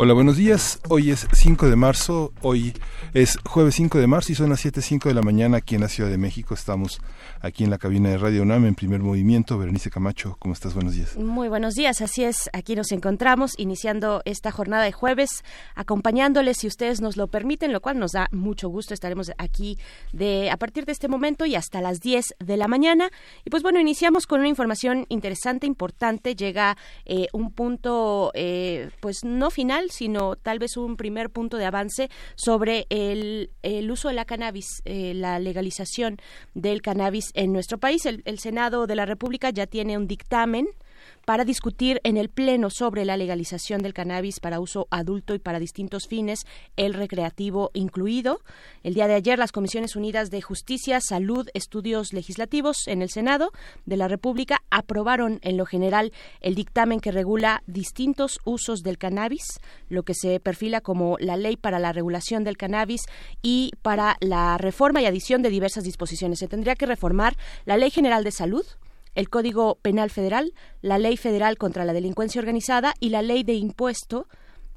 Hola, buenos días. Hoy es 5 de marzo. Hoy es jueves 5 de marzo y son las 7.05 de la mañana aquí en la Ciudad de México. Estamos aquí en la cabina de Radio UNAM en primer movimiento. Berenice Camacho, ¿cómo estás? Buenos días. Muy buenos días, así es. Aquí nos encontramos iniciando esta jornada de jueves, acompañándoles si ustedes nos lo permiten, lo cual nos da mucho gusto. Estaremos aquí de a partir de este momento y hasta las 10 de la mañana. Y pues bueno, iniciamos con una información interesante, importante. Llega eh, un punto, eh, pues no final, sino tal vez un primer punto de avance sobre el, uso de la cannabis, eh, la legalización del cannabis en nuestro país. El, el Senado de la República ya tiene un dictamen para discutir en el Pleno sobre la legalización del cannabis para uso adulto y para distintos fines, el recreativo incluido. El día de ayer, las Comisiones Unidas de Justicia, Salud, Estudios Legislativos en el Senado de la República aprobaron en lo general el dictamen que regula distintos usos del cannabis, lo que se perfila como la ley para la regulación del cannabis y para la reforma y adición de diversas disposiciones. Se tendría que reformar la Ley General de Salud, el Código Penal Federal, la Ley Federal contra la Delincuencia Organizada y la Ley de Impuesto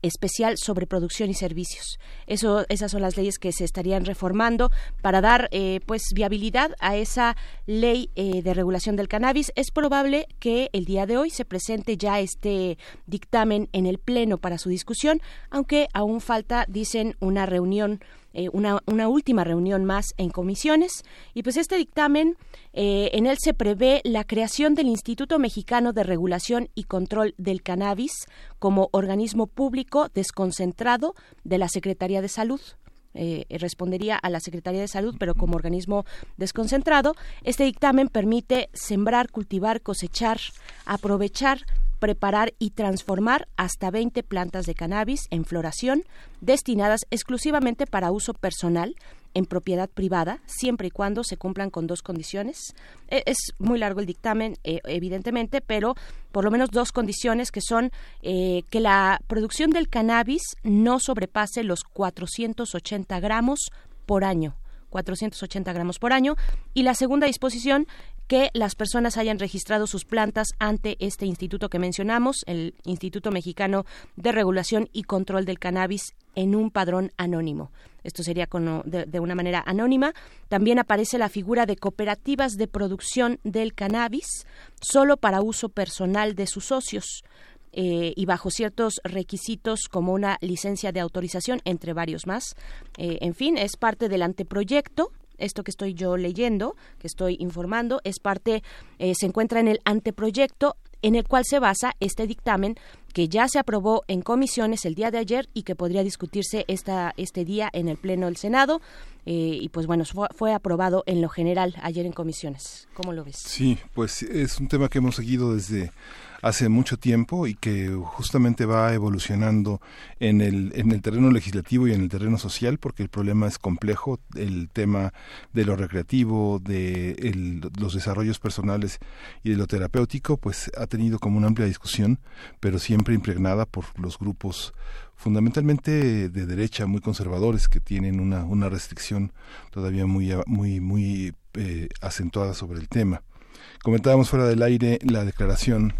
especial sobre producción y servicios. Eso, esas son las leyes que se estarían reformando para dar eh, pues viabilidad a esa ley eh, de regulación del cannabis. Es probable que el día de hoy se presente ya este dictamen en el pleno para su discusión, aunque aún falta, dicen, una reunión eh, una, una, última reunión más en comisiones. Y pues este dictamen, eh, en él se prevé la creación del Instituto Mexicano de Regulación y Control del Cannabis como organismo público desconcentrado de la Secretaría de Salud. Eh, respondería a la Secretaría de Salud, pero como organismo desconcentrado. Este dictamen permite sembrar, cultivar, cosechar, aprovechar, preparar y transformar hasta 20 plantas de cannabis en floración destinadas exclusivamente para uso personal en propiedad privada, siempre y cuando se cumplan con dos condiciones. E, es muy largo el dictamen, eh, evidentemente, pero por lo menos dos condiciones que son eh, que la producción del cannabis no sobrepase los 480 gramos por año. 480 gramos por año. Y la segunda disposición que las personas hayan registrado sus plantas ante este instituto que mencionamos, el Instituto Mexicano de Regulación y Control del Cannabis, en un padrón anónimo. Esto sería de, de, una manera anónima. También aparece la figura de cooperativas de producción del cannabis solo para uso personal de sus socios. Eh, y bajo ciertos requisitos como una licencia de autorización, entre varios más. Eh, en fin, es parte del anteproyecto esto que estoy yo leyendo, que estoy informando, es parte, eh, se encuentra en el anteproyecto en el cual se basa este dictamen que ya se aprobó en comisiones el día de ayer y que podría discutirse esta, este día en el Pleno del Senado. y pues bueno, fue, fue, aprobado en lo general ayer en comisiones. ¿Cómo lo ves? Sí, pues es un tema que hemos seguido desde hace mucho tiempo y que justamente va evolucionando en el, en el terreno legislativo y en el terreno social porque el problema es complejo, el tema de lo recreativo, de los desarrollos personales y de lo terapéutico, pues ha tenido como una amplia discusión, pero siempre impregnada por los grupos fundamentalmente de derecha, muy conservadores, que tienen una, una restricción todavía muy, muy, muy eh, acentuada sobre el tema. Comentábamos fuera del aire la declaración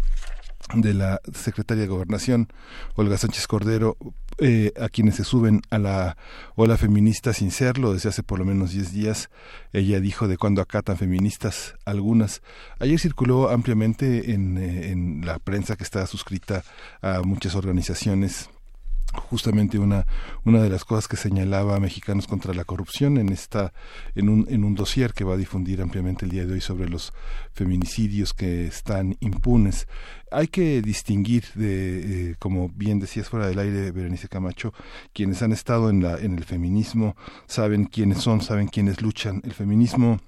de la secretaria de Gobernación, Olga Sánchez Cordero, eh, a quienes se suben a la ola feminista sin serlo desde hace por lo menos 10 días. Ella dijo de cuando acá tan feministas algunas. Ayer circuló ampliamente en, eh, en la prensa que está suscrita a muchas organizaciones justamente una una de las cosas que señalaba Mexicanos contra la corrupción en esta en un en un dossier que va a difundir ampliamente el día de hoy sobre los feminicidios que están impunes. Hay que distinguir de eh, como bien decías fuera del aire Berenice Camacho quienes han estado en la en el feminismo saben quiénes son saben quiénes luchan. El feminismo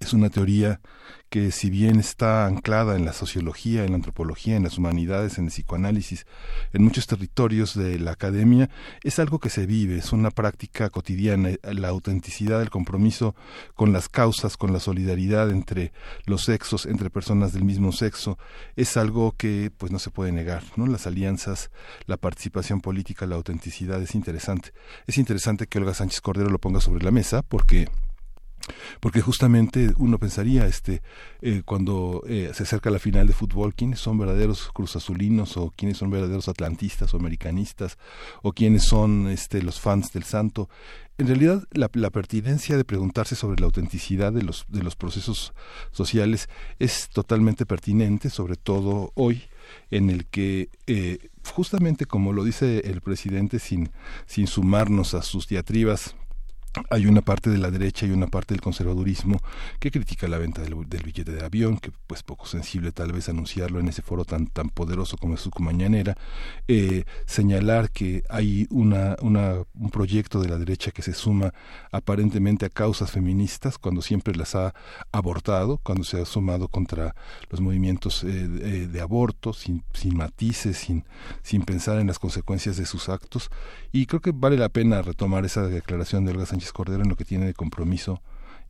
es una teoría que si bien está anclada en la sociología, en la antropología, en las humanidades, en el psicoanálisis, en muchos territorios de la academia, es algo que se vive, es una práctica cotidiana, la autenticidad, el compromiso con las causas, con la solidaridad entre los sexos, entre personas del mismo sexo, es algo que pues no se puede negar, ¿no? Las alianzas, la participación política, la autenticidad es interesante. Es interesante que Olga Sánchez Cordero lo ponga sobre la mesa porque porque justamente uno pensaría este eh, cuando eh, se acerca la final de fútbol quiénes son verdaderos cruzazulinos o quiénes son verdaderos atlantistas o americanistas o quiénes son este los fans del santo en realidad la, pertinencia de preguntarse sobre la autenticidad de los de los procesos sociales es totalmente pertinente sobre todo hoy en el que eh, justamente como lo dice el presidente sin sin sumarnos a sus diatribas hay una parte de la derecha y una parte del conservadurismo que critica la venta del, billete de avión, que pues poco sensible tal vez anunciarlo en ese foro tan tan poderoso como es su mañanera, eh, señalar que hay una, un proyecto de la derecha que se suma aparentemente a causas feministas cuando siempre las ha abortado, cuando se ha sumado contra los movimientos eh, de, aborto, sin, sin matices, sin, sin pensar en las consecuencias de sus actos, y creo que vale la pena retomar esa declaración de Olga Sánchez Cordero en lo que tiene de compromiso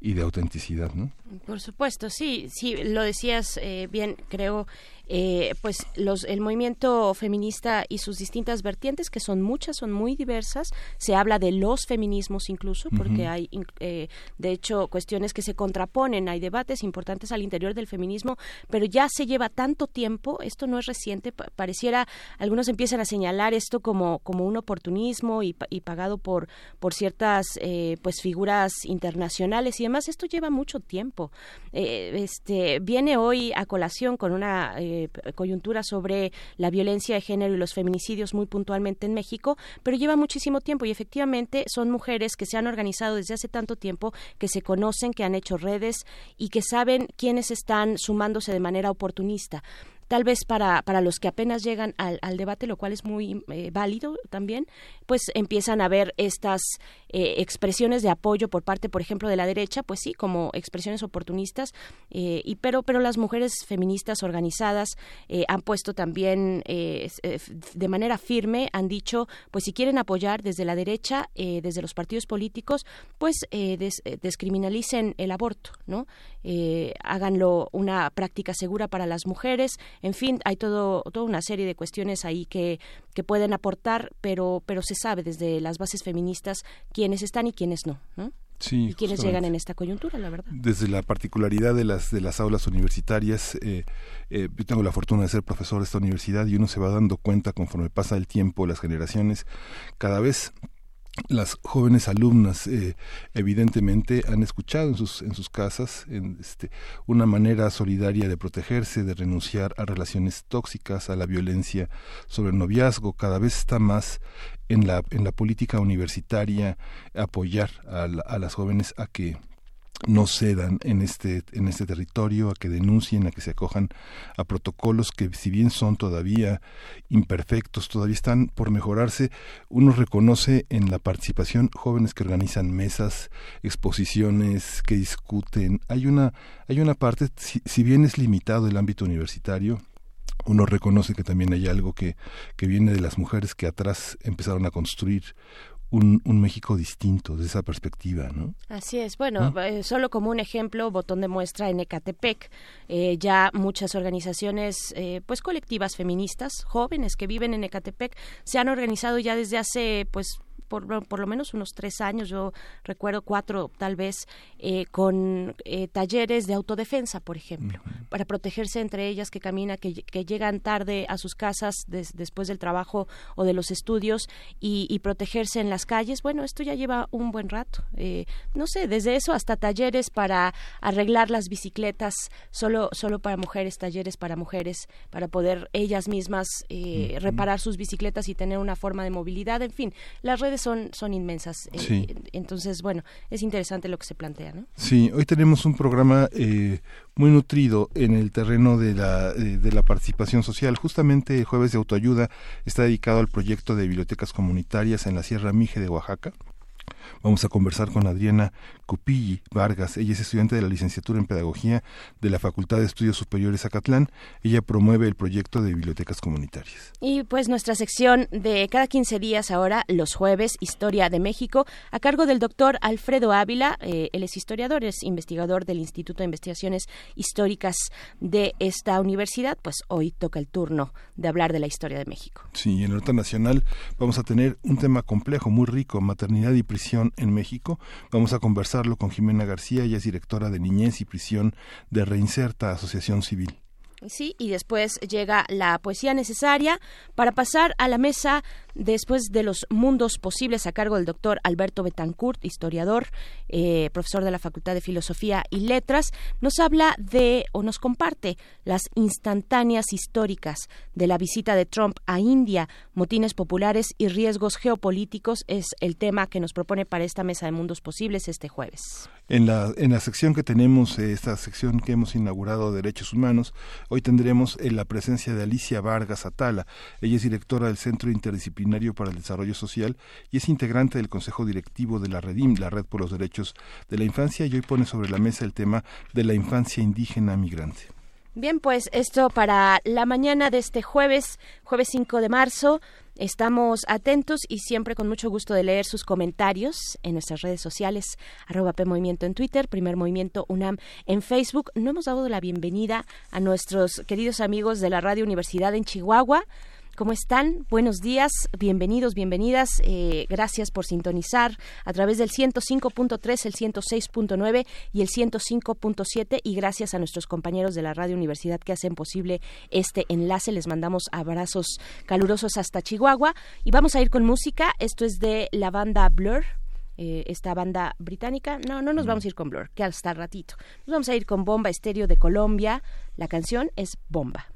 y de autenticidad, ¿no? Por supuesto, sí, sí, lo decías eh, bien, creo eh, pues los, el movimiento feminista y sus distintas vertientes, que son muchas, son muy diversas. Se habla de los feminismos incluso, porque hay, eh, de hecho, cuestiones que se contraponen, hay debates importantes al interior del feminismo, pero ya se lleva tanto tiempo, esto no es reciente, pareciera, algunos empiezan a señalar esto como, como un oportunismo y, pagado por, por ciertas eh, pues figuras internacionales y demás. Esto lleva mucho tiempo. este Viene hoy a colación con una eh, coyuntura sobre la violencia de género y los feminicidios muy puntualmente en México, pero lleva muchísimo tiempo y efectivamente son mujeres que se han organizado desde hace tanto tiempo, que se conocen, que han hecho redes y que saben quiénes están sumándose de manera oportunista. Tal vez para, para los que apenas llegan al, al debate, lo cual es muy eh, válido también, pues empiezan a ver estas eh, expresiones de apoyo por parte, por ejemplo, de la derecha, pues sí, como expresiones oportunistas, eh, y pero, pero las mujeres feministas organizadas han puesto también de manera firme, han dicho, pues si quieren apoyar desde la derecha, desde los partidos políticos, pues descriminalicen el aborto, ¿no? háganlo una práctica segura para las mujeres, en fin, hay todo, toda una serie de cuestiones ahí que, que pueden aportar, pero, pero se sabe desde las bases feministas quiénes están y quiénes no. Sí, y quiénes llegan en esta coyuntura, la verdad. Desde la particularidad de las de las aulas universitarias, eh, eh, yo tengo la fortuna de ser profesor de esta universidad y uno se va dando cuenta conforme pasa el tiempo, las generaciones, cada vez las jóvenes alumnas eh, evidentemente han escuchado en sus en sus casas en este una manera solidaria de protegerse de renunciar a relaciones tóxicas a la violencia sobre el noviazgo. Cada vez está más en la en la política universitaria apoyar a, a las jóvenes a que no cedan en este en este territorio a que denuncien a que se acojan a protocolos que si bien son todavía imperfectos todavía están por mejorarse. Uno reconoce en la participación jóvenes que organizan mesas exposiciones que discuten. Hay una hay una parte si, si bien es limitado el ámbito universitario uno reconoce que también hay algo que, que viene de las mujeres que atrás empezaron a construir un, un, México distinto de esa perspectiva, ¿no? Así es. Bueno, eh, solo como un ejemplo, botón de muestra en Ecatepec, eh, ya muchas organizaciones, eh, pues colectivas feministas, jóvenes que viven en Ecatepec, se han organizado ya desde hace, pues, por, por, lo menos unos tres años, yo recuerdo cuatro tal vez, eh, con eh, talleres de autodefensa, por ejemplo, para protegerse entre ellas que caminan, que, que llegan tarde a sus casas después del trabajo o de los estudios y, protegerse en las calles. Bueno, esto ya lleva un buen rato. Eh, no sé, desde eso hasta talleres para arreglar las bicicletas, solo, solo para mujeres, talleres para mujeres, para poder ellas mismas reparar sus bicicletas y tener una forma de movilidad. En fin, las redes son, son inmensas. Eh, entonces, bueno, es interesante lo que se plantea, ¿no? Sí, hoy tenemos un programa eh, muy nutrido en el terreno de la, eh, de la participación social. Justamente el jueves de autoayuda está dedicado al proyecto de bibliotecas comunitarias en la Sierra Mije de Oaxaca Vamos a conversar con Adriana Cupilli Vargas. Ella es estudiante de la licenciatura en Pedagogía de la Facultad de Estudios Superiores Acatlán. Ella promueve el proyecto de bibliotecas comunitarias. Y pues nuestra sección de cada 15 días ahora, los jueves, Historia de México, a cargo del doctor Alfredo Ávila. Eh, él es historiador, es investigador del Instituto de Investigaciones Históricas de esta universidad. Pues hoy toca el turno de hablar de la historia de México. Sí, en Nota Nacional vamos a tener un tema complejo, muy rico, maternidad y prisión en México. Vamos a conversarlo con Jimena García, ella es directora de Niñez y Prisión de Reinserta Asociación Civil. Sí, y después llega la poesía necesaria para pasar a la mesa después de los mundos posibles a cargo del doctor Alberto Betancourt, historiador, eh, profesor de la Facultad de Filosofía y Letras, nos habla de o nos comparte las instantáneas históricas de la visita de Trump a India, motines populares y riesgos geopolíticos es el tema que nos propone para esta mesa de mundos posibles este jueves. En la, en la sección que tenemos, eh, esta sección que hemos inaugurado, Derechos Humanos, hoy tendremos eh, la presencia de Alicia Vargas Atala. Ella es directora del Centro Interdisciplinario para el Desarrollo Social y es integrante del Consejo Directivo de la Redim, la Red por los Derechos de la Infancia, y hoy pone sobre la mesa el tema de la infancia indígena migrante. Bien, pues esto para la mañana de este jueves, jueves 5 de marzo. Estamos atentos y siempre con mucho gusto de leer sus comentarios en nuestras redes sociales, arroba P Movimiento en Twitter, Primer Movimiento UNAM en Facebook. No hemos dado la bienvenida a nuestros queridos amigos de la Radio Universidad en Chihuahua. ¿Cómo están? Buenos días, bienvenidos, bienvenidas. Eh, gracias por sintonizar a través del 105.3, el 106.9 y el 105.7 y gracias a nuestros compañeros de la Radio Universidad que hacen posible este enlace. Les mandamos abrazos calurosos hasta Chihuahua y vamos a ir con música. Esto es de la banda Blur, eh, esta banda británica. No, no nos vamos a ir con Blur, que hasta ratito. Nos vamos a ir con Bomba Estéreo de Colombia. La canción es Bomba.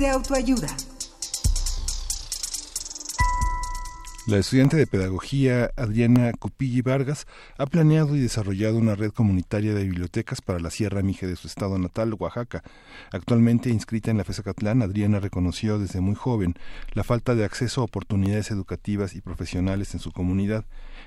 De autoayuda. La estudiante de pedagogía Adriana Cupilli Vargas ha planeado y desarrollado una red comunitaria de bibliotecas para la Sierra Mije de su estado natal, Oaxaca. Actualmente inscrita en la FESA Catlán, Adriana reconoció desde muy joven la falta de acceso a oportunidades educativas y profesionales en su comunidad.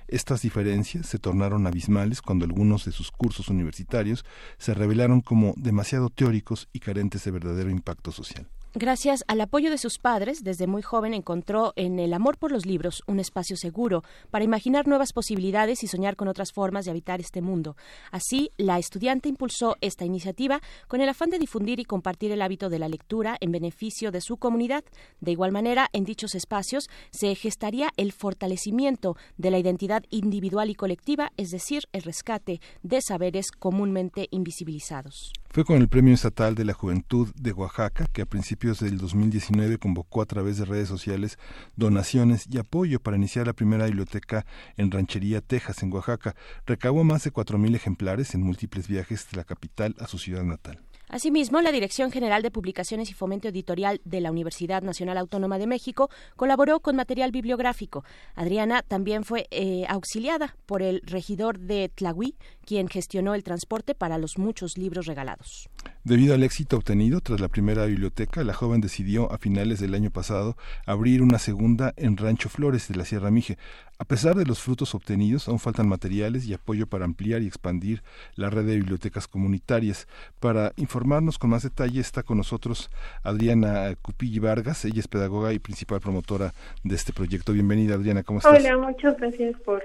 Estas diferencias se tornaron abismales cuando algunos de sus cursos universitarios se revelaron como demasiado teóricos y carentes de verdadero impacto social. Gracias al apoyo de sus padres, desde muy joven encontró en el amor por los libros un espacio seguro para imaginar nuevas posibilidades y soñar con otras formas de habitar este mundo. Así, la estudiante impulsó esta iniciativa con el afán de difundir y compartir el hábito de la lectura en beneficio de su comunidad. De igual manera, en dichos espacios se gestaría el fortalecimiento de la identidad individual y colectiva, es decir, el rescate de saberes comúnmente invisibilizados. Fue con el Premio Estatal de la Juventud de Oaxaca que a principios del 2019 convocó a través de redes sociales donaciones y apoyo para iniciar la primera biblioteca en Ranchería, Texas, en Oaxaca. Recabó más de 4.000 ejemplares en múltiples viajes de la capital a su ciudad natal. Asimismo, la Dirección General de Publicaciones y Fomento Editorial de la Universidad Nacional Autónoma de México colaboró con material bibliográfico. Adriana también fue eh, auxiliada por el regidor de Tlahui, quien gestionó el transporte para los muchos libros regalados. Debido al éxito obtenido tras la primera biblioteca, la joven decidió a finales del año pasado abrir una segunda en Rancho Flores de la Sierra Mije. A pesar de los frutos obtenidos, aún faltan materiales y apoyo para ampliar y expandir la red de bibliotecas comunitarias. Para informarnos con más detalle está con nosotros Adriana Cupilli Vargas. Ella es pedagoga y principal promotora de este proyecto. Bienvenida, Adriana. ¿Cómo estás? Hola, muchas gracias por,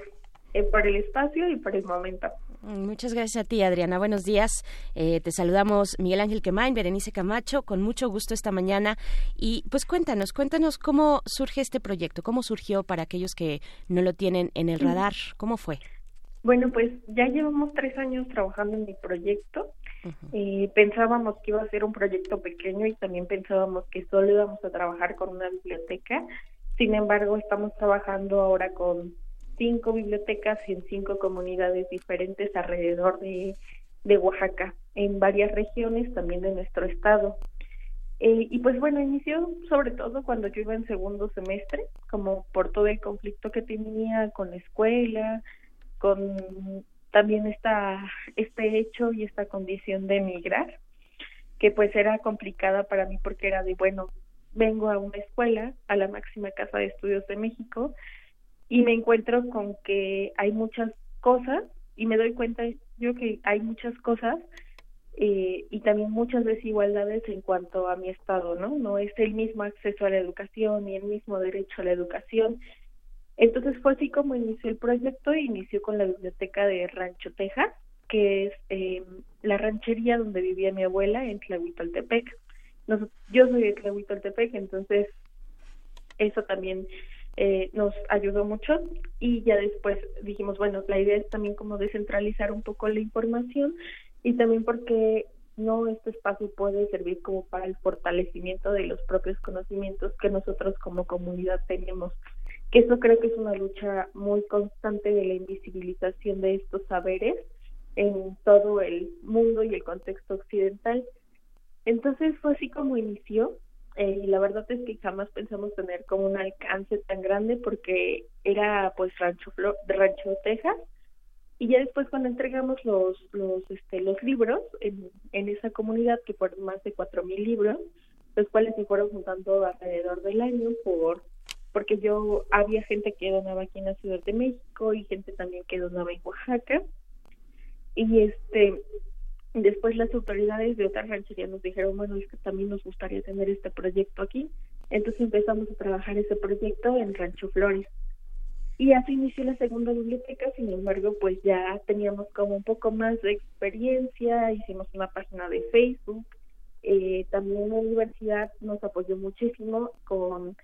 eh, por el espacio y por el momento. Muchas gracias a ti, Adriana. Buenos días. Eh, te saludamos Miguel Ángel Quemain, Berenice Camacho, con mucho gusto esta mañana. Y pues cuéntanos, cuéntanos cómo surge este proyecto, cómo surgió para aquellos que no lo tienen en el radar, cómo fue. Bueno, pues ya llevamos tres años trabajando en mi proyecto. Eh, pensábamos que iba a ser un proyecto pequeño y también pensábamos que solo íbamos a trabajar con una biblioteca. Sin embargo, estamos trabajando ahora con cinco bibliotecas en cinco comunidades diferentes alrededor de, de Oaxaca, en varias regiones también de nuestro estado. Eh, y pues bueno, inició sobre todo cuando yo iba en segundo semestre, como por todo el conflicto que tenía con la escuela, con también esta, este hecho y esta condición de emigrar, que pues era complicada para mí porque era de, bueno, vengo a una escuela, a la máxima casa de estudios de México, y me encuentro con que hay muchas cosas y me doy cuenta yo que hay muchas cosas eh, y también muchas desigualdades en cuanto a mi estado, ¿no? No es el mismo acceso a la educación ni el mismo derecho a la educación. Entonces fue así como inició el proyecto inició con la biblioteca de Rancho Texas, que es eh, la ranchería donde vivía mi abuela en Tlahuitoltepec. yo soy de Tlahuitoltepec, entonces eso también eh, nos ayudó mucho y ya después dijimos, bueno, la idea es también como descentralizar un poco la información y también porque no este espacio puede servir como para el fortalecimiento de los propios conocimientos que nosotros como comunidad tenemos que eso creo que es una lucha muy constante de la invisibilización de estos saberes en todo el mundo y el contexto occidental. Entonces fue así como inició eh, la verdad es que jamás pensamos tener como un alcance tan grande porque era pues Rancho Rancho Texas. Y ya después cuando entregamos los los este los libros en, en esa comunidad que fueron más de cuatro mil libros los cuales se fueron juntando alrededor del año por porque yo había gente que donaba aquí en la Ciudad de México y gente también que donaba en Oaxaca. Y este Después las autoridades de otras rancherías nos dijeron, bueno, es que también nos gustaría tener este proyecto aquí. Entonces empezamos a trabajar ese proyecto en Rancho Flores. Y así inició la segunda biblioteca, sin embargo, pues ya teníamos como un poco más de experiencia, hicimos una página de Facebook, eh, también la universidad nos apoyó muchísimo con,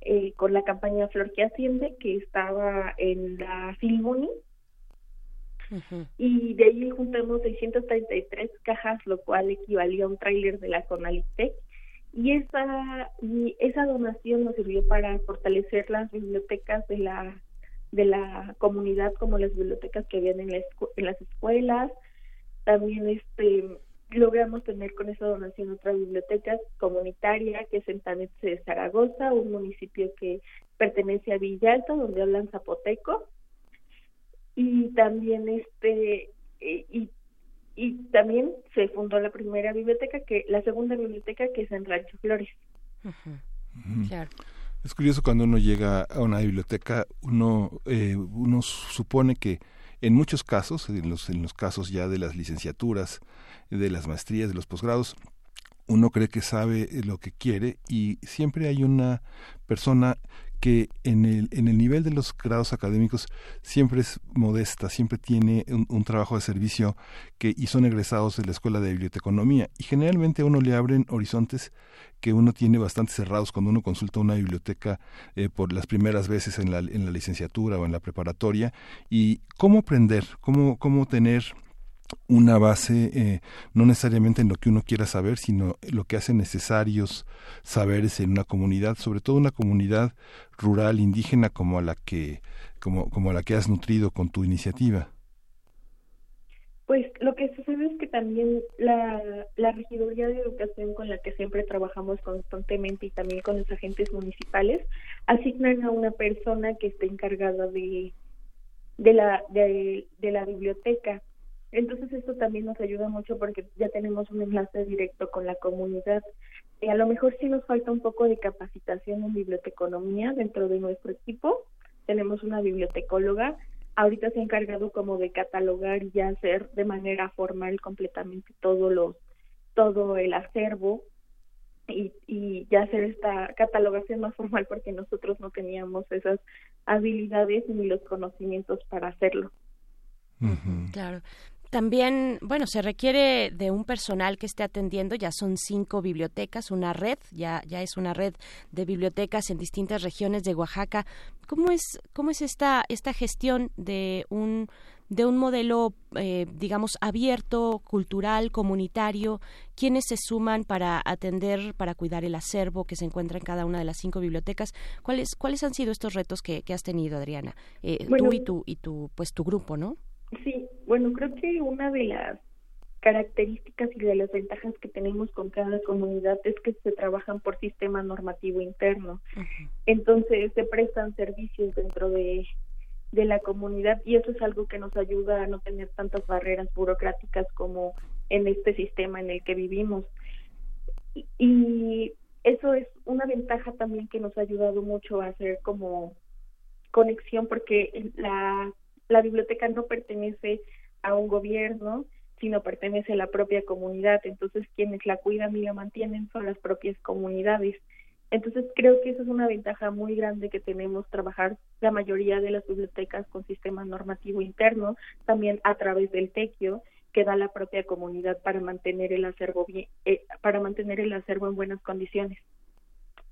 eh, con la campaña Flor que Asciende, que estaba en la Y de ahí juntamos 633 cajas, lo cual equivalía a un tráiler de la Conalitec. Y esa, y esa donación nos sirvió para fortalecer las bibliotecas de la de la comunidad como las bibliotecas que habían en, en las escuelas. También este logramos tener con esa donación otra biblioteca comunitaria que es en Tanetse de Zaragoza, un municipio que pertenece a Villalta, donde hablan zapoteco y también este eh, y, y también se fundó la primera biblioteca que la segunda biblioteca que es en Rancho Flores. Claro. Es curioso cuando uno llega a una biblioteca, uno, eh, uno supone que en muchos casos, en los, en los casos ya de las licenciaturas, de las maestrías, de los posgrados, uno cree que sabe lo que quiere y siempre hay una persona que en el, en el nivel de los grados académicos siempre es modesta, siempre tiene un, trabajo de servicio que, y son egresados de la Escuela de Biblioteconomía. Y generalmente a uno le abren horizontes que uno tiene bastante cerrados cuando uno consulta una biblioteca eh, por las primeras veces en la, en la licenciatura o en la preparatoria. Y cómo aprender, cómo, cómo tener una base eh, no necesariamente en lo que uno quiera saber, sino lo que hace necesarios saberes en una comunidad, sobre todo una comunidad rural indígena como a la que como, como a la que has nutrido con tu iniciativa. Pues lo que sucede es que también la, la regiduría de educación con la que siempre trabajamos constantemente y también con los agentes municipales asignan a una persona que esté encargada de de la de la biblioteca entonces esto también nos ayuda mucho porque ya tenemos un enlace directo con la comunidad. Y a lo mejor sí nos falta un poco de capacitación en biblioteconomía dentro de nuestro equipo. Tenemos una bibliotecóloga. Ahorita se ha encargado como de catalogar y ya hacer de manera formal completamente todos los todo el acervo y, y ya hacer esta catalogación más formal porque nosotros no teníamos esas habilidades ni los conocimientos para hacerlo. Claro. También, bueno, se requiere de un personal que esté atendiendo, ya son cinco bibliotecas, una red, ya, ya es una red de bibliotecas en distintas regiones de Oaxaca. ¿Cómo es, cómo es esta, esta gestión de un, de un modelo, eh, digamos, abierto, cultural, comunitario? ¿Quiénes se suman para atender, para cuidar el acervo que se encuentra en cada una de las cinco bibliotecas? ¿Cuáles, cuáles han sido estos retos que, que has tenido, Adriana? Eh, tú y tu, y tu, pues, tu grupo, ¿no? Sí, bueno, creo que una de las características y de las ventajas que tenemos con cada comunidad es que se trabajan por sistema normativo interno. Entonces se prestan servicios dentro de, de la comunidad y eso es algo que nos ayuda a no tener tantas barreras burocráticas como en este sistema en el que vivimos. Y, y eso es una ventaja también que nos ha ayudado mucho a hacer como conexión porque la la biblioteca no pertenece a un gobierno, sino pertenece a la propia comunidad. Entonces, quienes la cuidan y la mantienen son las propias comunidades. Entonces, creo que esa es una ventaja muy grande que tenemos trabajar la mayoría de las bibliotecas con sistema normativo interno, también a través del tequio que da la propia comunidad para mantener el acervo bien, eh, para mantener el acervo en buenas condiciones.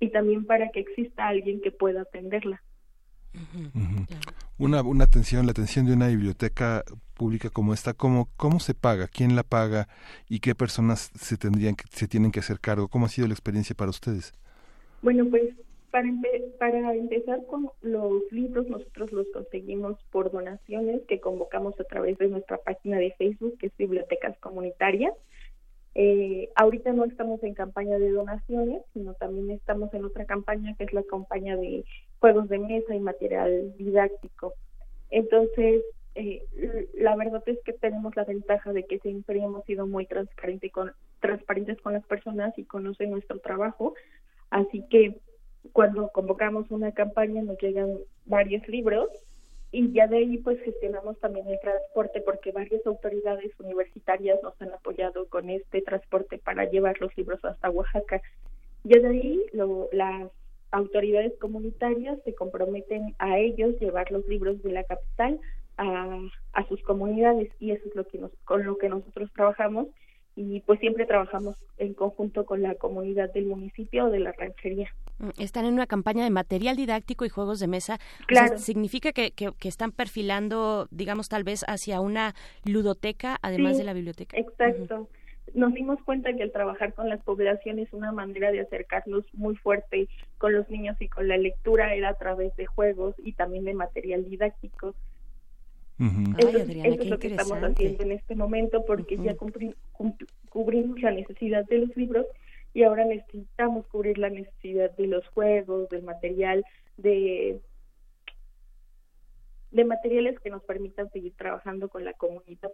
Y también para que exista alguien que pueda atenderla una, una atención, la atención de una biblioteca pública como esta, ¿cómo, ¿cómo se paga? ¿Quién la paga? ¿Y qué personas se, tendrían que, se tienen que hacer cargo? ¿Cómo ha sido la experiencia para ustedes? Bueno, pues para, para empezar con los libros, nosotros los conseguimos por donaciones que convocamos a través de nuestra página de Facebook, que es Bibliotecas Comunitarias. Eh, ahorita no estamos en campaña de donaciones, sino también estamos en otra campaña que es la campaña de juegos de mesa y material didáctico. Entonces, eh, la verdad es que tenemos la ventaja de que siempre hemos sido muy transparente con, transparentes con las personas y conocen nuestro trabajo. Así que cuando convocamos una campaña nos llegan varios libros y ya de ahí pues gestionamos también el transporte porque varias autoridades universitarias nos han apoyado con este transporte para llevar los libros hasta Oaxaca. Ya de ahí lo, las autoridades comunitarias se comprometen a ellos llevar los libros de la capital a, a sus comunidades y eso es lo que nos, con lo que nosotros trabajamos y pues siempre trabajamos en conjunto con la comunidad del municipio o de la ranchería. Mm, están en una campaña de material didáctico y juegos de mesa. Claro. significa que, que, están perfilando, digamos, tal vez hacia una ludoteca, además de la biblioteca. Exacto. Nos dimos cuenta que el trabajar con las poblaciones es una manera de acercarnos muy fuerte con los niños y con la lectura era a través de juegos y también de material didáctico. Eso, es lo que estamos haciendo en este momento porque ya cubrimos la necesidad de los libros y ahora necesitamos cubrir la necesidad de los juegos, del material, de de materiales que nos permitan seguir trabajando con la comunidad.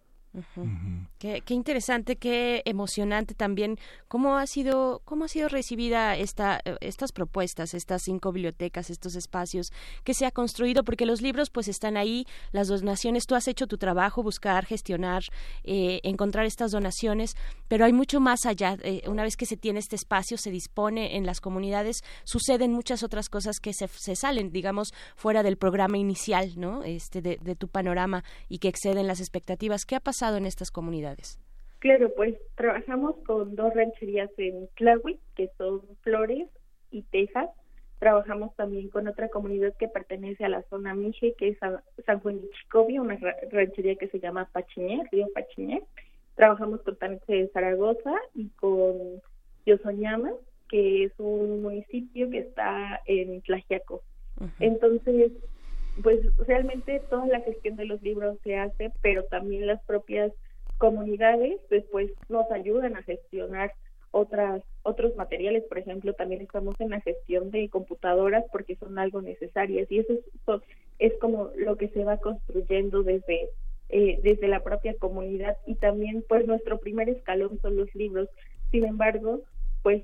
Qué, interesante, qué emocionante también. ¿Cómo ha sido, cómo ha sido recibida esta, eh, estas propuestas, estas cinco bibliotecas, estos espacios que se ha construido? Porque los libros pues están ahí, las donaciones, tú has hecho tu trabajo, buscar, gestionar, eh, encontrar estas donaciones, pero hay mucho más allá. Eh, una vez que se tiene este espacio, se dispone en las comunidades, suceden muchas otras cosas que se, se salen, digamos, fuera del programa inicial, ¿no? Este, de, de tu panorama y que exceden las expectativas. ¿Qué ha pasado? En estas comunidades? Claro, pues trabajamos con dos rancherías en Tlahui, que son Flores y Texas. Trabajamos también con otra comunidad que pertenece a la zona Mije, que es San Juan de Chicovia, una ranchería que se llama Pachiñé, Río Pachiñé. Trabajamos con Tanexe de Zaragoza y con Yosoñama, que es un municipio que está en Tlajiaco. Entonces, pues realmente toda la gestión de los libros se hace, pero también las propias comunidades después nos ayudan a gestionar otras otros materiales, por ejemplo, también estamos en la gestión de computadoras porque son algo necesarias y eso es, es como lo que se va construyendo desde eh, desde la propia comunidad y también pues nuestro primer escalón son los libros. Sin embargo, pues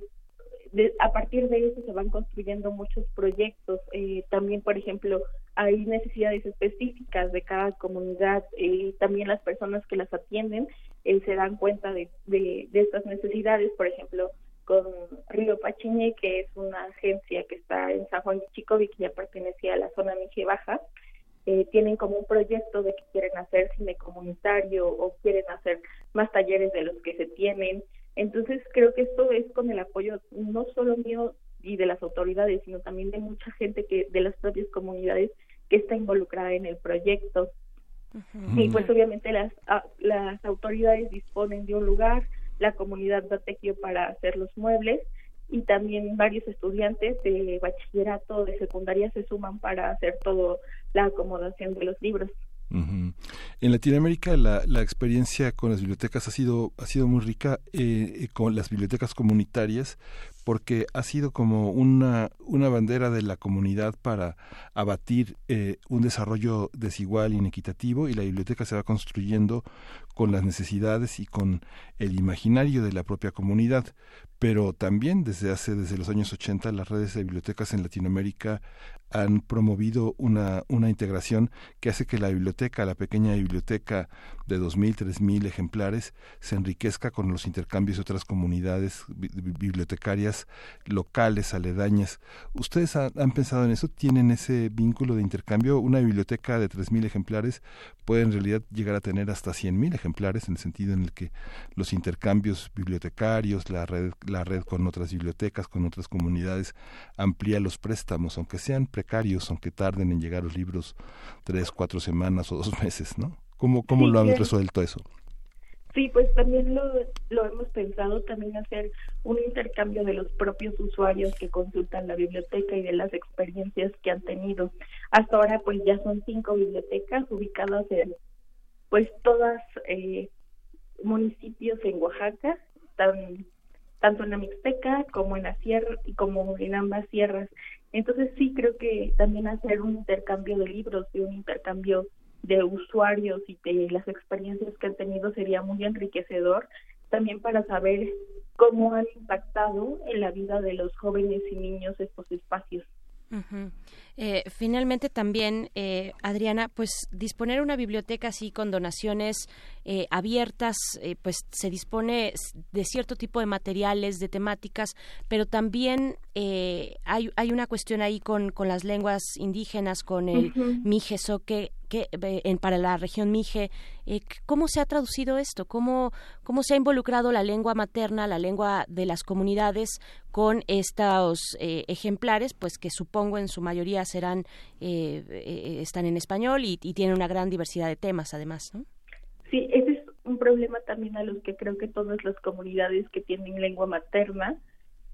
a partir de eso se van construyendo muchos proyectos. Eh, también, por ejemplo, hay necesidades específicas de cada comunidad. Eh, también las personas que las atienden eh, se dan cuenta de, de, estas necesidades. Por ejemplo, con Río Pachiñe, que es una agencia que está en San Juan de Chicovi, que ya pertenecía a la zona Mije Baja, eh, tienen como un proyecto de que quieren hacer cine comunitario o quieren hacer más talleres de los que se tienen. Entonces creo que esto es con el apoyo no solo mío y de las autoridades, sino también de mucha gente que de las propias comunidades que está involucrada en el proyecto. Y pues obviamente las, las autoridades disponen de un lugar, la comunidad da tequio para hacer los muebles y también varios estudiantes de bachillerato, de secundaria se suman para hacer toda la acomodación de los libros. En Latinoamérica la, la, experiencia con las bibliotecas ha sido, ha sido muy rica, eh, con las bibliotecas comunitarias, porque ha sido como una, una bandera de la comunidad para abatir eh, un desarrollo desigual, inequitativo, y la biblioteca se va construyendo con las necesidades y con el imaginario de la propia comunidad. Pero también desde hace, desde los años 80, las redes de bibliotecas en Latinoamérica han promovido una, una integración que hace que la biblioteca, la pequeña biblioteca de 2.000, 3.000 ejemplares, se enriquezca con los intercambios de otras comunidades bibliotecarias locales, aledañas. ¿Ustedes han, pensado en eso? ¿Tienen ese vínculo de intercambio? Una biblioteca de 3.000 ejemplares puede en realidad llegar a tener hasta 100.000 ejemplares en el sentido en el que los intercambios bibliotecarios, la red, la red con otras bibliotecas, con otras comunidades, amplía los préstamos, aunque sean aunque tarden en llegar los libros tres, cuatro semanas o dos meses, ¿no? ¿Cómo, cómo lo han resuelto eso? Sí, pues también lo, lo hemos pensado, también hacer un intercambio de los propios usuarios que consultan la biblioteca y de las experiencias que han tenido. Hasta ahora pues ya son cinco bibliotecas ubicadas en pues todas eh, municipios en Oaxaca, tan, tanto en la Mixteca como en la sierra y como en ambas sierras. Entonces sí creo que también hacer un intercambio de libros y un intercambio de usuarios y de las experiencias que han tenido sería muy enriquecedor también para saber cómo han impactado en la vida de los jóvenes y niños estos espacios. Eh, finalmente también, eh, Adriana, pues disponer una biblioteca así con donaciones eh, abiertas, pues se dispone de cierto tipo de materiales, de temáticas, pero también hay, hay una cuestión ahí con, con las lenguas indígenas, con el uh que que, en, para la región Mije. Eh, ¿Cómo se ha traducido esto? ¿Cómo, ¿Cómo se ha involucrado la lengua materna, la lengua de las comunidades con estos eh, ejemplares, pues que supongo en su mayoría serán, eh, están en español y, tienen una gran diversidad de temas además, ¿no? Sí, ese es un problema también a los que creo que todas las comunidades que tienen lengua materna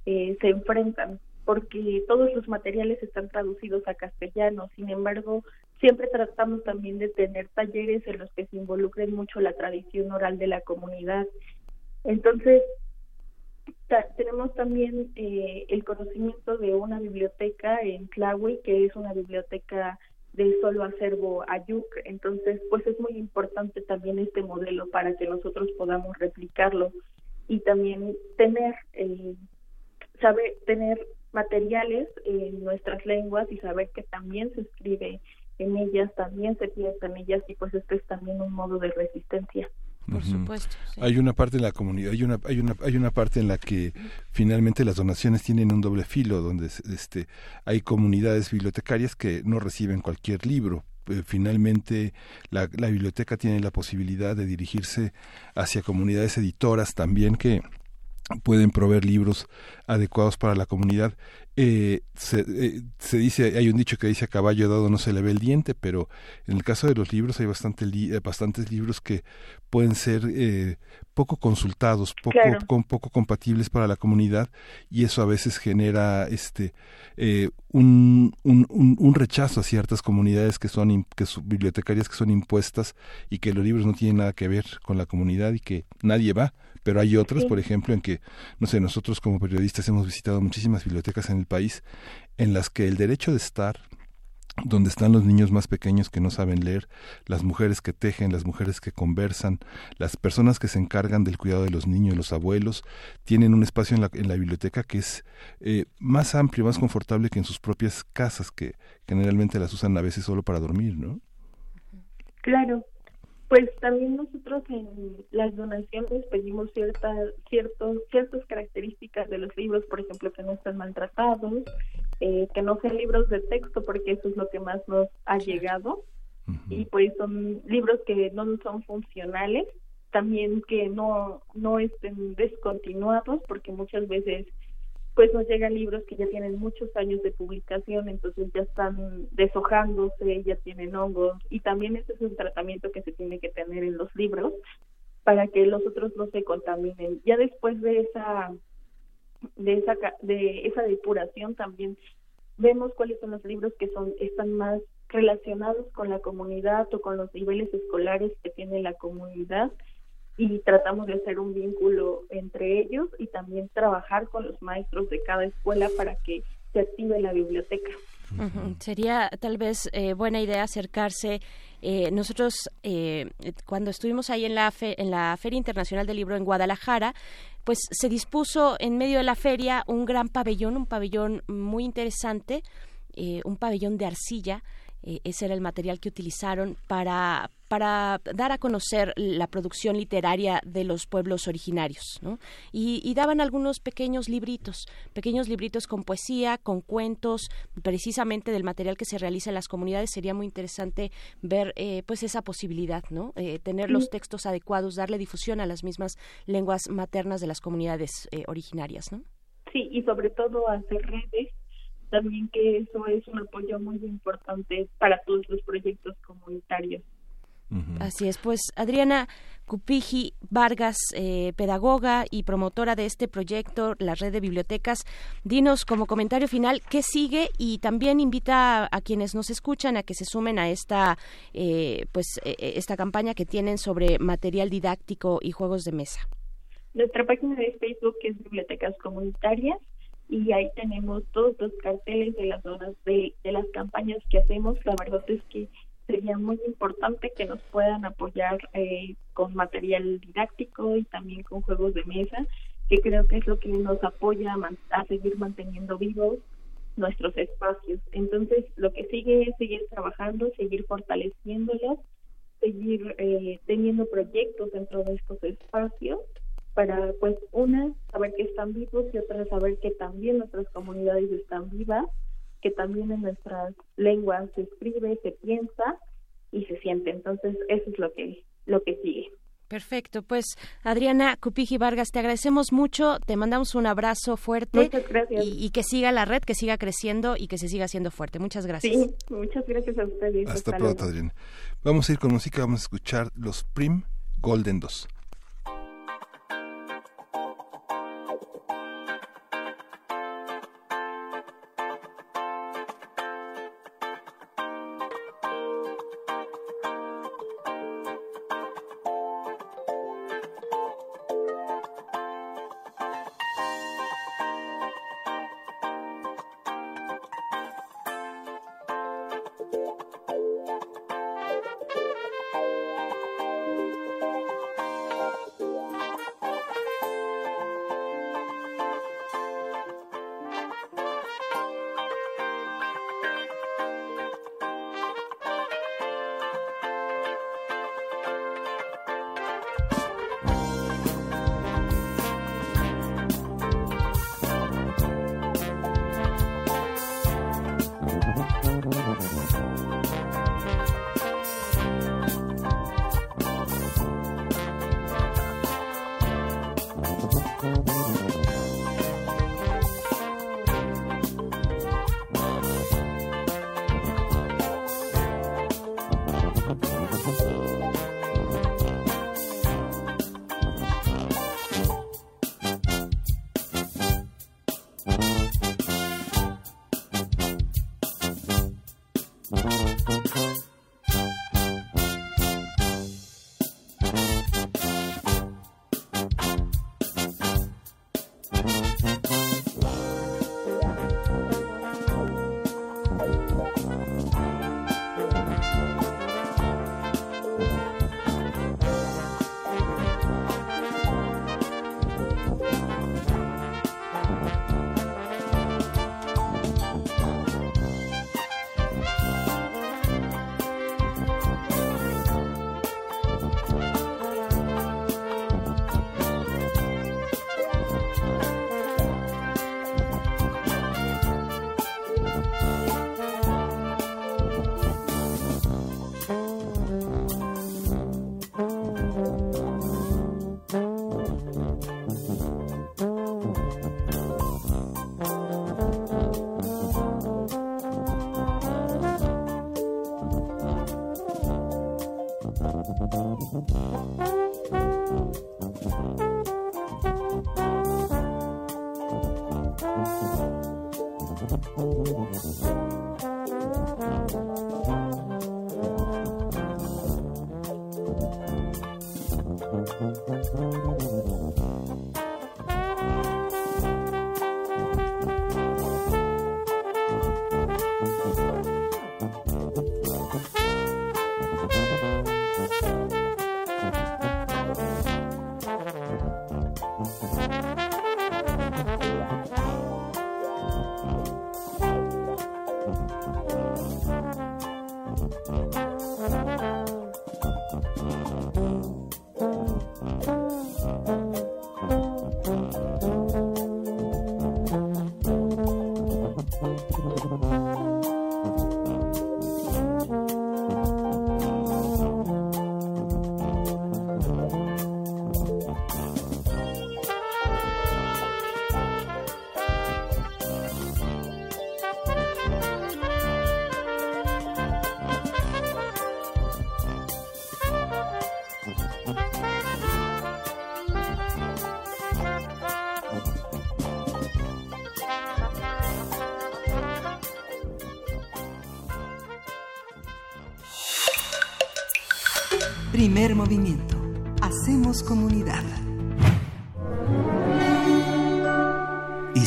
se enfrentan porque todos los materiales están traducidos a castellano. Sin embargo, siempre tratamos también de tener talleres en los que se involucren mucho la tradición oral de la comunidad. Entonces, tenemos también eh, el conocimiento de una biblioteca en Tlahui, que es una biblioteca de solo acervo Ayuc. Entonces, pues es muy importante también este modelo para que nosotros podamos replicarlo y también tener, eh, saber, tener materiales en nuestras lenguas y saber que también se escribe en ellas, también se piensa en ellas y pues esto es también un modo de resistencia. Por supuesto. Hay una parte en la comunidad, hay una, hay una, hay una parte en la que finalmente las donaciones tienen un doble filo, donde este, hay comunidades bibliotecarias que no reciben cualquier libro, eh, finalmente la, la, biblioteca tiene la posibilidad de dirigirse hacia comunidades editoras también que pueden proveer libros adecuados para la comunidad. Eh, se, eh, se, dice, hay un dicho que dice a caballo dado no se le ve el diente, pero en el caso de los libros hay bastante eh, bastantes libros que pueden ser eh, poco consultados, poco, con, poco compatibles para la comunidad y eso a veces genera este eh, un, un, un, rechazo a ciertas comunidades que son, que son bibliotecarias que son impuestas y que los libros no tienen nada que ver con la comunidad y que nadie va pero hay otras, por ejemplo, en que, no sé, nosotros como periodistas hemos visitado muchísimas bibliotecas en el país en las que el derecho de estar donde están los niños más pequeños que no saben leer, las mujeres que tejen, las mujeres que conversan, las personas que se encargan del cuidado de los niños, los abuelos, tienen un espacio en la, en la biblioteca que es eh, más amplio, más confortable que en sus propias casas, que generalmente las usan a veces solo para dormir, ¿no? Claro, pues también nosotros en las donaciones pedimos ciertas ciertos, ciertas características de los libros, por ejemplo, que no estén maltratados, eh, que no sean libros de texto, porque eso es lo que más nos ha llegado, y pues son libros que no son funcionales, también que no, no estén descontinuados, porque muchas veces pues nos llegan libros que ya tienen muchos años de publicación, entonces ya están deshojándose, ya tienen hongos y también ese es un tratamiento que se tiene que tener en los libros para que los otros no se contaminen. Ya después de esa de esa de esa depuración también vemos cuáles son los libros que son están más relacionados con la comunidad o con los niveles escolares que tiene la comunidad y tratamos de hacer un vínculo entre ellos y también trabajar con los maestros de cada escuela para que se active la biblioteca. Sería tal vez eh, buena idea acercarse. Eh, nosotros, eh, cuando estuvimos ahí en la, en la Feria Internacional del Libro en Guadalajara, pues se dispuso en medio de la feria un gran pabellón, un pabellón muy interesante, un pabellón de arcilla, eh, ese era el material que utilizaron para, para dar a conocer la producción literaria de los pueblos originarios. ¿no? Y, daban algunos pequeños libritos, pequeños libritos con poesía, con cuentos, precisamente del material que se realiza en las comunidades. Sería muy interesante ver eh, pues esa posibilidad, ¿no? Eh, tener los textos adecuados, darle difusión a las mismas lenguas maternas de las comunidades originarias. ¿no? Sí, y sobre todo hacer redes también que eso es un apoyo muy importante para todos los proyectos comunitarios. Así es, pues Adriana Cupiji Vargas, eh, pedagoga y promotora de este proyecto, la red de bibliotecas, dinos como comentario final qué sigue y también invita a, quienes nos escuchan a que se sumen a esta, eh, pues, e, e, esta campaña que tienen sobre material didáctico y juegos de mesa. Nuestra página de Facebook es Bibliotecas Comunitarias y ahí tenemos todos los carteles de las zonas de, las campañas que hacemos. La verdad es que sería muy importante que nos puedan apoyar eh, con material didáctico y también con juegos de mesa, que creo que es lo que nos apoya a, seguir manteniendo vivos nuestros espacios. Entonces, lo que sigue es seguir trabajando, seguir fortaleciéndolos, seguir eh, teniendo proyectos dentro de estos espacios para, pues, una, saber que están vivos y otra, saber que también nuestras comunidades están vivas, que también en nuestras lenguas se escribe, se piensa y se siente. Entonces, eso es lo que, lo que sigue. Perfecto, pues Adriana Cupiji Vargas, te agradecemos mucho, te mandamos un abrazo fuerte muchas gracias. Y, que siga la red, que siga creciendo y que se siga siendo fuerte. Muchas gracias. Sí, muchas gracias a ustedes. Hasta, pronto, Adriana. Vamos a ir con música, vamos a escuchar los Prim Golden 2.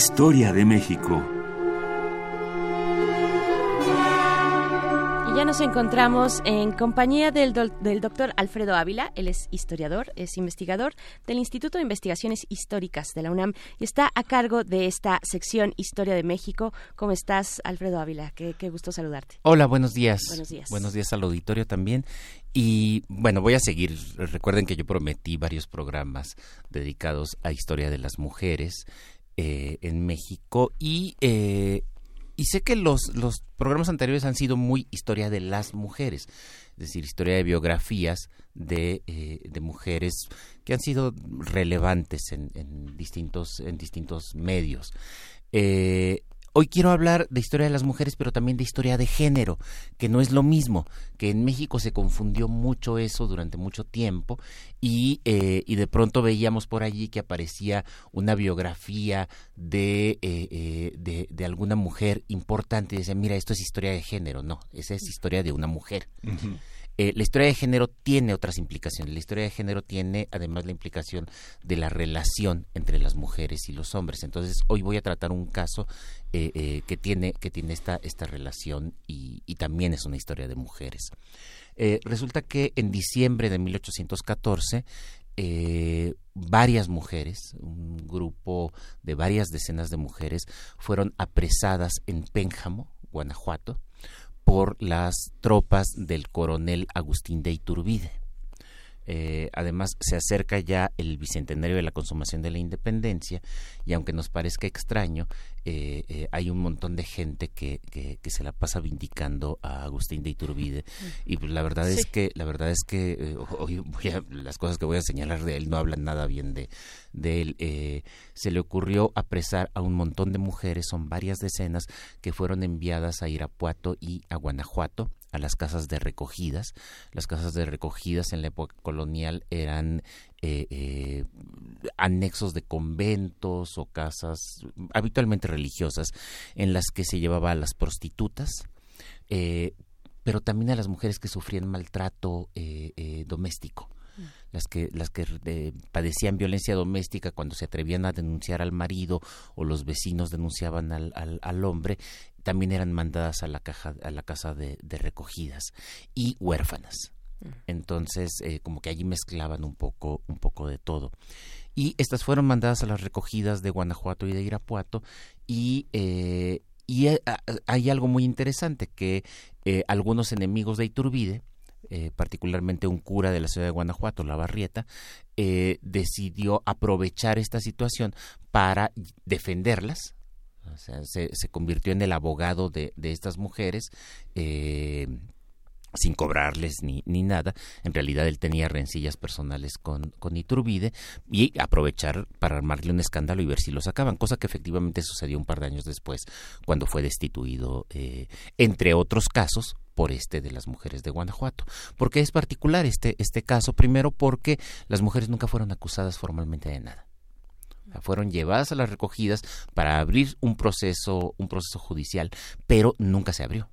Historia de México. Y ya nos encontramos en compañía del, del doctor Alfredo Ávila. Él es historiador, es investigador del Instituto de Investigaciones Históricas de la UNAM y está a cargo de esta sección Historia de México. ¿Cómo estás, Alfredo Ávila? Qué, qué gusto saludarte. Hola, buenos días. Buenos días. Buenos días al auditorio también. Y bueno, voy a seguir. Recuerden que yo prometí varios programas dedicados a historia de las mujeres eh, en México y, eh, y sé que los, los programas anteriores han sido muy historia de las mujeres, es decir, historia de biografías de, eh, de mujeres que han sido relevantes en, en distintos, en distintos medios. Eh, Hoy quiero hablar de historia de las mujeres, pero también de historia de género, que no es lo mismo, que en México se confundió mucho eso durante mucho tiempo y, eh, y de pronto veíamos por allí que aparecía una biografía de, eh, eh, de, de, alguna mujer importante y decían, mira, esto es historia de género. No, esa es historia de una mujer. Eh, la historia de género tiene otras implicaciones. La historia de género tiene además la implicación de la relación entre las mujeres y los hombres. Entonces, hoy voy a tratar un caso eh, eh, que tiene, que tiene esta, esta relación y, también es una historia de mujeres. resulta que en diciembre de 1814 eh, varias mujeres, un grupo de varias decenas de mujeres, fueron apresadas en Pénjamo, Guanajuato, por las tropas del coronel Agustín de Iturbide. Eh, además, se acerca ya el bicentenario de la consumación de la independencia y aunque nos parezca extraño, eh, eh, hay un montón de gente que, que, que, se la pasa vindicando a Agustín de Iturbide y pues, la verdad sí. es que la verdad es que eh, hoy voy a, las cosas que voy a señalar de él no hablan nada bien de, de él. Eh, se le ocurrió apresar a un montón de mujeres, son varias decenas que fueron enviadas a Irapuato y a Guanajuato a las casas de recogidas. Las casas de recogidas en la época colonial eran eh, eh, anexos de conventos o casas habitualmente religiosas en las que se llevaba a las prostitutas, eh, pero también a las mujeres que sufrían maltrato doméstico las que las que eh, padecían violencia doméstica cuando se atrevían a denunciar al marido o los vecinos denunciaban al, al, al hombre también eran mandadas a la caja a la casa de, de recogidas y huérfanas. Entonces eh, como que allí mezclaban un poco un poco de todo. Y estas fueron mandadas a las recogidas de Guanajuato y de Irapuato y eh, y hay algo muy interesante que eh, algunos enemigos de Iturbide eh, particularmente un cura de la ciudad de Guanajuato, La Barrieta, eh, decidió aprovechar esta situación para defenderlas. O sea, se, se, convirtió en el abogado de, de estas mujeres. Eh, sin cobrarles ni, ni nada. En realidad él tenía rencillas personales con, con Iturbide y aprovechar para armarle un escándalo y ver si lo sacaban, cosa que efectivamente sucedió un par de años después cuando fue destituido, eh, entre otros casos, por este de las mujeres de Guanajuato. ¿Por qué es particular este, este caso? Primero porque las mujeres nunca fueron acusadas formalmente de nada fueron llevadas a las recogidas para abrir un proceso un proceso judicial pero nunca se abrió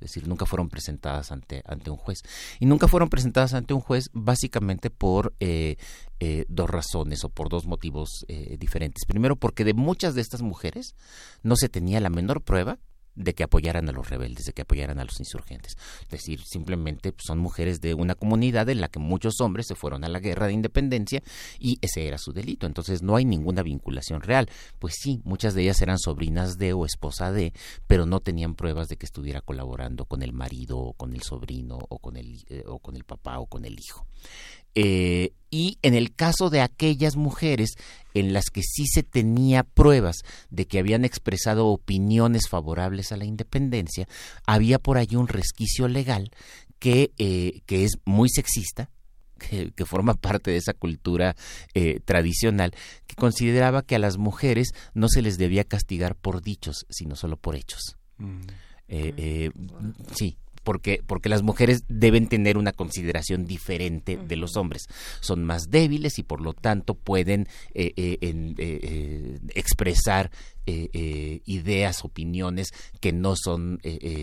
es decir, nunca fueron presentadas ante, ante un juez. Y nunca fueron presentadas ante un juez básicamente por eh, eh, dos razones o por dos motivos eh, diferentes. Primero, porque de muchas de estas mujeres no se tenía la menor prueba de que apoyaran a los rebeldes, de que apoyaran a los insurgentes. Es decir, simplemente son mujeres de una comunidad en la que muchos hombres se fueron a la guerra de independencia y ese era su delito. Entonces no hay ninguna vinculación real. Pues sí, muchas de ellas eran sobrinas de o esposa de, pero no tenían pruebas de que estuviera colaborando con el marido o con el sobrino o con el, eh, o con el papá o con el hijo. Eh, y en el caso de aquellas mujeres en las que sí se tenía pruebas de que habían expresado opiniones favorables a la independencia, había por ahí un resquicio legal que, eh, que es muy sexista, que, forma parte de esa cultura eh, tradicional, que consideraba que a las mujeres no se les debía castigar por dichos, sino solo por hechos. Mm. sí, porque, porque las mujeres deben tener una consideración diferente de los hombres. Son más débiles y por lo tanto pueden eh, eh, eh, expresar ideas, opiniones que no son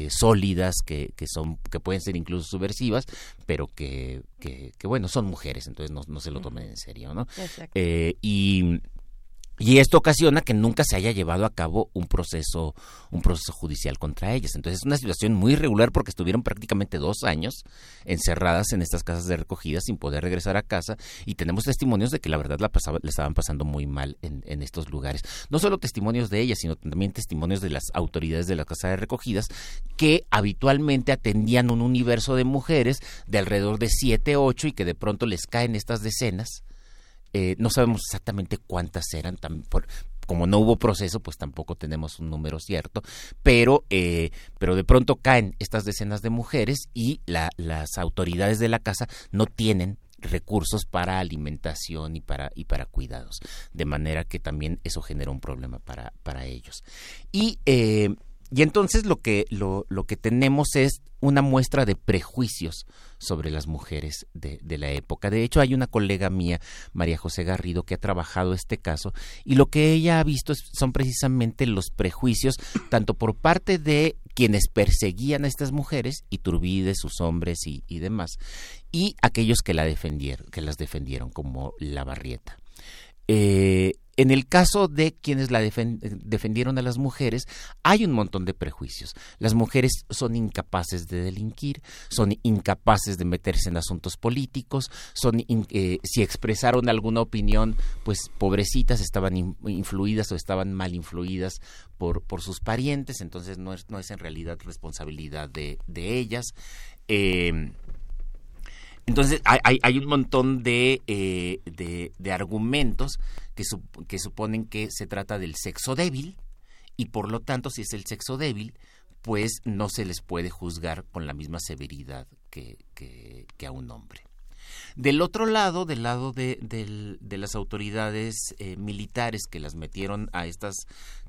sólidas, que, que, son, que pueden ser incluso subversivas, pero que, que, bueno, son mujeres, entonces no, no se lo tomen en serio, ¿no? y y esto ocasiona que nunca se haya llevado a cabo un proceso un proceso judicial contra ellas. Entonces es una situación muy irregular porque estuvieron prácticamente dos años encerradas en estas casas de recogida sin poder regresar a casa y tenemos testimonios de que la verdad la le estaban pasando muy mal en, en estos lugares. No solo testimonios de ellas sino también testimonios de las autoridades de la casa de recogidas que habitualmente atendían un universo de mujeres de alrededor de siete ocho y que de pronto les caen estas decenas eh, no sabemos exactamente cuántas eran, como no hubo proceso, pues tampoco tenemos un número cierto, pero, eh, pero de pronto caen estas decenas de mujeres y las autoridades de la casa no tienen recursos para alimentación y para y para cuidados de manera que también eso genera un problema para para ellos. Y eh, y entonces lo que, lo, lo, que tenemos es una muestra de prejuicios sobre las mujeres de, de, la época. De hecho, hay una colega mía, María José Garrido, que ha trabajado este caso y lo que ella ha visto son precisamente los prejuicios, tanto por parte de quienes perseguían a estas mujeres, Iturbide, sus hombres y, y demás, y aquellos que, la defendieron, que las defendieron, como la Barrieta. Eh, en el caso de quienes la defendieron a las mujeres, hay un montón de prejuicios. Las mujeres son incapaces de delinquir, son incapaces de meterse en asuntos políticos, son eh, si expresaron alguna opinión, pues pobrecitas estaban influidas o estaban mal influidas por, por sus parientes, entonces no es, no es en realidad responsabilidad de, de ellas. Eh, entonces hay, hay, un montón de, eh, de, argumentos que, que suponen que se trata del sexo débil y por lo tanto si es el sexo débil pues no se les puede juzgar con la misma severidad que, que, a un hombre. Del otro lado, del lado de, de las autoridades eh, militares que las metieron a estas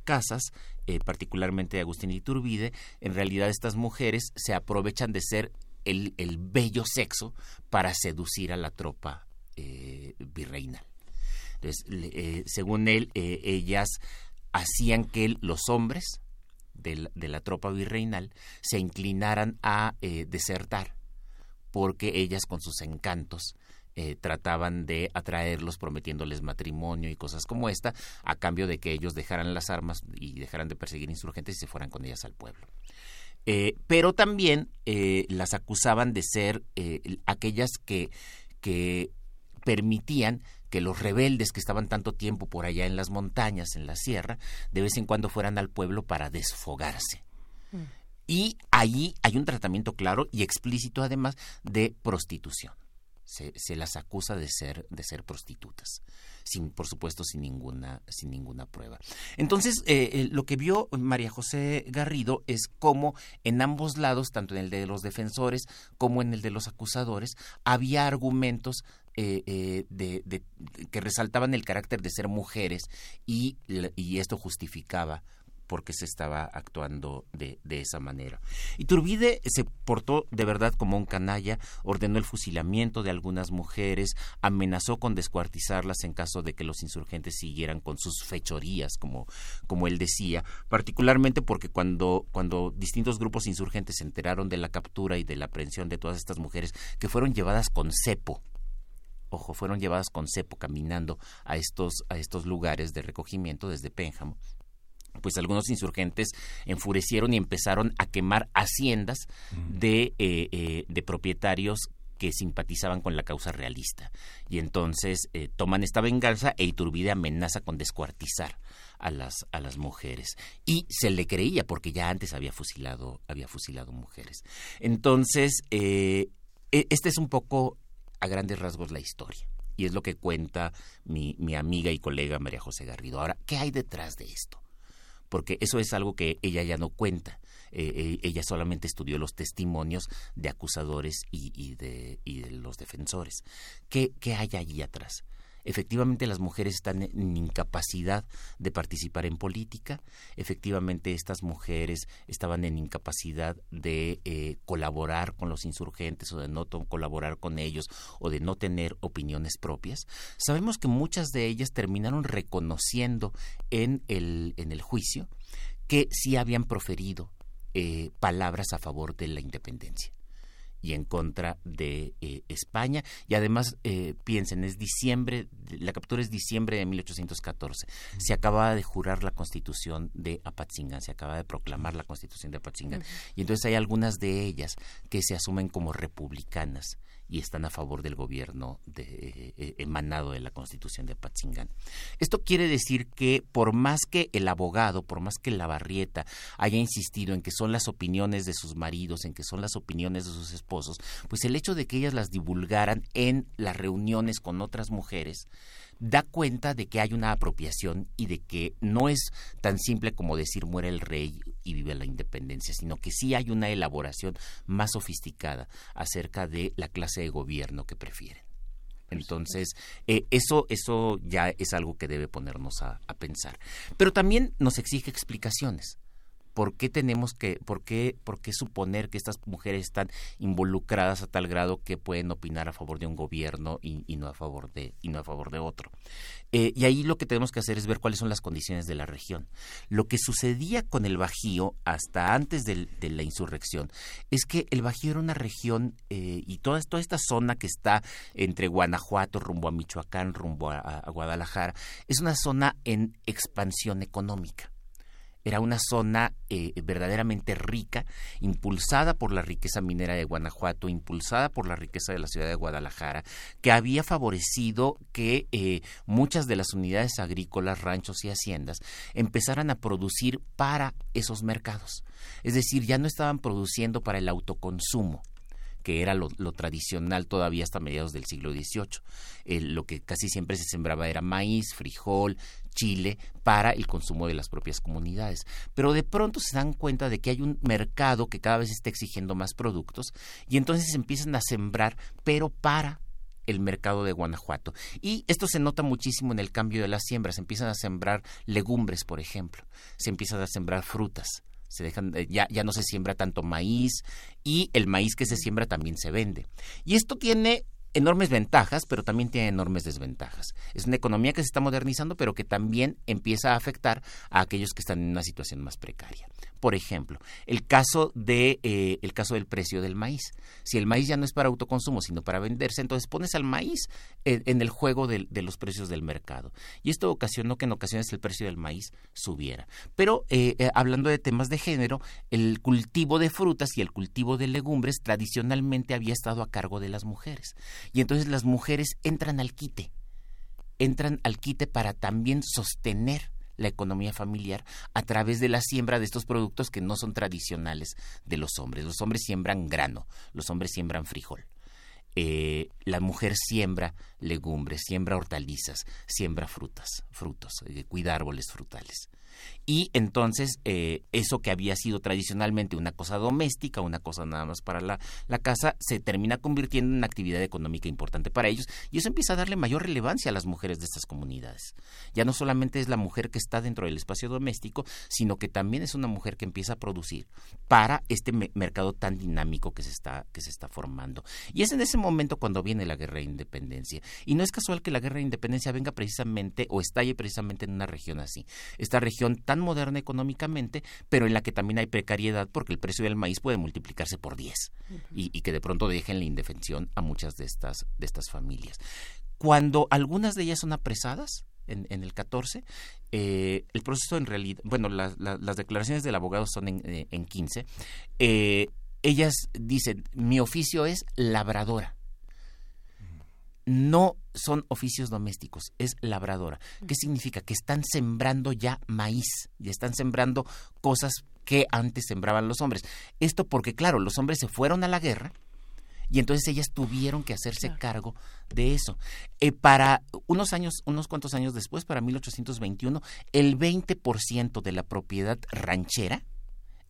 casas, eh, particularmente Agustín Iturbide, en realidad estas mujeres se aprovechan de ser el, bello sexo para seducir a la tropa eh, virreinal. Entonces, eh, según él, eh, ellas hacían que los hombres de la, tropa virreinal se inclinaran a desertar, porque ellas con sus encantos trataban de atraerlos prometiéndoles matrimonio y cosas como esta, a cambio de que ellos dejaran las armas y dejaran de perseguir insurgentes y se fueran con ellas al pueblo. Eh, pero también eh, las acusaban de ser eh, aquellas que, que permitían que los rebeldes que estaban tanto tiempo por allá en las montañas, en la sierra, de vez en cuando fueran al pueblo para desfogarse. Mm. Y allí hay un tratamiento claro y explícito además de prostitución. Se, se, las acusa de ser, de ser prostitutas, sin, por supuesto, sin ninguna, sin ninguna prueba. Entonces, eh, eh, lo que vio María José Garrido es cómo en ambos lados, tanto en el de los defensores como en el de los acusadores, había argumentos eh, de, que resaltaban el carácter de ser mujeres y, y esto justificaba porque se estaba actuando de, esa manera. Iturbide se portó de verdad como un canalla, ordenó el fusilamiento de algunas mujeres, amenazó con descuartizarlas en caso de que los insurgentes siguieran con sus fechorías, como, como él decía, particularmente porque cuando, cuando distintos grupos insurgentes se enteraron de la captura y de la aprehensión de todas estas mujeres que fueron llevadas con cepo, ojo, fueron llevadas con cepo caminando a estos, a estos lugares de recogimiento desde Pénjamo, pues algunos insurgentes enfurecieron y empezaron a quemar haciendas de, eh, eh, de propietarios que simpatizaban con la causa realista. Y entonces eh, toman esta venganza e Iturbide amenaza con descuartizar a las, a las mujeres. Y se le creía porque ya antes había fusilado, había fusilado mujeres. Entonces, e, este es un poco a grandes rasgos la historia. Y es lo que cuenta mi, mi amiga y colega María José Garrido. Ahora, ¿qué hay detrás de esto? Porque eso es algo que ella ya no cuenta. Eh, eh, ella solamente estudió los testimonios de acusadores y, de, y de los defensores. ¿Qué, ¿Qué hay allí atrás? Efectivamente las mujeres están en incapacidad de participar en política, efectivamente estas mujeres estaban en incapacidad de eh, colaborar con los insurgentes o de no colaborar con ellos o de no tener opiniones propias. Sabemos que muchas de ellas terminaron reconociendo en el, en el juicio que sí habían proferido eh, palabras a favor de la independencia y en contra de eh, España. Y además, eh, piensen, es diciembre, la captura es diciembre de 1814. Se acaba de jurar la constitución de Apatzingán, se acaba de proclamar la constitución de Apatzingán. Y entonces hay algunas de ellas que se asumen como republicanas y están a favor del gobierno de, eh, emanado de la Constitución de Patzingán. Esto quiere decir que por más que el abogado, por más que la barrieta haya insistido en que son las opiniones de sus maridos, en que son las opiniones de sus esposos, pues el hecho de que ellas las divulgaran en las reuniones con otras mujeres, da cuenta de que hay una apropiación y de que no es tan simple como decir muere el rey y vive la independencia, sino que sí hay una elaboración más sofisticada acerca de la clase de gobierno que prefieren. Entonces, eh, eso, eso ya es algo que debe ponernos a pensar. Pero también nos exige explicaciones. ¿Por qué tenemos que, por qué, por qué suponer que estas mujeres están involucradas a tal grado que pueden opinar a favor de un gobierno y, no a favor de y no a favor de otro? Eh, y ahí lo que tenemos que hacer es ver cuáles son las condiciones de la región. Lo que sucedía con el Bajío hasta antes de, la insurrección es que el Bajío era una región eh, y toda, toda esta zona que está entre Guanajuato rumbo a Michoacán rumbo a Guadalajara es una zona en expansión económica era una zona eh, verdaderamente rica, impulsada por la riqueza minera de Guanajuato, impulsada por la riqueza de la ciudad de Guadalajara, que había favorecido que eh, muchas de las unidades agrícolas, ranchos y haciendas empezaran a producir para esos mercados. Es decir, ya no estaban produciendo para el autoconsumo, que era lo, tradicional todavía hasta mediados del siglo XVIII. lo que casi siempre se sembraba era maíz, frijol, chile para el consumo de las propias comunidades. Pero de pronto se dan cuenta de que hay un mercado que cada vez está exigiendo más productos y entonces empiezan a sembrar, pero para el mercado de Guanajuato. Y esto se nota muchísimo en el cambio de las siembras. Se empiezan a sembrar legumbres, por ejemplo. Se empiezan a sembrar frutas se dejan eh, ya ya no se siembra tanto maíz y el maíz que se siembra también se vende. Y esto tiene enormes ventajas, pero también tiene enormes desventajas. Es una economía que se está modernizando, pero que también empieza a afectar a aquellos que están en una situación más precaria. Por ejemplo, el caso de eh, el caso del precio del maíz. Si el maíz ya no es para autoconsumo, sino para venderse, entonces pones al maíz en, el juego de, los precios del mercado. Y esto ocasionó que en ocasiones el precio del maíz subiera. Pero eh, eh, hablando de temas de género, el cultivo de frutas y el cultivo de legumbres tradicionalmente había estado a cargo de las mujeres. Y entonces las mujeres entran al quite, entran al quite para también sostener la economía familiar a través de la siembra de estos productos que no son tradicionales de los hombres. Los hombres siembran grano, los hombres siembran frijol. eh, la mujer siembra legumbres, siembra hortalizas, siembra frutas, frutos, eh, cuida árboles frutales. Y entonces eh, eso que había sido tradicionalmente una cosa doméstica, una cosa nada más para la, la, casa, se termina convirtiendo en una actividad económica importante para ellos y eso empieza a darle mayor relevancia a las mujeres de estas comunidades. Ya no solamente es la mujer que está dentro del espacio doméstico, sino que también es una mujer que empieza a producir para este mercado tan dinámico que se, está, que se está formando. Y es en ese momento cuando viene la guerra de independencia. Y no es casual que la guerra de independencia venga precisamente o estalle precisamente en una región así. Esta región tan moderna económicamente, pero en la que también hay precariedad porque el precio del maíz puede multiplicarse por 10 y, que de pronto dejen la indefensión a muchas de estas, de estas familias. Cuando algunas de ellas son apresadas, en, el 14. Eh, el proceso en realidad, bueno, las declaraciones del abogado son en, eh, en 15. Eh, ellas dicen, mi oficio es labradora no son oficios domésticos, es labradora. ¿Qué significa? Que están sembrando ya maíz, y están sembrando cosas que antes sembraban los hombres. Esto porque, claro, los hombres se fueron a la guerra y entonces ellas tuvieron que hacerse cargo de eso. Eh, para unos años, unos cuantos años después, para 1821, el 20% de la propiedad ranchera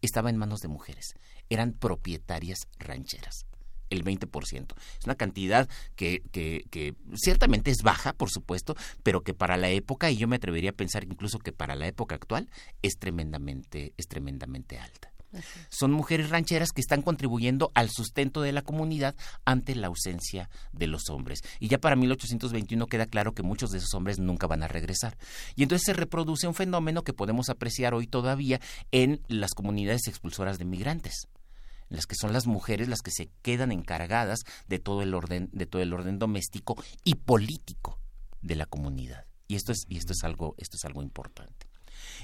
estaba en manos de mujeres. Eran propietarias rancheras el 20%. Es una cantidad que, que, que, ciertamente es baja, por supuesto, pero que para la época, y yo me atrevería a pensar incluso que para la época actual, es tremendamente, es tremendamente alta. Son mujeres rancheras que están contribuyendo al sustento de la comunidad ante la ausencia de los hombres. Y ya para 1821 queda claro que muchos de esos hombres nunca van a regresar. Y entonces se reproduce un fenómeno que podemos apreciar hoy todavía en las comunidades expulsoras de migrantes las que son las mujeres las que se quedan encargadas de todo el orden, de todo el orden doméstico y político de la comunidad. Y esto es, y esto es algo, esto es algo importante.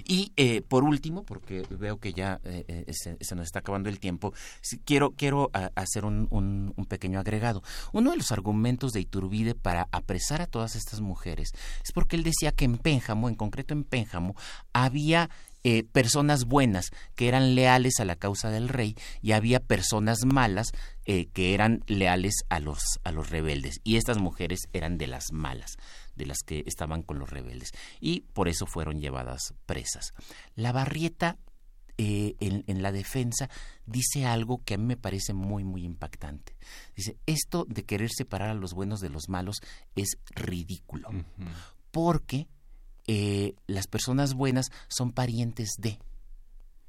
Y eh, por último, porque veo que ya eh, eh, se, nos está acabando el tiempo, quiero, quiero hacer un, un, un, pequeño agregado. Uno de los argumentos de Iturbide para apresar a todas estas mujeres es porque él decía que en Pénjamo, en concreto en Pénjamo, había eh, personas buenas que eran leales a la causa del rey y había personas malas eh, que eran leales a los, a los rebeldes. Y estas mujeres eran de las malas, de las que estaban con los rebeldes. Y por eso fueron llevadas presas. La barrieta eh, en, la defensa dice algo que a mí me parece muy, muy impactante. Dice, esto de querer separar a los buenos de los malos es ridículo. Porque eh, las personas buenas son parientes de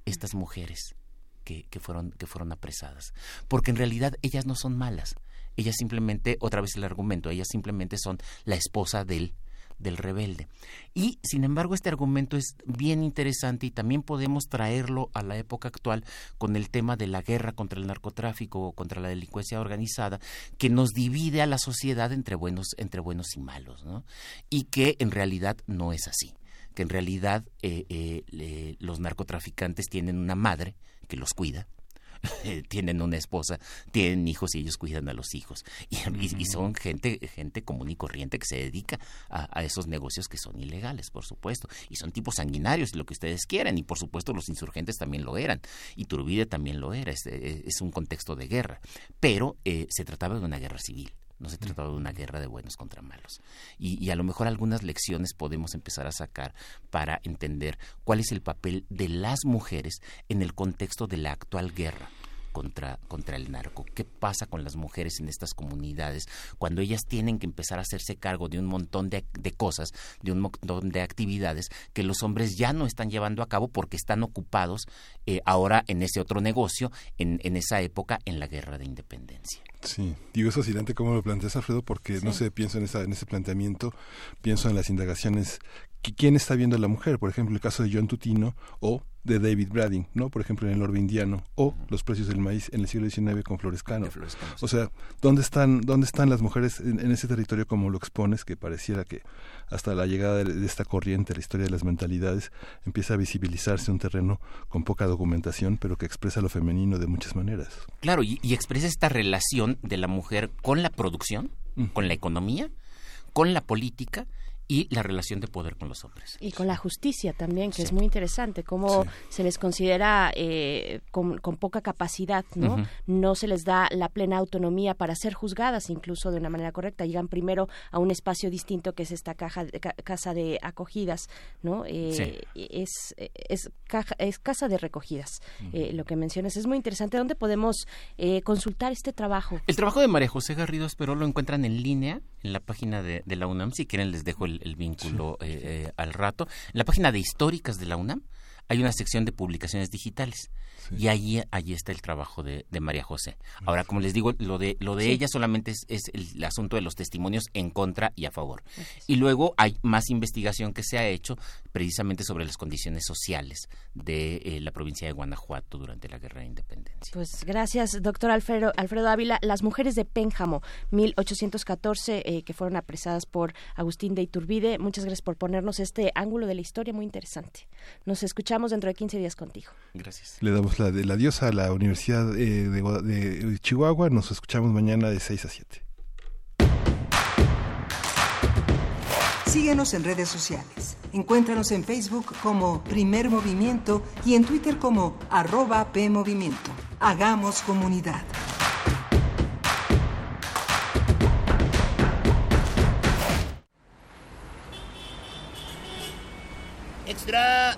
estas mujeres que, que, fueron, que fueron apresadas. Porque en realidad ellas no son malas. Ellas simplemente, otra vez el argumento, ellas simplemente son la esposa del del rebelde. Y, sin embargo, este argumento es bien interesante y también podemos traerlo a la época actual con el tema de la guerra contra el narcotráfico o contra la delincuencia organizada, que nos divide a la sociedad entre buenos, entre buenos y malos, ¿no? Y que en realidad no es así que en realidad eh, eh, los narcotraficantes tienen una madre que los cuida, tienen una esposa, tienen hijos y ellos cuidan a los hijos. Y, son gente, gente común y corriente que se dedica a, esos negocios que son ilegales, por supuesto. Y son tipos sanguinarios, lo que ustedes quieran. Y por supuesto los insurgentes también lo eran. Y Turbide también lo era. Es, es un contexto de guerra. Pero eh, se trataba de una guerra civil. No se trataba de una guerra de buenos contra malos. Y, y, a lo mejor algunas lecciones podemos empezar a sacar para entender cuál es el papel de las mujeres en el contexto de la actual guerra contra, contra el narco. ¿Qué pasa con las mujeres en estas comunidades cuando ellas tienen que empezar a hacerse cargo de un montón de, de cosas, de un montón de actividades que los hombres ya no están llevando a cabo porque están ocupados eh, ahora en ese otro negocio, en, en esa época, en la guerra de independencia? Sí, digo, es fascinante cómo lo planteas, Alfredo, porque no sé, pienso en, esa, en ese planteamiento, pienso en las indagaciones, ¿quién está viendo a la mujer? Por ejemplo, el caso de John Tutino o de David Bradding, ¿no? Por ejemplo, en el orbe indiano, o los precios del maíz en el siglo XIX con Florescano. O sea, ¿dónde están, dónde están las mujeres en, ese territorio como lo expones, que pareciera que hasta la llegada de, esta corriente, la historia de las mentalidades, empieza a visibilizarse un terreno con poca documentación, pero que expresa lo femenino de muchas maneras. Claro, y, expresa esta relación de la mujer con la producción, con la economía, con la política y la relación de poder con los hombres. Y con la justicia también, que es muy interesante, cómo se les considera eh, con, poca capacidad, ¿no? No se les da la plena autonomía para ser juzgadas incluso de una manera correcta. Llegan primero a un espacio distinto que es esta caja casa de acogidas, ¿no? Eh, es, es, es casa de recogidas. Eh, lo que mencionas es muy interesante. ¿Dónde podemos consultar este trabajo? El trabajo de María José Garrido Espero lo encuentran en línea en la página de, de la UNAM. Si quieren les dejo el el, vínculo eh, eh, al rato. En la página de históricas de la UNAM hay una sección de publicaciones digitales y allí, allí está el trabajo de, María José. Ahora, como les digo, lo de, lo de ella solamente es, el, asunto de los testimonios en contra y a favor. Y luego hay más investigación que se ha hecho precisamente sobre las condiciones sociales de eh, la provincia de Guanajuato durante la Guerra de Independencia. Pues gracias, doctor Alfredo, Alfredo Ávila. Las mujeres de Pénjamo, 1814, eh, que fueron apresadas por Agustín de Iturbide. Muchas gracias por ponernos este ángulo de la historia muy interesante. Nos escuchamos dentro de 15 días contigo. Gracias. Le damos la, de la diosa a la Universidad eh, de, Chihuahua. Nos escuchamos mañana de 6 a 7. Síguenos en redes sociales. Encuéntranos en Facebook como Primer Movimiento y en Twitter como arroba PMovimiento. Hagamos comunidad. Extra,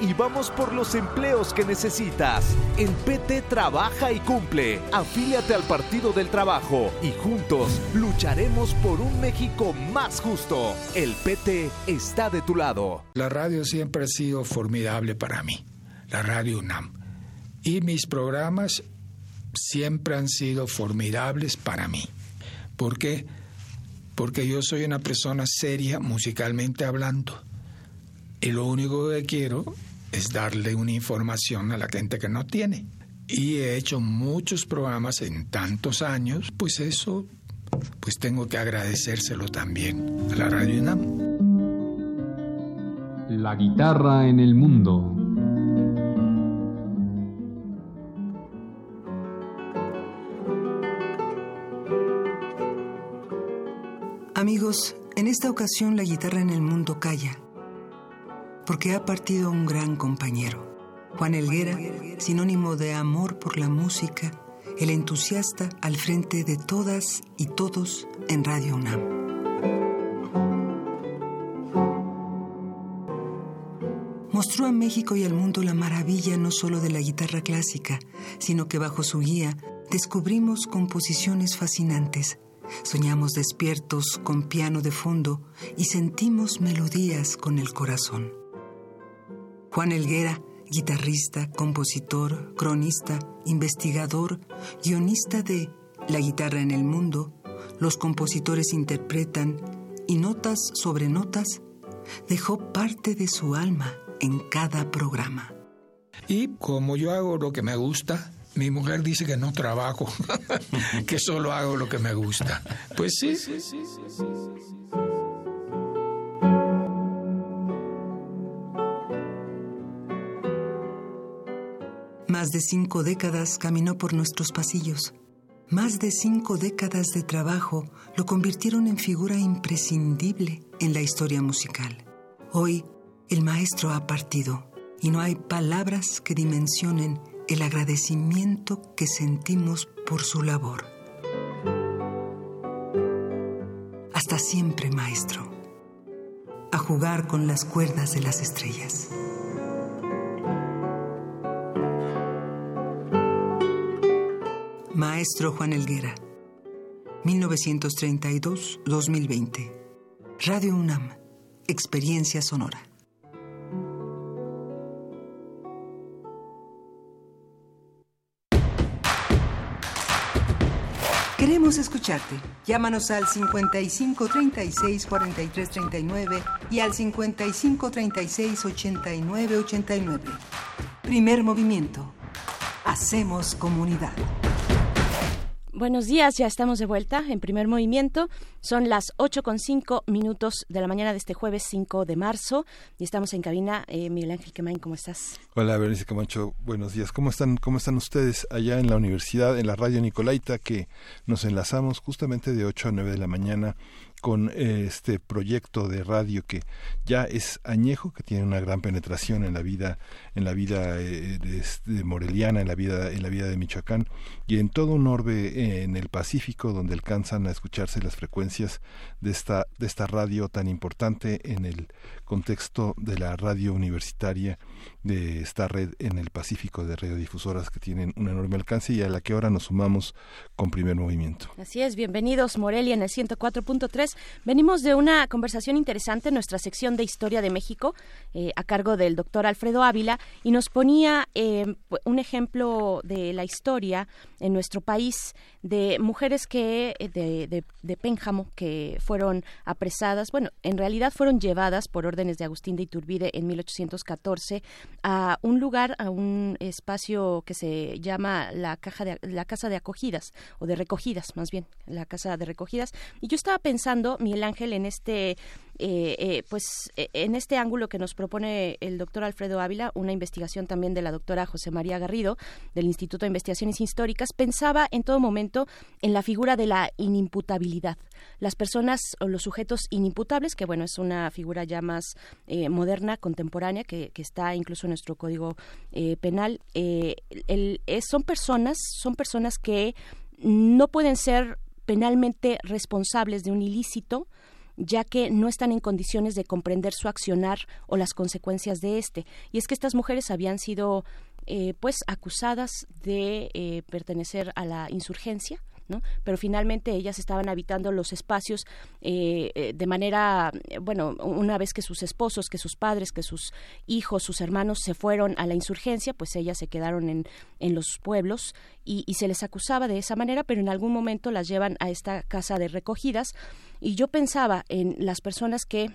y vamos por los empleos que necesitas. En PT trabaja y cumple. Afíliate al Partido del Trabajo y juntos lucharemos por un México más justo. El PT está de tu lado. La radio siempre ha sido formidable para mí, la radio UNAM. Y mis programas siempre han sido formidables para mí. ¿Por qué? Porque yo soy una persona seria musicalmente hablando. Y lo único que quiero es darle una información a la gente que no tiene. Y he hecho muchos programas en tantos años, pues eso, pues tengo que agradecérselo también a la Radio UNAM. La guitarra en el mundo. Amigos, en esta ocasión la guitarra en el mundo calla porque ha partido un gran compañero. Juan Elguera, sinónimo de amor por la música, el entusiasta al frente de todas y todos en Radio UNAM. Mostró a México y al mundo la maravilla no solo de la guitarra clásica, sino que bajo su guía descubrimos composiciones fascinantes. Soñamos despiertos con piano de fondo y sentimos melodías con el corazón. Juan Elguera, guitarrista, compositor, cronista, investigador, guionista de La guitarra en el mundo, Los compositores interpretan y Notas sobre Notas, dejó parte de su alma en cada programa. Y como yo hago lo que me gusta, mi mujer dice que no trabajo, que solo hago lo que me gusta. Pues sí. sí, sí, sí Más de cinco décadas caminó por nuestros pasillos. Más de cinco décadas de trabajo lo convirtieron en figura imprescindible en la historia musical. Hoy, el maestro ha partido y no hay palabras que dimensionen el agradecimiento que sentimos por su labor. Hasta siempre, maestro. A jugar con las cuerdas de las estrellas. Maestro Juan Elguera. 1932-2020. Radio UNAM. Experiencia sonora. Queremos escucharte. Llámanos al 55 36 43 39 y al 55 36 89 89. Primer movimiento. Hacemos comunidad. Buenos días, ya estamos de vuelta en primer movimiento. Son las ocho con cinco minutos de la mañana de este jueves 5 de marzo y estamos en cabina. Eh, Miguel Ángel Quemain, ¿cómo estás? Hola, Berenice Camacho, buenos días. ¿Cómo están, ¿Cómo están ustedes allá en la universidad, en la radio Nicolaita, que nos enlazamos justamente de 8 a 9 de la mañana con este proyecto de radio que ya es añejo, que tiene una gran penetración en la vida, en la vida eh, de, moreliana, en la vida, en la vida de Michoacán y en todo un orbe eh, en el Pacífico donde alcanzan a escucharse las frecuencias de esta, de esta radio tan importante en el contexto de la radio universitaria de esta red en el Pacífico de radiodifusoras que tienen un enorme alcance y a la que ahora nos sumamos con primer movimiento. Así es, bienvenidos Morelia en el 104.3. Venimos de una conversación interesante en nuestra sección de Historia de México eh, a cargo del doctor Alfredo Ávila y nos ponía eh, un ejemplo de la historia en nuestro país de mujeres que eh, de, de, de Pénjamo que fueron apresadas, bueno, en realidad fueron llevadas por de Agustín de Iturbide en 1814 a un lugar, a un espacio que se llama la caja de la casa de acogidas o de recogidas, más bien, la casa de recogidas. Y yo estaba pensando, Miguel Ángel, en este eh, eh, pues eh, en este ángulo que nos propone el doctor Alfredo Ávila, una investigación también de la doctora José María Garrido del Instituto de Investigaciones Históricas, pensaba en todo momento en la figura de la inimputabilidad. Las personas o los sujetos inimputables, que bueno, es una figura ya más moderna, contemporánea, que, está incluso en nuestro código penal, son personas, son personas que no pueden ser penalmente responsables de un ilícito ya que no están en condiciones de comprender su accionar o las consecuencias de este. Y es que estas mujeres habían sido eh, pues acusadas de eh, pertenecer a la insurgencia pero finalmente ellas estaban habitando los espacios eh, eh, de manera, bueno, una vez que sus esposos, que sus padres, que sus hijos, sus hermanos se fueron a la insurgencia, pues ellas se quedaron en, en los pueblos y, se les acusaba de esa manera, pero en algún momento las llevan a esta casa de recogidas. Y yo pensaba en las personas que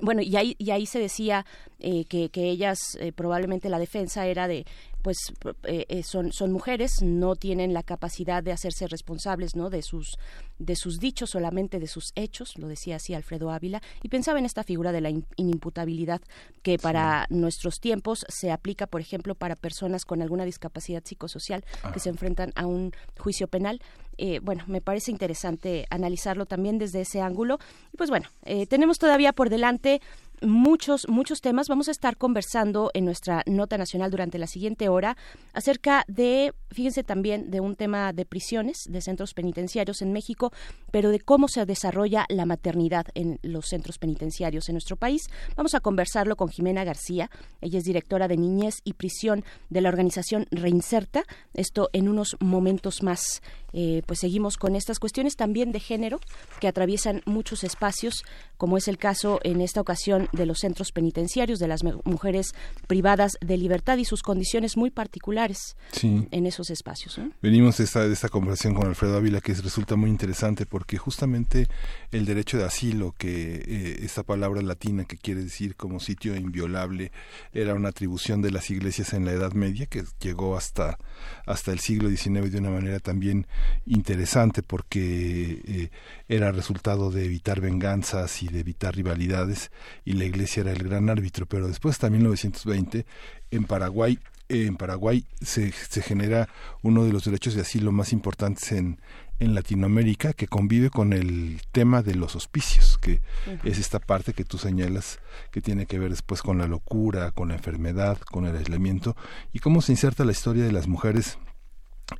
bueno, y ahí, y ahí se decía eh, que, que, ellas, probablemente la defensa era de pues eh, eh, son, son mujeres, no tienen la capacidad de hacerse responsables ¿no? de, sus, de sus dichos, solamente de sus hechos, lo decía así Alfredo Ávila, y pensaba en esta figura de la inimputabilidad que para nuestros tiempos se aplica, por ejemplo, para personas con alguna discapacidad psicosocial que se enfrentan a un juicio penal. Eh, bueno, me parece interesante analizarlo también desde ese ángulo. Pues bueno, tenemos todavía por delante muchos, muchos temas. Vamos a estar conversando en nuestra nota nacional durante la siguiente hora acerca de, fíjense también, de un tema de prisiones, de centros penitenciarios en México, pero de cómo se desarrolla la maternidad en los centros penitenciarios en nuestro país. Vamos a conversarlo con Jimena García. Ella es directora de Niñez y Prisión de la organización Reinserta. Esto en unos momentos más. Eh, pues seguimos con estas cuestiones también de género que atraviesan muchos espacios, como es el caso en esta ocasión de los centros penitenciarios, de las mujeres privadas de libertad y sus condiciones muy particulares en esos espacios. Venimos de esta, de esta conversación con Alfredo Ávila que resulta muy interesante porque justamente el derecho de asilo, que eh, esta palabra latina que quiere decir como sitio inviolable, era una atribución de las iglesias en la Edad Media que llegó hasta, hasta el siglo XIX de una manera también interesante porque eh, era resultado de evitar venganzas y de evitar rivalidades y la iglesia era el gran árbitro, pero después hasta 1920 en Paraguay en Paraguay se, se genera uno de los derechos de asilo más importantes en, en Latinoamérica que convive con el tema de los hospicios, que es esta parte que tú señalas que tiene que ver después con la locura, con la enfermedad, con el aislamiento y cómo se inserta la historia de las mujeres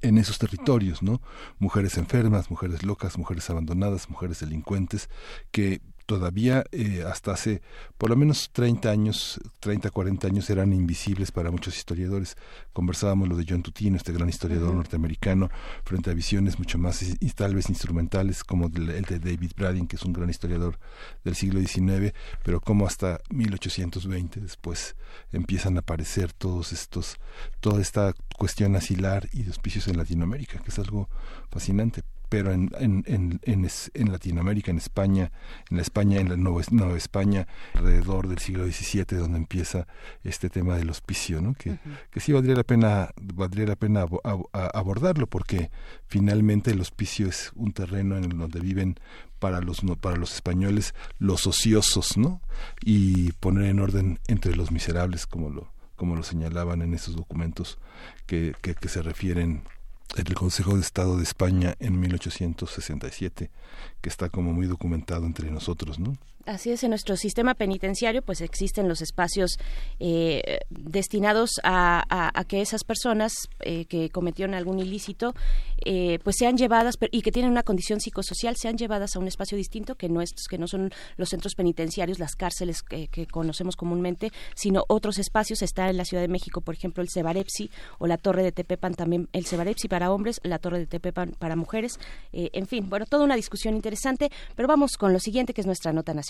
en esos territorios, ¿no? Mujeres enfermas, mujeres locas, mujeres abandonadas, mujeres delincuentes que todavía eh, hasta hace por lo menos 30 años, 30, 40 años eran invisibles para muchos historiadores. Conversábamos lo de John Tutino, este gran historiador norteamericano, frente a visiones mucho más y, tal vez instrumentales como el de David Bradding, que es un gran historiador del siglo XIX, pero como hasta 1820 después empiezan a aparecer todos estos, toda esta cuestión asilar y de hospicios en Latinoamérica, que es algo fascinante pero en, en, en, en, Latinoamérica, en España, en la España, en la Nueva, Nueva, España, alrededor del siglo XVII, donde empieza este tema del hospicio, ¿no? que, que sí valdría la pena, valdría la pena abordarlo, porque finalmente el hospicio es un terreno en donde viven para los para los españoles los ociosos, ¿no? Y poner en orden entre los miserables, como lo como lo señalaban en esos documentos que, que, que se refieren el Consejo de Estado de España en 1867, que está como muy documentado entre nosotros, ¿no? Así es, en nuestro sistema penitenciario pues existen los espacios eh, destinados a, que esas personas eh, que cometieron algún ilícito eh, pues sean llevadas y que tienen una condición psicosocial sean llevadas a un espacio distinto que no, es, que no son los centros penitenciarios, las cárceles que, conocemos comúnmente, sino otros espacios. Está en la Ciudad de México, por ejemplo, el Cebarepsi o la Torre de Tepepan también, el Cebarepsi para hombres, la Torre de Tepepan para mujeres. en fin, bueno, toda una discusión interesante, pero vamos con lo siguiente que es nuestra nota nacional.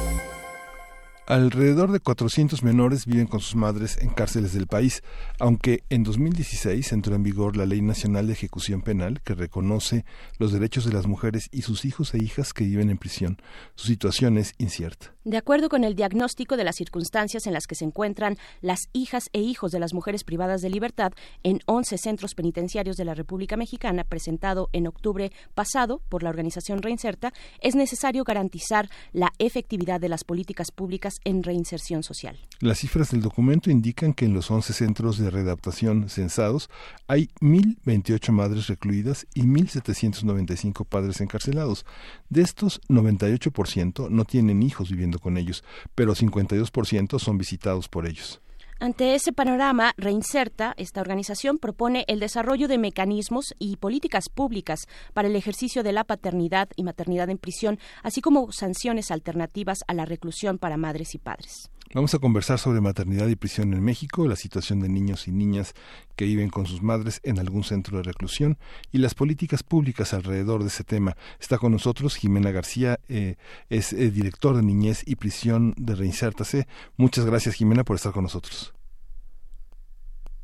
Alrededor de 400 menores viven con sus madres en cárceles del país, aunque en 2016 entró en vigor la Ley Nacional de Ejecución Penal que reconoce los derechos de las mujeres y sus hijos e hijas que viven en prisión. Su situación es incierta. De acuerdo con el diagnóstico de las circunstancias en las que se encuentran las hijas e hijos de las mujeres privadas de libertad en 11 centros penitenciarios de la República Mexicana, presentado en octubre pasado por la organización Reinserta, es necesario garantizar la efectividad de las políticas públicas en reinserción social. Las cifras del documento indican que en los 11 centros de readaptación censados hay 1.028 madres recluidas y 1.795 padres encarcelados. De estos, 98% no tienen hijos viviendo con ellos, pero 52% son visitados por ellos. Ante ese panorama, Reinserta, esta organización, propone el desarrollo de mecanismos y políticas públicas para el ejercicio de la paternidad y maternidad en prisión, así como sanciones alternativas a la reclusión para madres y padres. Vamos a conversar sobre maternidad y prisión en México, la situación de niños y niñas que viven con sus madres en algún centro de reclusión y las políticas públicas alrededor de ese tema. Está con nosotros Jimena García, eh, es eh, director de Niñez y Prisión de Reinsértase. Muchas gracias, Jimena, por estar con nosotros.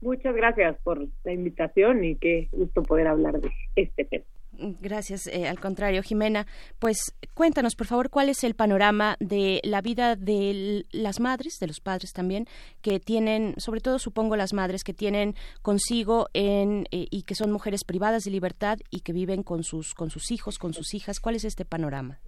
Muchas gracias por la invitación y qué gusto poder hablar de este tema. Gracias, eh, al contrario, Jimena. Pues cuéntanos, por favor, cuál es el panorama de la vida de las madres, de los padres también, que tienen, sobre todo supongo las madres que tienen consigo en, eh, y que son mujeres privadas de libertad y que viven con sus, con sus hijos, con sus hijas. ¿Cuál es este panorama?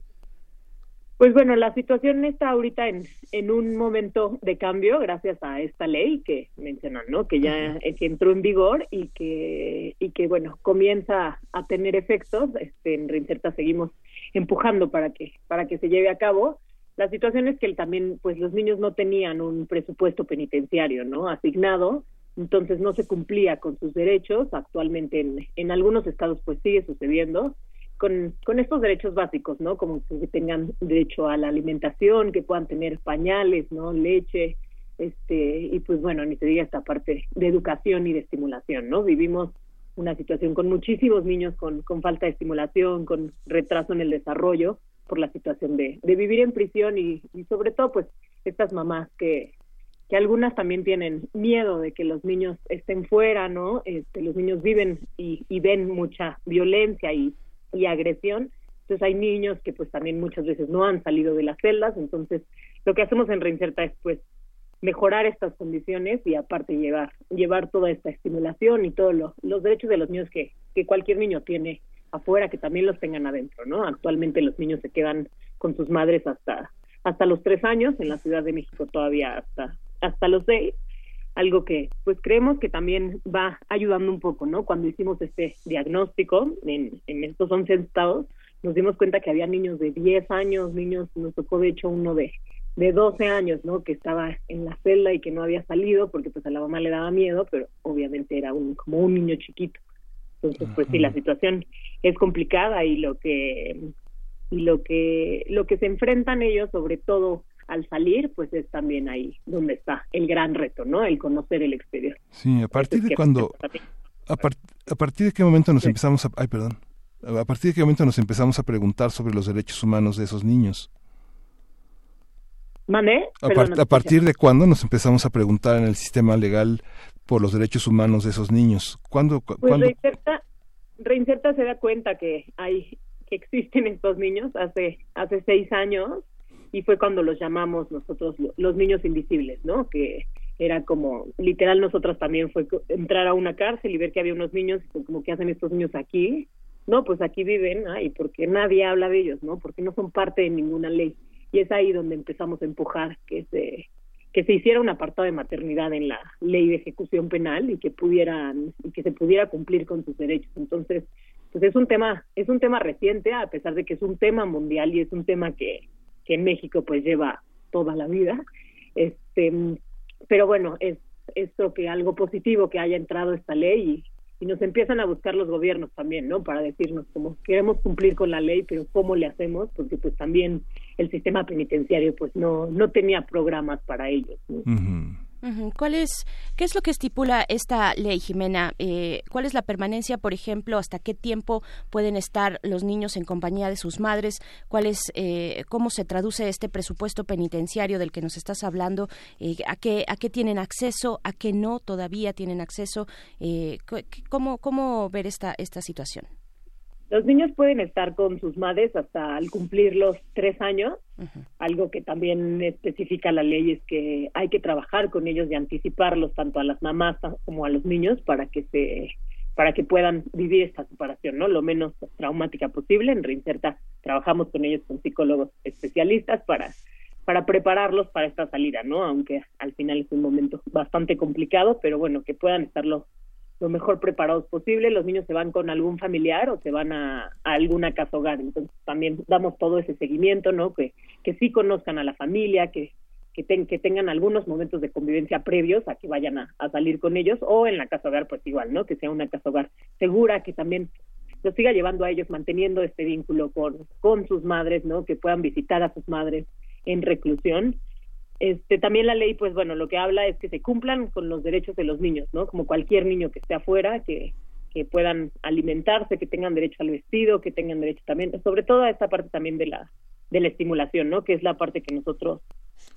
Pues bueno, la situación está ahorita en, en un momento de cambio gracias a esta ley que mencionan, ¿no? Que ya entró en vigor y que y que bueno comienza a tener efectos. Este, en Reinserta seguimos empujando para que para que se lleve a cabo. La situación es que también, pues los niños no tenían un presupuesto penitenciario, ¿no? Asignado, entonces no se cumplía con sus derechos. Actualmente en, en algunos estados, pues sigue sucediendo con, con estos derechos básicos, ¿no? Como que tengan derecho a la alimentación, que puedan tener pañales, ¿no? Leche, este, y pues bueno, ni se diga esta parte de educación y de estimulación, ¿no? Vivimos una situación con muchísimos niños con, con falta de estimulación, con retraso en el desarrollo por la situación de, de vivir en prisión y, y sobre todo pues estas mamás que, que algunas también tienen miedo de que los niños estén fuera, ¿no? Este, los niños viven y, y ven mucha violencia y y agresión. Entonces hay niños que pues también muchas veces no han salido de las celdas, entonces lo que hacemos en Reinserta es pues mejorar estas condiciones y aparte llevar llevar toda esta estimulación y todos los derechos de los niños que, que cualquier niño tiene afuera que también los tengan adentro, ¿no? Actualmente los niños se quedan con sus madres hasta hasta los tres años, en la Ciudad de México todavía hasta hasta los seis, algo que pues creemos que también va ayudando un poco, ¿no? Cuando hicimos este diagnóstico en, en estos 11 estados, nos dimos cuenta que había niños de 10 años, niños, nos tocó de hecho uno de, de 12 años, ¿no? Que estaba en la celda y que no había salido porque pues a la mamá le daba miedo, pero obviamente era un como un niño chiquito. Entonces, pues sí, la situación es complicada y lo que y lo que lo que se enfrentan ellos, sobre todo al salir, pues es también ahí donde está el gran reto, ¿no? El conocer el exterior. Sí, a partir de cuando a, a, partir de qué momento nos empezamos a ay, perdón. A partir de qué momento nos empezamos a preguntar sobre los derechos humanos de esos niños. A, partir de cuándo nos empezamos a preguntar en el sistema legal por los derechos humanos de esos niños? ¿Cuándo? Pues Reinserta, Reinserta, se da cuenta que hay que existen estos niños hace hace seis años y fue cuando los llamamos nosotros los niños invisibles, ¿no? Que era como literal nosotras también fue entrar a una cárcel y ver que había unos niños y como que hacen estos niños aquí no pues aquí viven ay porque nadie habla de ellos no porque no son parte de ninguna ley. Y es ahí donde empezamos a empujar que se que se hiciera un apartado de maternidad en la ley de ejecución penal y que pudieran y que se pudiera cumplir con sus derechos. Entonces pues es un tema es un tema reciente a pesar de que es un tema mundial y es un tema que, que en México pues lleva toda la vida este pero bueno es esto que algo positivo que haya entrado esta ley y, nos empiezan a buscar los gobiernos también, ¿no? Para decirnos cómo queremos cumplir con la ley, pero cómo le hacemos, porque pues también el sistema penitenciario pues no no tenía programas para ellos. ¿Cuál es, ¿Qué es lo que estipula esta ley, Jimena? Eh, ¿Cuál es la permanencia, por ejemplo? ¿Hasta qué tiempo pueden estar los niños en compañía de sus madres? ¿Cuál es, eh, ¿Cómo se traduce este presupuesto penitenciario del que nos estás hablando? Eh, ¿a, qué, ¿A qué tienen acceso? ¿A qué no todavía tienen acceso? ¿cómo, ¿Cómo ver esta, esta situación? Los niños pueden estar con sus madres hasta al cumplir los tres años. Algo que también especifica la ley es que hay que trabajar con ellos y anticiparlos tanto a las mamás como a los niños para que se para que puedan vivir esta separación, ¿no? Lo menos traumática posible. En Reinserta trabajamos con ellos con psicólogos especialistas para para prepararlos para esta salida, ¿no? Aunque al final es un momento bastante complicado, pero bueno, que puedan estarlo lo mejor preparados posible. Los niños se van con algún familiar o se van a, alguna casa hogar. Entonces también damos todo ese seguimiento, ¿no? Que, que sí conozcan a la familia, que, que, que tengan algunos momentos de convivencia previos a que vayan a, salir con ellos o en la casa hogar, pues igual, ¿no? Que sea una casa hogar segura, que también los siga llevando a ellos manteniendo este vínculo con, con sus madres, ¿no? Que puedan visitar a sus madres en reclusión este, también la ley, pues bueno, lo que habla es que se cumplan con los derechos de los niños, ¿no? Como cualquier niño que esté afuera, que, que puedan alimentarse, que tengan derecho al vestido, que tengan derecho también, sobre todo a esta parte también de la, de la estimulación, ¿no? Que es la parte que nosotros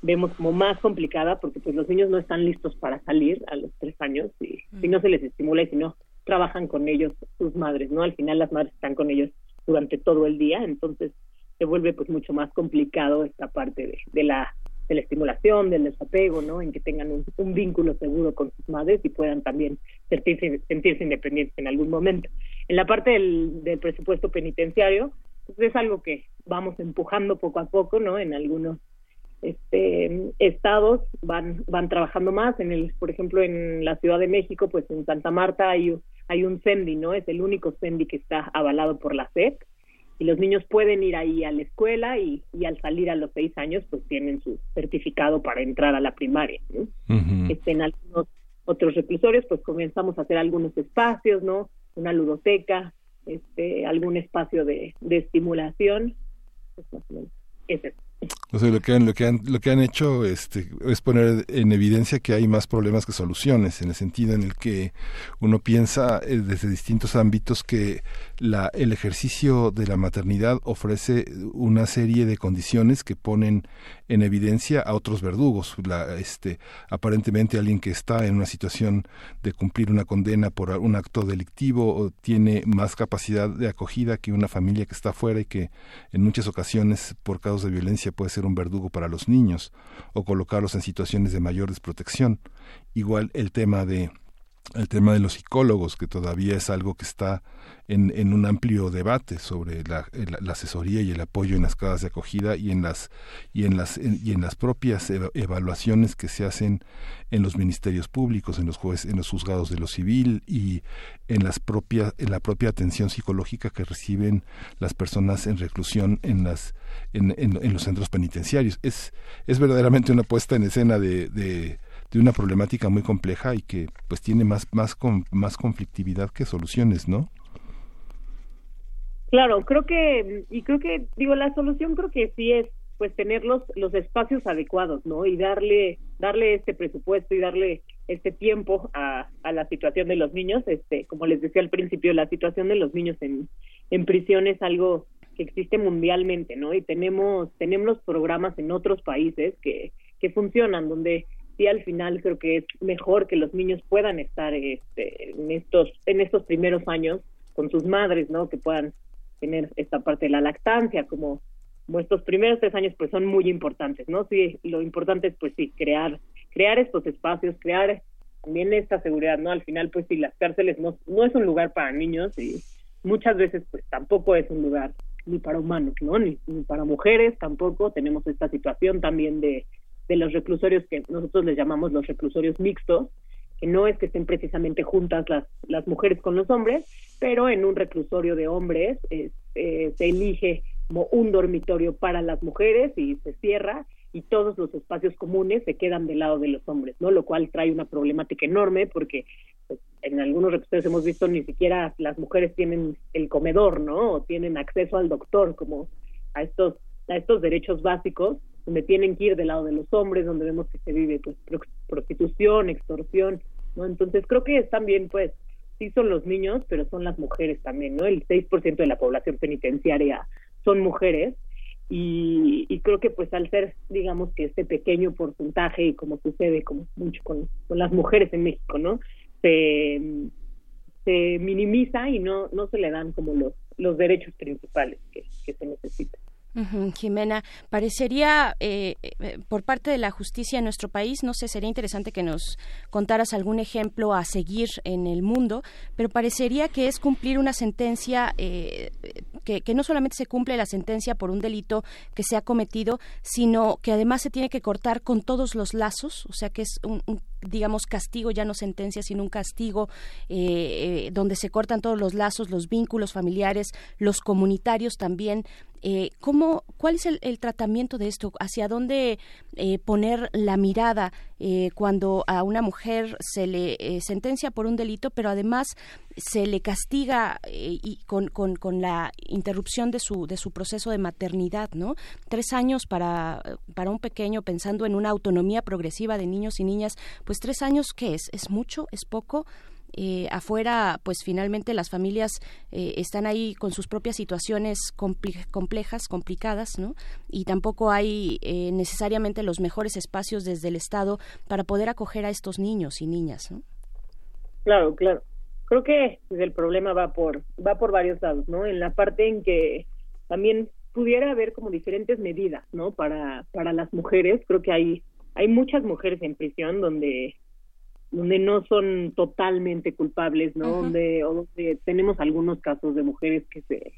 vemos como más complicada, porque pues los niños no están listos para salir a los tres años y si no se les estimula y si no trabajan con ellos sus madres, ¿no? Al final las madres están con ellos durante todo el día, entonces se vuelve pues mucho más complicado esta parte de, de la de la estimulación, del desapego, ¿no? En que tengan un, vínculo seguro con sus madres y puedan también sentirse, sentirse independientes en algún momento. En la parte del, del presupuesto penitenciario, pues es algo que vamos empujando poco a poco, ¿no? En algunos este, estados van van trabajando más en el por ejemplo en la Ciudad de México pues en Santa Marta hay hay un CENDI no es el único CENDI que está avalado por la SEP y los niños pueden ir ahí a la escuela y, y, al salir a los seis años pues tienen su certificado para entrar a la primaria ¿no? este, en algunos otros reclusorios pues comenzamos a hacer algunos espacios no una ludoteca este algún espacio de, de estimulación. Pues, más o menos ese o sea, lo que han, lo que han, lo que han hecho este, es poner en evidencia que hay más problemas que soluciones, en el sentido en el que uno piensa eh, desde distintos ámbitos que la, el ejercicio de la maternidad ofrece una serie de condiciones que ponen en evidencia a otros verdugos. La, este, aparentemente alguien que está en una situación de cumplir una condena por un acto delictivo tiene más capacidad de acogida que una familia que está afuera y que en muchas ocasiones por causas de violencia puede ser un verdugo para los niños o colocarlos en situaciones de mayor desprotección. Igual el tema de el tema de los psicólogos, que todavía es algo que está en, en un amplio debate sobre la, asesoría y el apoyo en las casas de acogida y en las y en las y en las propias evaluaciones que se hacen en los ministerios públicos, en los jueces, en los juzgados de lo civil y en las propias en la propia atención psicológica que reciben las personas en reclusión en las en, los centros penitenciarios. Es es verdaderamente una puesta en escena de, de de una problemática muy compleja y que pues tiene más más con, más conflictividad que soluciones, ¿no? Claro, creo que, y creo que, digo, la solución creo que sí es pues tener los, los espacios adecuados, ¿no? Y darle, darle este presupuesto y darle este tiempo a, a la situación de los niños. Este, como les decía al principio, la situación de los niños en, en prisión es algo existe mundialmente, ¿no? Y tenemos, tenemos programas en otros países que, que funcionan, donde sí al final creo que es mejor que los niños puedan estar este, en estos, en estos primeros años con sus madres, ¿no? Que puedan tener esta parte de la lactancia, como, como estos primeros tres años pues son muy importantes, ¿no? Sí, lo importante es pues sí, crear, crear estos espacios, crear también esta seguridad, ¿no? Al final pues sí, las cárceles no, no es un lugar para niños y muchas veces pues tampoco es un lugar ni para humanos, ¿no? Ni, ni para mujeres tampoco, tenemos esta situación también de, de los reclusorios que nosotros les llamamos los reclusorios mixtos, que no es que estén precisamente juntas las, las mujeres con los hombres, pero en un reclusorio de hombres eh, se elige como un dormitorio para las mujeres y se cierra y todos los espacios comunes se quedan del lado de los hombres, ¿no? Lo cual trae una problemática enorme porque en algunos reclusorios hemos visto ni siquiera las mujeres tienen el comedor, ¿no? O tienen acceso al doctor como a estos a estos derechos básicos donde tienen que ir del lado de los hombres, donde vemos que se vive pues prostitución, extorsión, ¿no? Entonces creo que es también, pues, sí son los niños, pero son las mujeres también, ¿no? El 6% de la población penitenciaria son mujeres y, y, creo que pues al ser, digamos que este pequeño porcentaje y como sucede como mucho con, con las mujeres en México, ¿no? Se, se minimiza y no, no se le dan como los, los derechos principales que, que se necesitan. Jimena, parecería eh, eh, por parte de la justicia en nuestro país, no sé, sería interesante que nos contaras algún ejemplo a seguir en el mundo, pero parecería que es cumplir una sentencia, eh, que, no solamente se cumple la sentencia por un delito que se ha cometido, sino que además se tiene que cortar con todos los lazos, o sea que es un, digamos, castigo, ya no sentencia, sino un castigo donde se cortan todos los lazos, los vínculos familiares, los comunitarios también. Eh, ¿cómo, ¿Cuál es el, tratamiento de esto? ¿Hacia dónde eh, poner la mirada eh, cuando a una mujer se le eh, sentencia por un delito, pero además se le castiga y con, con, con, la interrupción de su, de su proceso de maternidad, ¿no? Tres años para, para un pequeño pensando en una autonomía progresiva de niños y niñas, pues tres años, ¿qué es? ¿Es mucho? ¿Es poco? Eh, afuera, pues finalmente las familias eh, están ahí con sus propias situaciones complejas, complicadas, ¿no? Y tampoco hay eh, necesariamente los mejores espacios desde el Estado para poder acoger a estos niños y niñas, ¿no? Claro, claro. Creo que el problema va por va por varios lados, ¿no? En la parte en que también pudiera haber como diferentes medidas, ¿no? Para para las mujeres, creo que hay hay muchas mujeres en prisión donde donde no son totalmente culpables, ¿no? donde, tenemos algunos casos de mujeres que se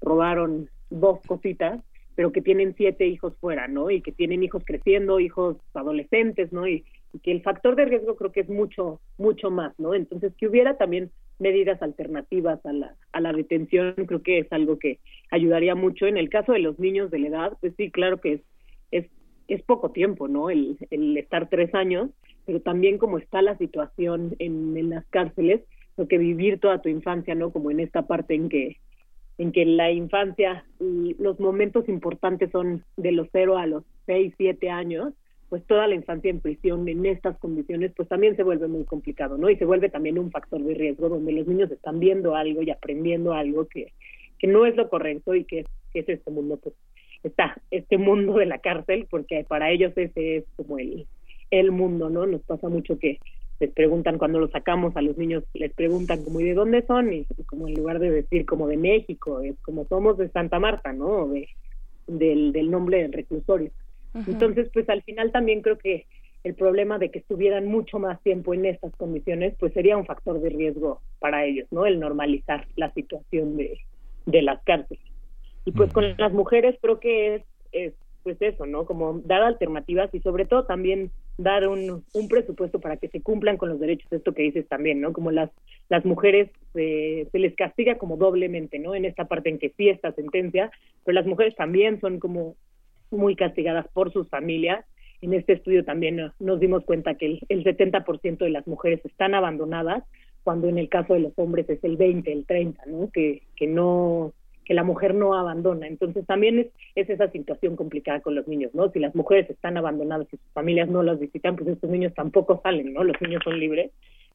robaron dos cositas, pero que tienen siete hijos fuera, ¿no? Y que tienen hijos creciendo, hijos adolescentes, ¿no? Y, que el factor de riesgo creo que es mucho, mucho más, ¿no? Entonces, que hubiera también medidas alternativas a la, a la detención, creo que es algo que ayudaría mucho. En el caso de los niños de la edad, pues sí, claro que es, es, es poco tiempo, ¿no? El, el estar tres años, pero también como está la situación en, las cárceles, lo que vivir toda tu infancia, ¿no? Como en esta parte en que en que la infancia y los momentos importantes son de los cero a los seis, siete años, pues toda la infancia en prisión en estas condiciones, pues también se vuelve muy complicado, ¿no? Y se vuelve también un factor de riesgo donde los niños están viendo algo y aprendiendo algo que, que no es lo correcto y que, que es este mundo, pues está este mundo de la cárcel, porque para ellos ese es como el, el mundo, ¿no? Nos pasa mucho que les preguntan cuando los sacamos a los niños, les preguntan como, ¿y de dónde son? Y como en lugar de decir como de México, es como somos de Santa Marta, ¿no? De, del, del nombre del reclusorio. Entonces, pues al final también creo que el problema de que estuvieran mucho más tiempo en estas condiciones, pues sería un factor de riesgo para ellos, ¿no? El normalizar la situación de, de las cárceles. Y pues con las mujeres creo que es, es pues eso, ¿no? Como dar alternativas y sobre todo también dar un, un presupuesto para que se cumplan con los derechos, esto que dices también, ¿no? Como las, las mujeres eh, se les castiga como doblemente, ¿no? En esta parte en que sí esta sentencia, pero las mujeres también son como muy castigadas por sus familias. En este estudio también nos dimos cuenta que el, el 70% de las mujeres están abandonadas, cuando en el caso de los hombres es el 20, el 30, ¿no? Que, que no que la mujer no abandona. Entonces también es, es esa situación complicada con los niños, ¿no? Si las mujeres están abandonadas y sus familias no las visitan, pues estos niños tampoco salen, ¿no? Los niños son libres,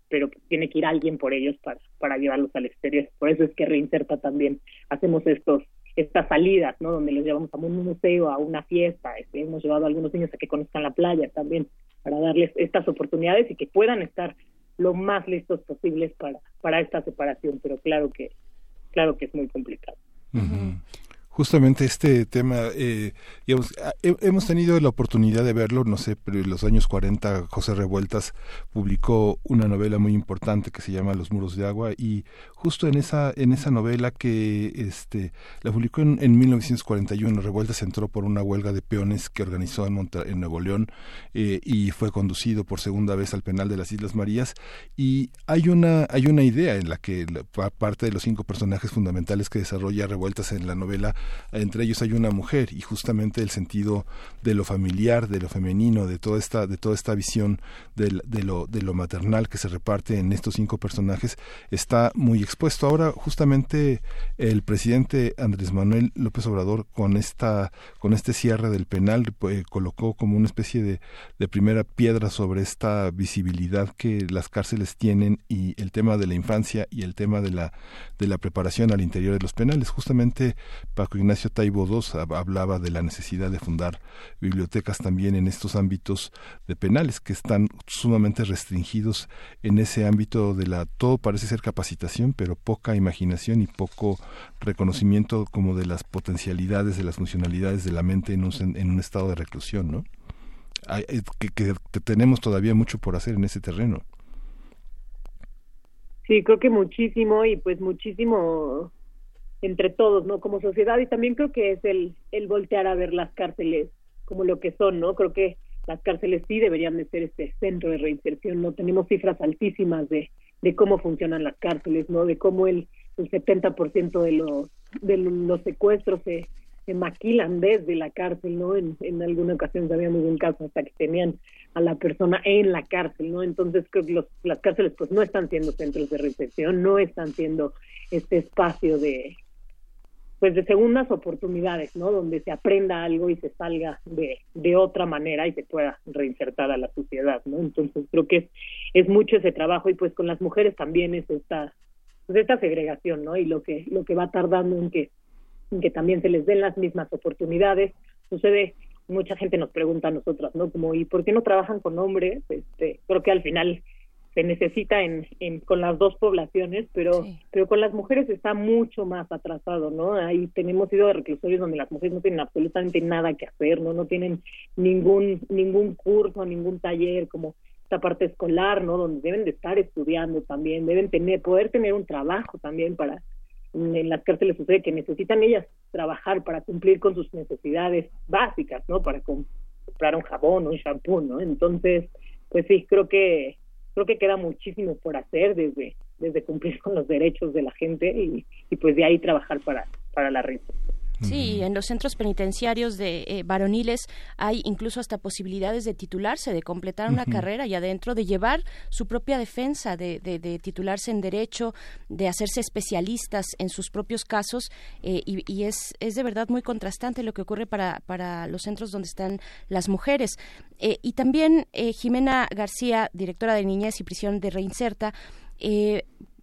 pero tiene que ir alguien por ellos para, para llevarlos al exterior. Por eso es que Reinserta también hacemos estos estas salidas, ¿no? Donde los llevamos a un museo, a una fiesta, este, hemos llevado a algunos niños a que conozcan la playa también, para darles estas oportunidades y que puedan estar lo más listos posibles para, para esta separación, pero claro que, claro que es muy complicado. Justamente este tema, eh, hemos tenido la oportunidad de verlo, no sé, pero en los años 40 José Revueltas publicó una novela muy importante que se llama Los muros de agua y justo en esa en esa novela que este la publicó en, en 1941 Revueltas entró por una huelga de peones que organizó en, en Nuevo León eh, y fue conducido por segunda vez al penal de las Islas Marías. Y hay una hay una idea en la que parte de los cinco personajes fundamentales que desarrolla Revueltas en la novela entre ellos hay una mujer y justamente el sentido de lo familiar, de lo femenino, de toda esta, de toda esta visión de, lo, de lo maternal que se reparte en estos cinco personajes está muy expuesto. Ahora justamente el presidente Andrés Manuel López Obrador con esta, con este cierre del penal pues, colocó como una especie de, de primera piedra sobre esta visibilidad que las cárceles tienen y el tema de la infancia y el tema de la, de la preparación al interior de los penales. Justamente Paco Ignacio Taibo II hablaba de la necesidad de fundar bibliotecas también en estos ámbitos de penales que están sumamente restringidos en ese ámbito de la todo parece ser capacitación, pero poca imaginación y poco reconocimiento como de las potencialidades, de las funcionalidades de la mente en un, en un estado de reclusión, ¿no? Eh, que, que tenemos todavía mucho por hacer en ese terreno. Sí, creo que muchísimo y pues muchísimo entre todos, ¿no? Como sociedad y también creo que es el, el voltear a ver las cárceles como lo que son, ¿no? Creo que las cárceles sí deberían de ser este centro de reinserción, ¿no? Tenemos cifras altísimas de, de cómo funcionan las cárceles, ¿no? De cómo el, el 70% de los, de los secuestros se, se maquilan desde la cárcel, ¿no? En, en alguna ocasión sabíamos un caso hasta que tenían a la persona en la cárcel, ¿no? Entonces los, las cárceles pues no están siendo centros de reinserción, no están siendo este espacio de, pues de segundas oportunidades, ¿no? Donde se aprenda algo y se salga de, de otra manera y se pueda reinsertar a la sociedad, ¿no? Entonces creo que es, es mucho ese trabajo y pues con las mujeres también es esta, pues esta segregación, ¿no? Y lo que, lo que va tardando en que, en que también se les den las mismas oportunidades. Sucede, mucha gente nos pregunta a nosotras, ¿no? Como, ¿y por qué no trabajan con hombres? Este, creo que al final se necesita en, en, con las dos poblaciones, pero pero con las mujeres está mucho más atrasado, ¿no? Ahí tenemos ido de reclusorios donde las mujeres no tienen absolutamente nada que hacer, no no tienen ningún ningún curso, ningún taller como esta parte escolar, ¿no? Donde deben de estar estudiando también, deben tener poder tener un trabajo también para en las cárceles sucede que necesitan ellas trabajar para cumplir con sus necesidades básicas, ¿no? Para comprar un jabón, un shampoo, ¿no? Entonces, pues sí, creo que creo que queda muchísimo por hacer desde, desde cumplir con los derechos de la gente y, y pues de ahí trabajar para, para la risa. Sí, en los centros penitenciarios de eh, varoniles hay incluso hasta posibilidades de titularse, de completar una carrera y adentro, de llevar su propia defensa, de, de, titularse en derecho, de hacerse especialistas en sus propios casos eh, y, y, es, es de verdad muy contrastante lo que ocurre para, para los centros donde están las mujeres. Eh, y también Jimena García, directora de Niñez y Prisión de Reinserta,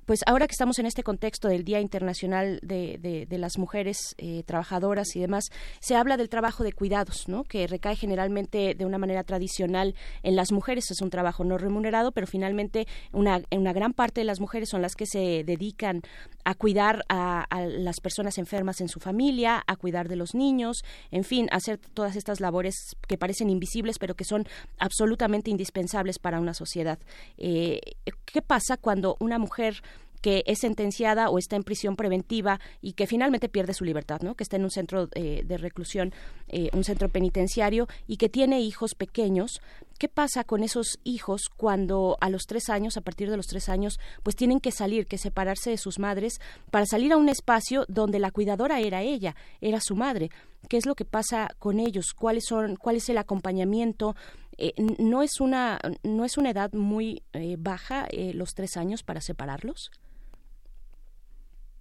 pues ahora que estamos en este contexto del Día Internacional de, las Mujeres eh, Trabajadoras y demás, se habla del trabajo de cuidados, ¿no? Que recae generalmente de una manera tradicional en las mujeres. Es un trabajo no remunerado, pero finalmente una, una gran parte de las mujeres son las que se dedican a cuidar a, las personas enfermas en su familia, a cuidar de los niños, en fin, hacer todas estas labores que parecen invisibles, pero que son absolutamente indispensables para una sociedad. Eh, ¿Qué pasa cuando una mujer que es sentenciada o está en prisión preventiva y que finalmente pierde su libertad, ¿no? Que está en un centro eh, de reclusión, eh, un centro penitenciario y que tiene hijos pequeños. ¿Qué pasa con esos hijos cuando a los tres años, a partir de los tres años, pues tienen que salir, que separarse de sus madres para salir a un espacio donde la cuidadora era ella, era su madre? ¿Qué es lo que pasa con ellos? ¿Cuáles son, cuál es el acompañamiento? Eh, no es una no es una edad muy baja los tres años para separarlos.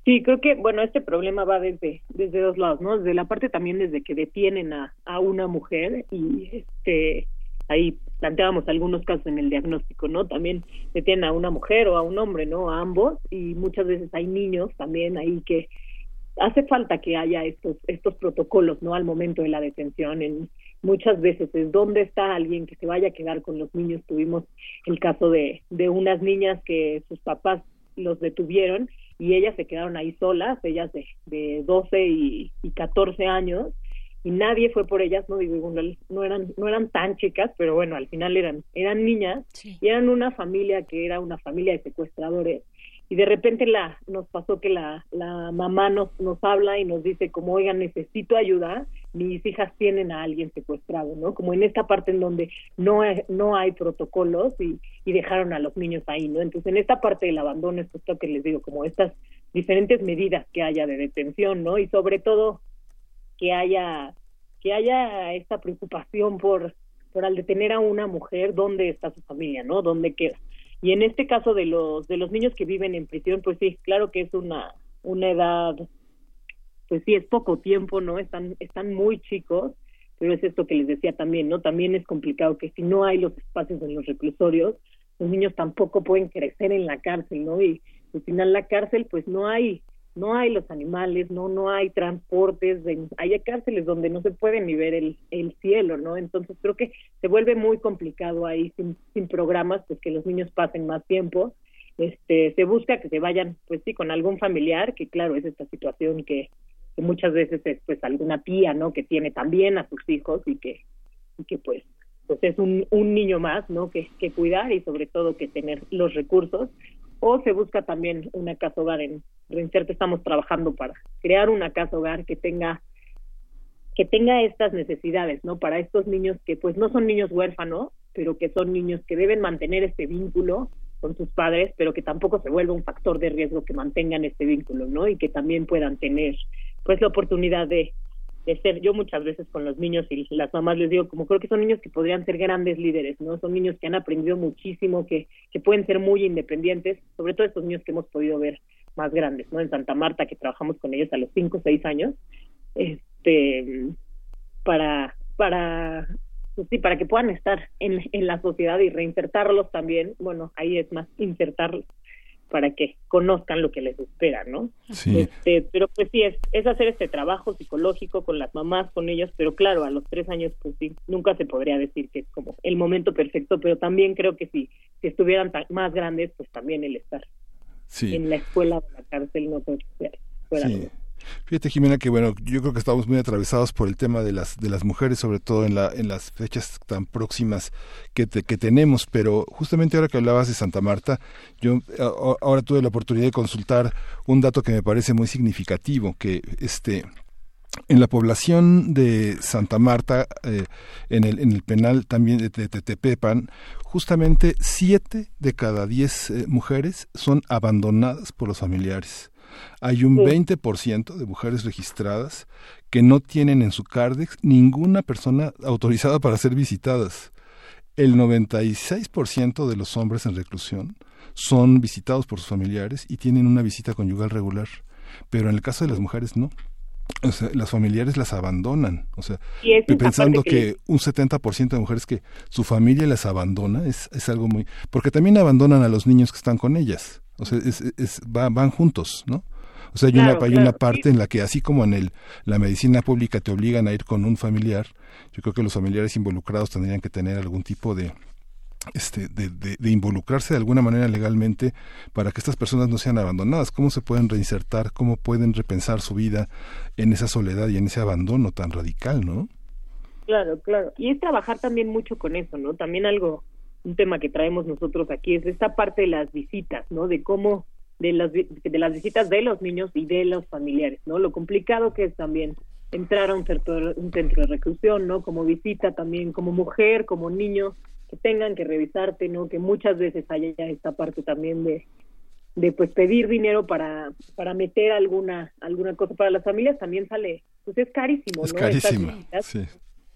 Sí, creo que, bueno, este problema va desde, desde dos lados, ¿no? Desde la parte también desde que detienen a, a una mujer y este ahí planteábamos algunos casos en el diagnóstico, ¿no? También detienen a una mujer o a un hombre, ¿no? A ambos y muchas veces hay niños también ahí que hace falta que haya estos estos protocolos, ¿no? Al momento de la detención en muchas veces es dónde está alguien que se vaya a quedar con los niños. Tuvimos el caso de de unas niñas que sus papás los detuvieron y ellas se quedaron ahí solas, ellas de, de 12 y, y 14 años, y nadie fue por ellas, no digo, no eran, no eran tan chicas, pero bueno, al final eran, eran niñas, y eran una familia que era una familia de secuestradores, y de repente la nos pasó que la, la mamá nos, nos habla y nos dice como oigan necesito ayuda mis hijas tienen a alguien secuestrado no como en esta parte en donde no hay, no hay protocolos y, y dejaron a los niños ahí no entonces en esta parte del abandono es esto que les digo como estas diferentes medidas que haya de detención no y sobre todo que haya que haya esta preocupación por por al detener a una mujer dónde está su familia no dónde queda y en este caso de los de los niños que viven en prisión, pues sí, claro que es una una edad pues sí es poco tiempo, ¿no? Están están muy chicos, pero es esto que les decía también, ¿no? También es complicado que si no hay los espacios en los reclusorios, los niños tampoco pueden crecer en la cárcel, ¿no? Y al final la cárcel pues no hay no hay los animales, no no hay transportes, hay cárceles donde no se puede ni ver el, el cielo, ¿no? Entonces creo que se vuelve muy complicado ahí sin, sin programas, pues que los niños pasen más tiempo. Este, se busca que se vayan, pues sí, con algún familiar, que claro, es esta situación que, que muchas veces es pues alguna tía, ¿no? Que tiene también a sus hijos y que, y que pues pues es un, un niño más, ¿no? Que, que cuidar y sobre todo que tener los recursos o se busca también una casa hogar en Reincerte estamos trabajando para crear una casa hogar que tenga que tenga estas necesidades, ¿no? Para estos niños que pues no son niños huérfanos, pero que son niños que deben mantener este vínculo con sus padres, pero que tampoco se vuelva un factor de riesgo que mantengan este vínculo, ¿no? Y que también puedan tener pues la oportunidad de de ser yo muchas veces con los niños y las mamás les digo como creo que son niños que podrían ser grandes líderes no son niños que han aprendido muchísimo que que pueden ser muy independientes sobre todo estos niños que hemos podido ver más grandes no en Santa Marta que trabajamos con ellos a los cinco o seis años este para para pues sí para que puedan estar en, en la sociedad y reinsertarlos también bueno ahí es más insertarlos para que conozcan lo que les espera, ¿no? Sí. Este, pero pues sí, es, es hacer este trabajo psicológico con las mamás, con ellos, pero claro, a los tres años, pues sí, nunca se podría decir que es como el momento perfecto, pero también creo que si, si estuvieran más grandes, pues también el estar en la escuela o en la cárcel no creo que fuera sí. Fíjate, Jimena, que bueno, yo creo que estamos muy atravesados por el tema de las de las mujeres, sobre todo en la en las fechas tan próximas que que tenemos, pero justamente ahora que hablabas de Santa Marta, yo ahora tuve la oportunidad de consultar un dato que me parece muy significativo, que este en la población de Santa Marta, eh, en, el, en el penal también de Tetepepan, justamente siete de cada diez eh, mujeres son abandonadas por los familiares. Hay un 20% de mujeres registradas que no tienen en su CARDEX ninguna persona autorizada para ser visitadas. El 96% de los hombres en reclusión son visitados por sus familiares y tienen una visita conyugal regular, pero en el caso de las mujeres no. O sea, las familiares las abandonan. O sea, Y pensando que, que un 70% de mujeres que su familia las abandona es, es algo muy... Porque también abandonan a los niños que están con ellas. O sea, es, es- va- van juntos, ¿no? O sea, hay, Claro, una, hay una parte en la que, así como en el, la medicina pública te obligan a ir con un familiar, yo creo que los familiares involucrados tendrían que tener algún tipo de, este, de, de- de involucrarse de alguna manera legalmente para que estas personas no sean abandonadas. ¿Cómo se pueden reinsertar? ¿Cómo pueden repensar su vida en esa soledad y en ese abandono tan radical, no? Claro, claro. Y es trabajar también mucho con eso, ¿no? También algo, un tema que traemos nosotros aquí es esta parte de las visitas, ¿no? De cómo, de las, de las visitas de los niños y de los familiares, ¿no? Lo complicado que es también entrar a un centro, un centro de reclusión, ¿no? Como visita también, como mujer, como niño, que tengan que revisarte, ¿no? Que muchas veces haya esta parte también de, de pues pedir dinero para para meter alguna alguna cosa. Para las familias también sale pues es carísimo Es no Estas Sí.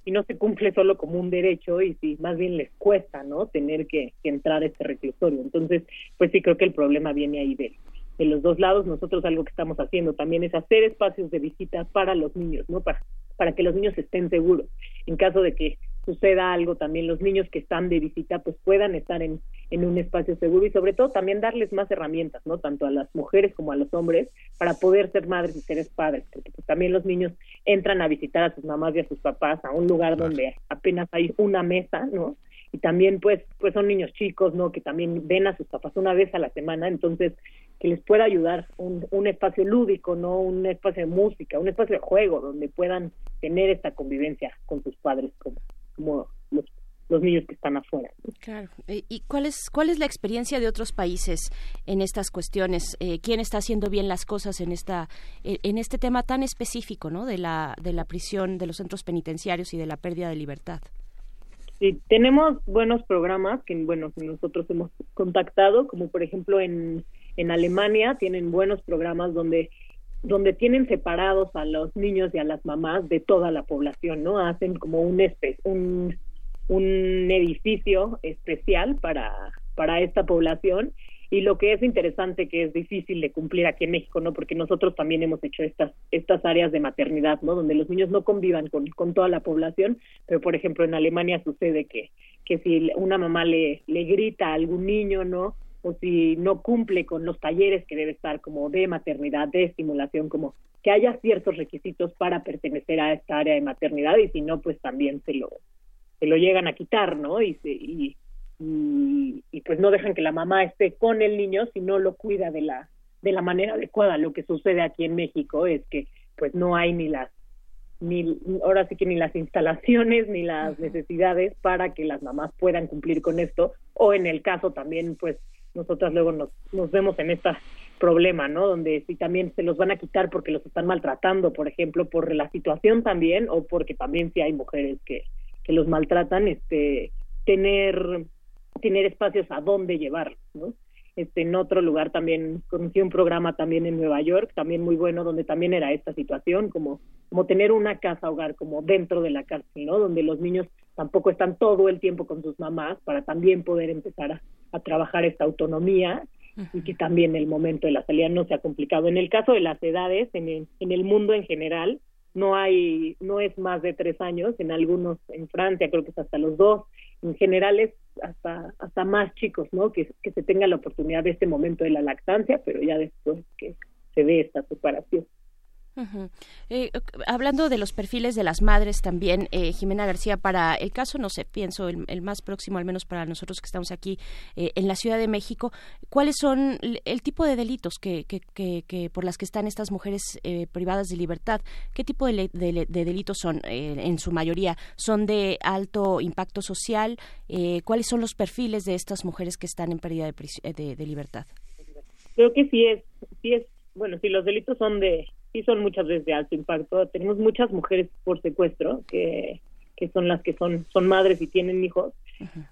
y no se cumple solo como un derecho y si más bien les cuesta no tener que, que entrar a este reclusorio. Entonces pues sí creo que el problema viene ahí de de los dos lados. Nosotros algo que estamos haciendo también es hacer espacios de visita para los niños no para para que los niños estén seguros. En caso de que suceda algo también los niños que están de visita pues puedan estar en, en un espacio seguro y sobre todo también darles más herramientas no tanto a las mujeres como a los hombres para poder ser madres y seres padres porque pues, también los niños entran a visitar a sus mamás y a sus papás a un lugar donde apenas hay una mesa no y también pues pues son niños chicos no que también ven a sus papás una vez a la semana entonces que les pueda ayudar un, un espacio lúdico no un espacio de música un espacio de juego donde puedan tener esta convivencia con sus padres como como los, los niños que están afuera ¿no? Claro. Eh, ¿Y cuál es, cuál es la experiencia de otros países en estas cuestiones? Eh, ¿Quién está haciendo bien las cosas en esta eh, en este tema tan específico, ¿no? De la de la prisión, de los centros penitenciarios y de la pérdida de libertad. Sí, tenemos buenos programas que, bueno, nosotros hemos contactado, como por ejemplo en, en Alemania tienen buenos programas donde donde tienen separados a los niños y a las mamás de toda la población, ¿no? Hacen como un un, un edificio especial para, para esta población y lo que es interesante que es difícil de cumplir aquí en México, ¿no? Porque nosotros también hemos hecho estas estas áreas de maternidad, ¿no? Donde los niños no convivan con, con toda la población, pero por ejemplo en Alemania sucede que que si una mamá le le grita a algún niño, ¿no? O si no cumple con los talleres que debe estar como de maternidad, de estimulación, como que haya ciertos requisitos para pertenecer a esta área de maternidad y si no, pues también se lo, se lo llegan a quitar, ¿no? Y, se, y, y, y pues no dejan que la mamá esté con el niño si no lo cuida de la, de la manera adecuada. Lo que sucede aquí en México es que pues no hay ni las ni ahora sí que ni las instalaciones ni las necesidades para que las mamás puedan cumplir con esto o en el caso también pues nosotras luego nos, nos vemos en este problema, ¿no? Donde si también se los van a quitar porque los están maltratando, por ejemplo, por la situación también, o porque también si hay mujeres que, que los maltratan, este, tener, tener espacios a dónde llevarlos, ¿no? Este, en otro lugar también conocí un programa también en Nueva York, también muy bueno, donde también era esta situación, como, como tener una casa hogar como dentro de la cárcel, ¿no? Donde los niños tampoco están todo el tiempo con sus mamás para también poder empezar a, a trabajar esta autonomía y que también el momento de la salida no sea complicado. En el caso de las edades, en el, en el mundo en general, no hay, no es más de tres años, en algunos, en Francia creo que es hasta los dos, en general es hasta, hasta más chicos, ¿no? Que, que se tenga la oportunidad de este momento de la lactancia, pero ya después que se dé esta separación. Uh eh, hablando de los perfiles de las madres también, eh, Jimena García, para el caso, no sé, pienso el, más próximo, al menos para nosotros que estamos aquí eh, en la Ciudad de México, ¿cuáles son el, tipo de delitos que, que, que, que, por las que están estas mujeres eh, privadas de libertad? ¿Qué tipo de, de, de delitos son? eh, en su mayoría, ¿son de alto impacto social? ¿Cuáles son los perfiles de estas mujeres que están en pérdida de, de libertad? Creo que sí es, sí es, bueno, si los delitos son de sí son muchas veces de alto impacto. Tenemos muchas mujeres por secuestro que, que son las que son, son madres y tienen hijos,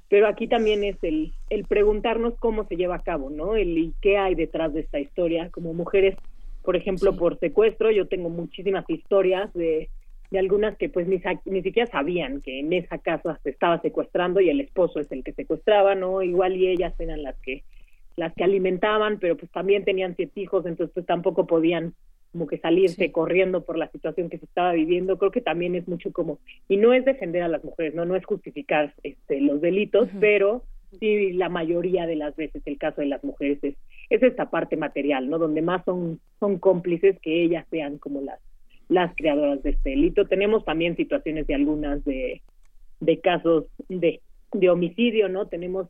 pero aquí también es el, el preguntarnos cómo se lleva a cabo, ¿no? El y qué hay detrás de esta historia. Como mujeres, por ejemplo, sí. por secuestro, yo tengo muchísimas historias de, de algunas que pues ni, ni siquiera sabían que en esa casa se estaba secuestrando y el esposo es el que secuestraba, ¿no? Igual y ellas eran las que las que alimentaban, pero pues también tenían siete hijos, entonces pues tampoco podían como que salirse corriendo por la situación que se estaba viviendo, creo que también es mucho como, y no es defender a las mujeres, no, no es justificar este, los delitos, pero sí la mayoría de las veces el caso de las mujeres es, es esta parte material, ¿no? Donde más son, son cómplices que ellas sean como las, las creadoras de este delito. Tenemos también situaciones de algunas de, de casos de, de homicidio, ¿no? Tenemos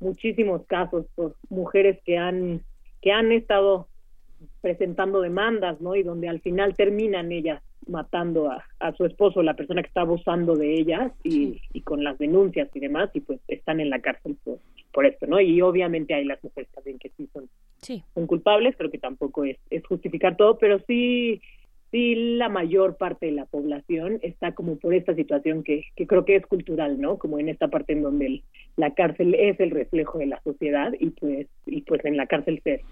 muchísimos casos por mujeres que han que han estado presentando demandas, ¿no? Y donde al final terminan ellas matando a, a su esposo, la persona que está abusando de ellas y, y, con las denuncias y demás, y pues están en la cárcel por, por esto, ¿no? Y obviamente hay las mujeres también que sí son, sí. son culpables, creo que tampoco es, es justificar todo, pero sí sí la mayor parte de la población está como por esta situación que, que creo que es cultural, ¿no? Como en esta parte en donde el, la cárcel es el reflejo de la sociedad y pues y pues en la cárcel se,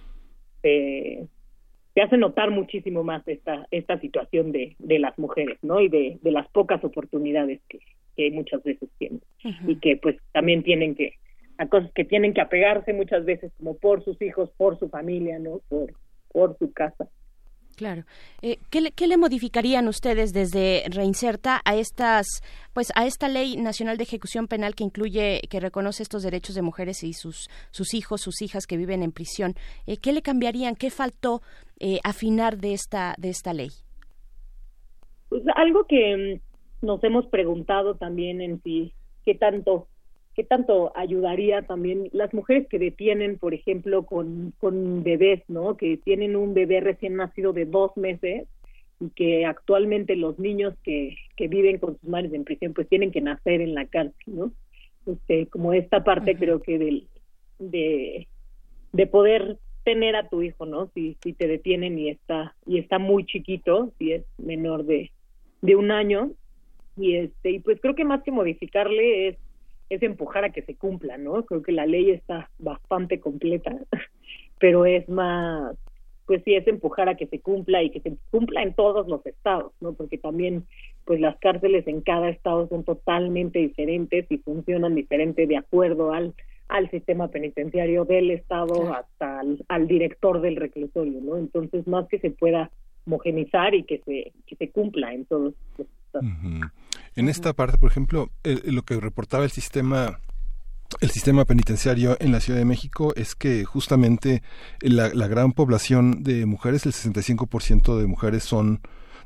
se, se hace notar muchísimo más esta esta situación de, de las mujeres, ¿no? Y de, de las pocas oportunidades que, que muchas veces tienen uh -huh. y que pues también tienen que a cosas que tienen que apegarse muchas veces como por sus hijos, por su familia, ¿no? Por por su casa. Claro. Eh, ¿qué, le, ¿qué, le, modificarían ustedes desde Reinserta a estas, pues, a esta ley nacional de ejecución penal que incluye, que reconoce estos derechos de mujeres y sus sus hijos, sus hijas que viven en prisión? Eh, ¿Qué le cambiarían? ¿Qué faltó eh, afinar de esta de esta ley? Pues algo que nos hemos preguntado también en si qué tanto qué tanto ayudaría también las mujeres que detienen, por ejemplo, con, con bebés, ¿no? Que tienen un bebé recién nacido de dos meses y que actualmente los niños que, que viven con sus madres en prisión pues tienen que nacer en la cárcel, ¿no? Este, como esta parte uh -huh. creo que del, de, de poder tener a tu hijo, ¿no? Si, si te detienen y está, y está muy chiquito, si es menor de, de un año, y este, y pues creo que más que modificarle es es empujar a que se cumpla, ¿no? Creo que la ley está bastante completa, pero es más, pues sí, es empujar a que se cumpla y que se cumpla en todos los estados, ¿no? Porque también, pues las cárceles en cada estado son totalmente diferentes y funcionan diferente de acuerdo al al sistema penitenciario del estado hasta al, al director del reclusorio, ¿no? Entonces, más que se pueda homogenizar y que se que se cumpla en todos los Uh -huh. En esta parte, por ejemplo, el, lo que reportaba el sistema el sistema penitenciario en la Ciudad de México es que justamente la, la gran población de mujeres, el 65% de mujeres son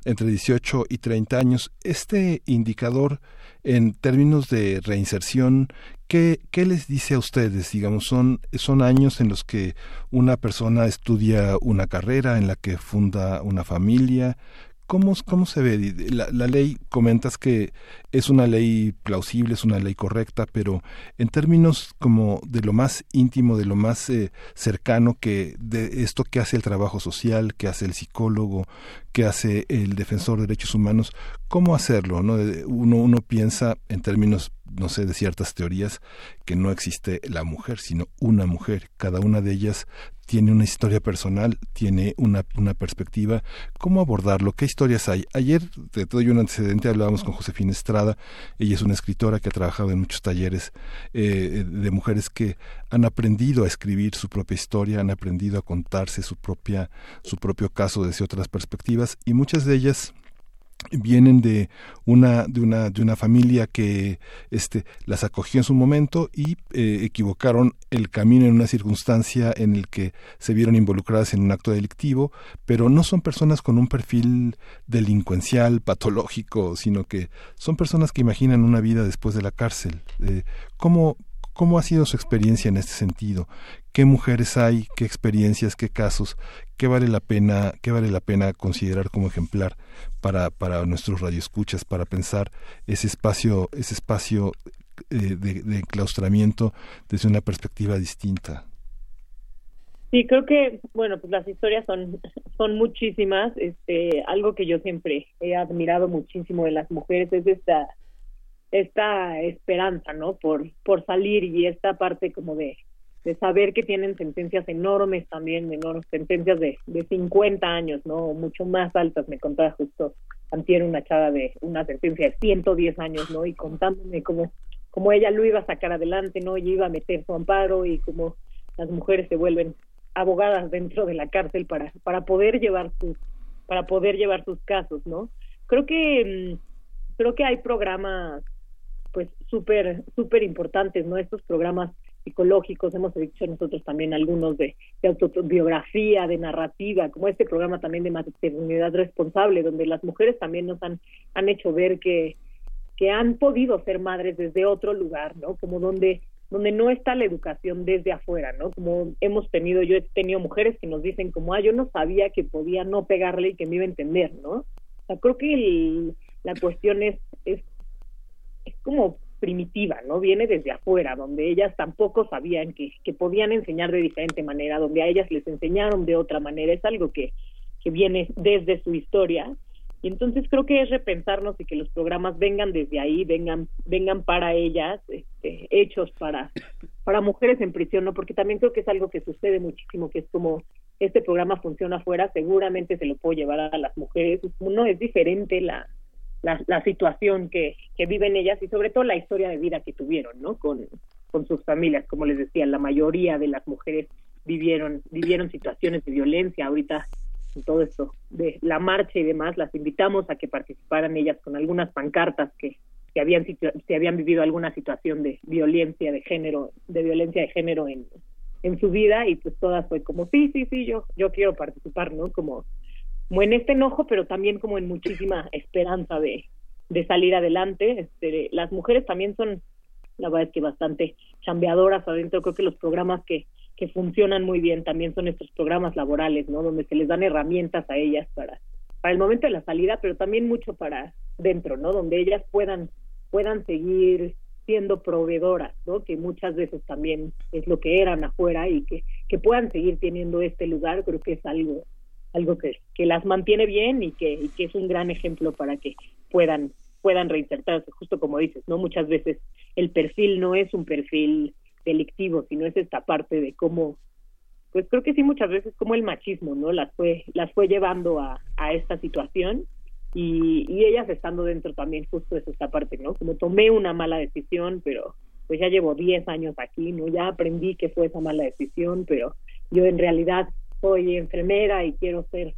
entre 18 y 30 años. Este indicador en términos de reinserción, ¿qué, ¿qué, les dice a ustedes? Digamos, son, son años en los que una persona estudia una carrera, en la que funda una familia, ¿Cómo, ¿Cómo se ve? La, ley, comentas que es una ley plausible, es una ley correcta, pero en términos como de lo más íntimo, de lo más eh, cercano, que de esto que hace el trabajo social, que hace el psicólogo, que hace el defensor de derechos humanos, ¿cómo hacerlo? ¿no? Uno, uno piensa en términos no sé, de ciertas teorías, que no existe la mujer, sino una mujer. Cada una de ellas tiene una historia personal, tiene una, una perspectiva. ¿Cómo abordarlo? ¿Qué historias hay? Ayer, te doy un antecedente, hablábamos con Josefina Estrada. Ella es una escritora que ha trabajado en muchos talleres eh, de mujeres que han aprendido a escribir su propia historia, han aprendido a contarse su, propia, su propio caso desde otras perspectivas y muchas de ellas vienen de una de una de una familia que este las acogió en su momento y eh, equivocaron el camino en una circunstancia en el que se vieron involucradas en un acto delictivo pero no son personas con un perfil delincuencial patológico sino que son personas que imaginan una vida después de la cárcel eh, cómo ¿Cómo ha sido su experiencia en este sentido? ¿Qué mujeres hay? ¿Qué experiencias? ¿Qué casos? ¿Qué vale la pena, qué vale la pena considerar como ejemplar para, para nuestros radioescuchas, para pensar ese espacio, ese espacio eh, de, de enclaustramiento desde una perspectiva distinta? Sí, creo que, bueno, pues las historias son, son muchísimas. Este, algo que yo siempre he admirado muchísimo de las mujeres es esta esta esperanza, ¿no? Por, por salir y esta parte como de, de saber que tienen sentencias enormes también, enormes sentencias de, de 50 años, ¿no? Mucho más altas, me contaba justo antier una chava de una sentencia de 110 años, ¿no? Y contándome cómo, cómo ella lo iba a sacar adelante, ¿no? Y iba a meter su amparo y cómo las mujeres se vuelven abogadas dentro de la cárcel para, para poder llevar sus, para poder llevar sus casos, ¿no? Creo que mm, creo que hay programas pues súper súper importantes, ¿no? Estos programas psicológicos, hemos dicho nosotros también algunos de, de, autobiografía, de narrativa, como este programa también de maternidad responsable, donde las mujeres también nos han, han hecho ver que, que han podido ser madres desde otro lugar, ¿no? Como donde donde no está la educación desde afuera, ¿no? Como hemos tenido, yo he tenido mujeres que nos dicen como, ah, yo no sabía que podía no pegarle y que me iba a entender, ¿no? O sea, creo que la cuestión es, es, es como primitiva, ¿no? Viene desde afuera, donde ellas tampoco sabían que, podían enseñar de diferente manera, donde a ellas les enseñaron de otra manera, es algo que, que viene desde su historia. Y entonces creo que es repensarnos y que los programas vengan desde ahí, vengan, vengan para ellas, este, hechos para, para mujeres en prisión, ¿no? Porque también creo que es algo que sucede muchísimo, que es como este programa funciona afuera, seguramente se lo puedo llevar a las mujeres, no es diferente la, la, situación que, que, viven ellas y sobre todo la historia de vida que tuvieron, ¿no? Con, con sus familias, como les decía, la mayoría de las mujeres vivieron, vivieron situaciones de violencia, ahorita todo esto de la marcha y demás, las invitamos a que participaran ellas con algunas pancartas que, que habían si habían vivido alguna situación de violencia de género, de violencia de género en, en su vida y pues todas fue como sí, sí, sí, yo yo quiero participar, ¿no? Como como en este enojo, pero también como en muchísima esperanza de, de salir adelante. Este, las mujeres también son, la verdad es que bastante chambeadoras adentro. Creo que los programas que, que funcionan muy bien también son estos programas laborales, ¿no? Donde se les dan herramientas a ellas para, para el momento de la salida, pero también mucho para dentro, ¿no? Donde ellas puedan, puedan seguir siendo proveedoras, ¿no? Que muchas veces también es lo que eran afuera y que, que puedan seguir teniendo este lugar, creo que es algo algo que, que las mantiene bien y que, que es un gran ejemplo para que puedan puedan reinsertarse, justo como dices, ¿no? Muchas veces el perfil no es un perfil delictivo, sino es esta parte de cómo, pues creo que sí muchas veces como el machismo, ¿no? Las fue, las fue llevando a, a esta situación y, y ellas estando dentro también justo es esta parte, ¿no? Como tomé una mala decisión, pero pues ya llevo 10 años aquí, ¿no? Ya aprendí que fue esa mala decisión, pero yo en realidad soy enfermera y quiero ser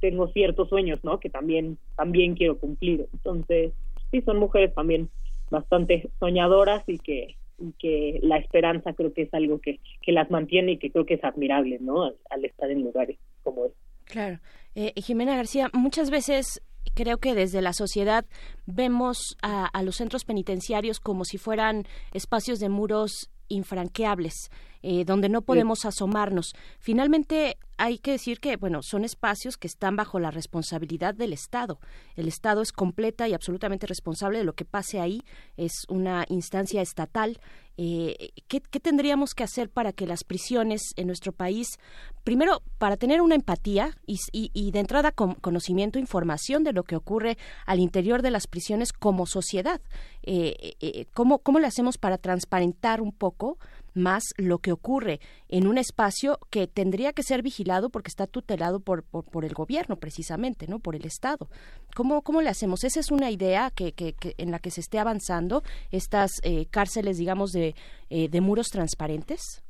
tengo ciertos sueños, ¿no? Que también también quiero cumplir. Entonces, sí son mujeres también bastante soñadoras y que que la esperanza creo que es algo que, que las mantiene y que creo que es admirable, ¿no? Al, estar en lugares como este. Claro. Eh, Jimena García, muchas veces creo que desde la sociedad vemos a, a, los centros penitenciarios como si fueran espacios de muros infranqueables, eh, donde no podemos asomarnos. Finalmente, hay que decir que, bueno, son espacios que están bajo la responsabilidad del Estado. El Estado es completa y absolutamente responsable de lo que pase ahí. Es una instancia estatal. Eh, ¿qué, tendríamos que hacer para que las prisiones en nuestro país, primero, para tener una empatía y, de entrada con conocimiento, información de lo que ocurre al interior de las prisiones como sociedad? Eh, ¿cómo, ¿Cómo le hacemos para transparentar un poco más lo que ocurre en un espacio que tendría que ser vigilado porque está tutelado por, por, el gobierno precisamente, ¿no? Por el Estado. ¿Cómo, cómo le hacemos? Esa es una idea que, en la que se esté avanzando estas eh, cárceles, digamos, de, eh, de muros transparentes.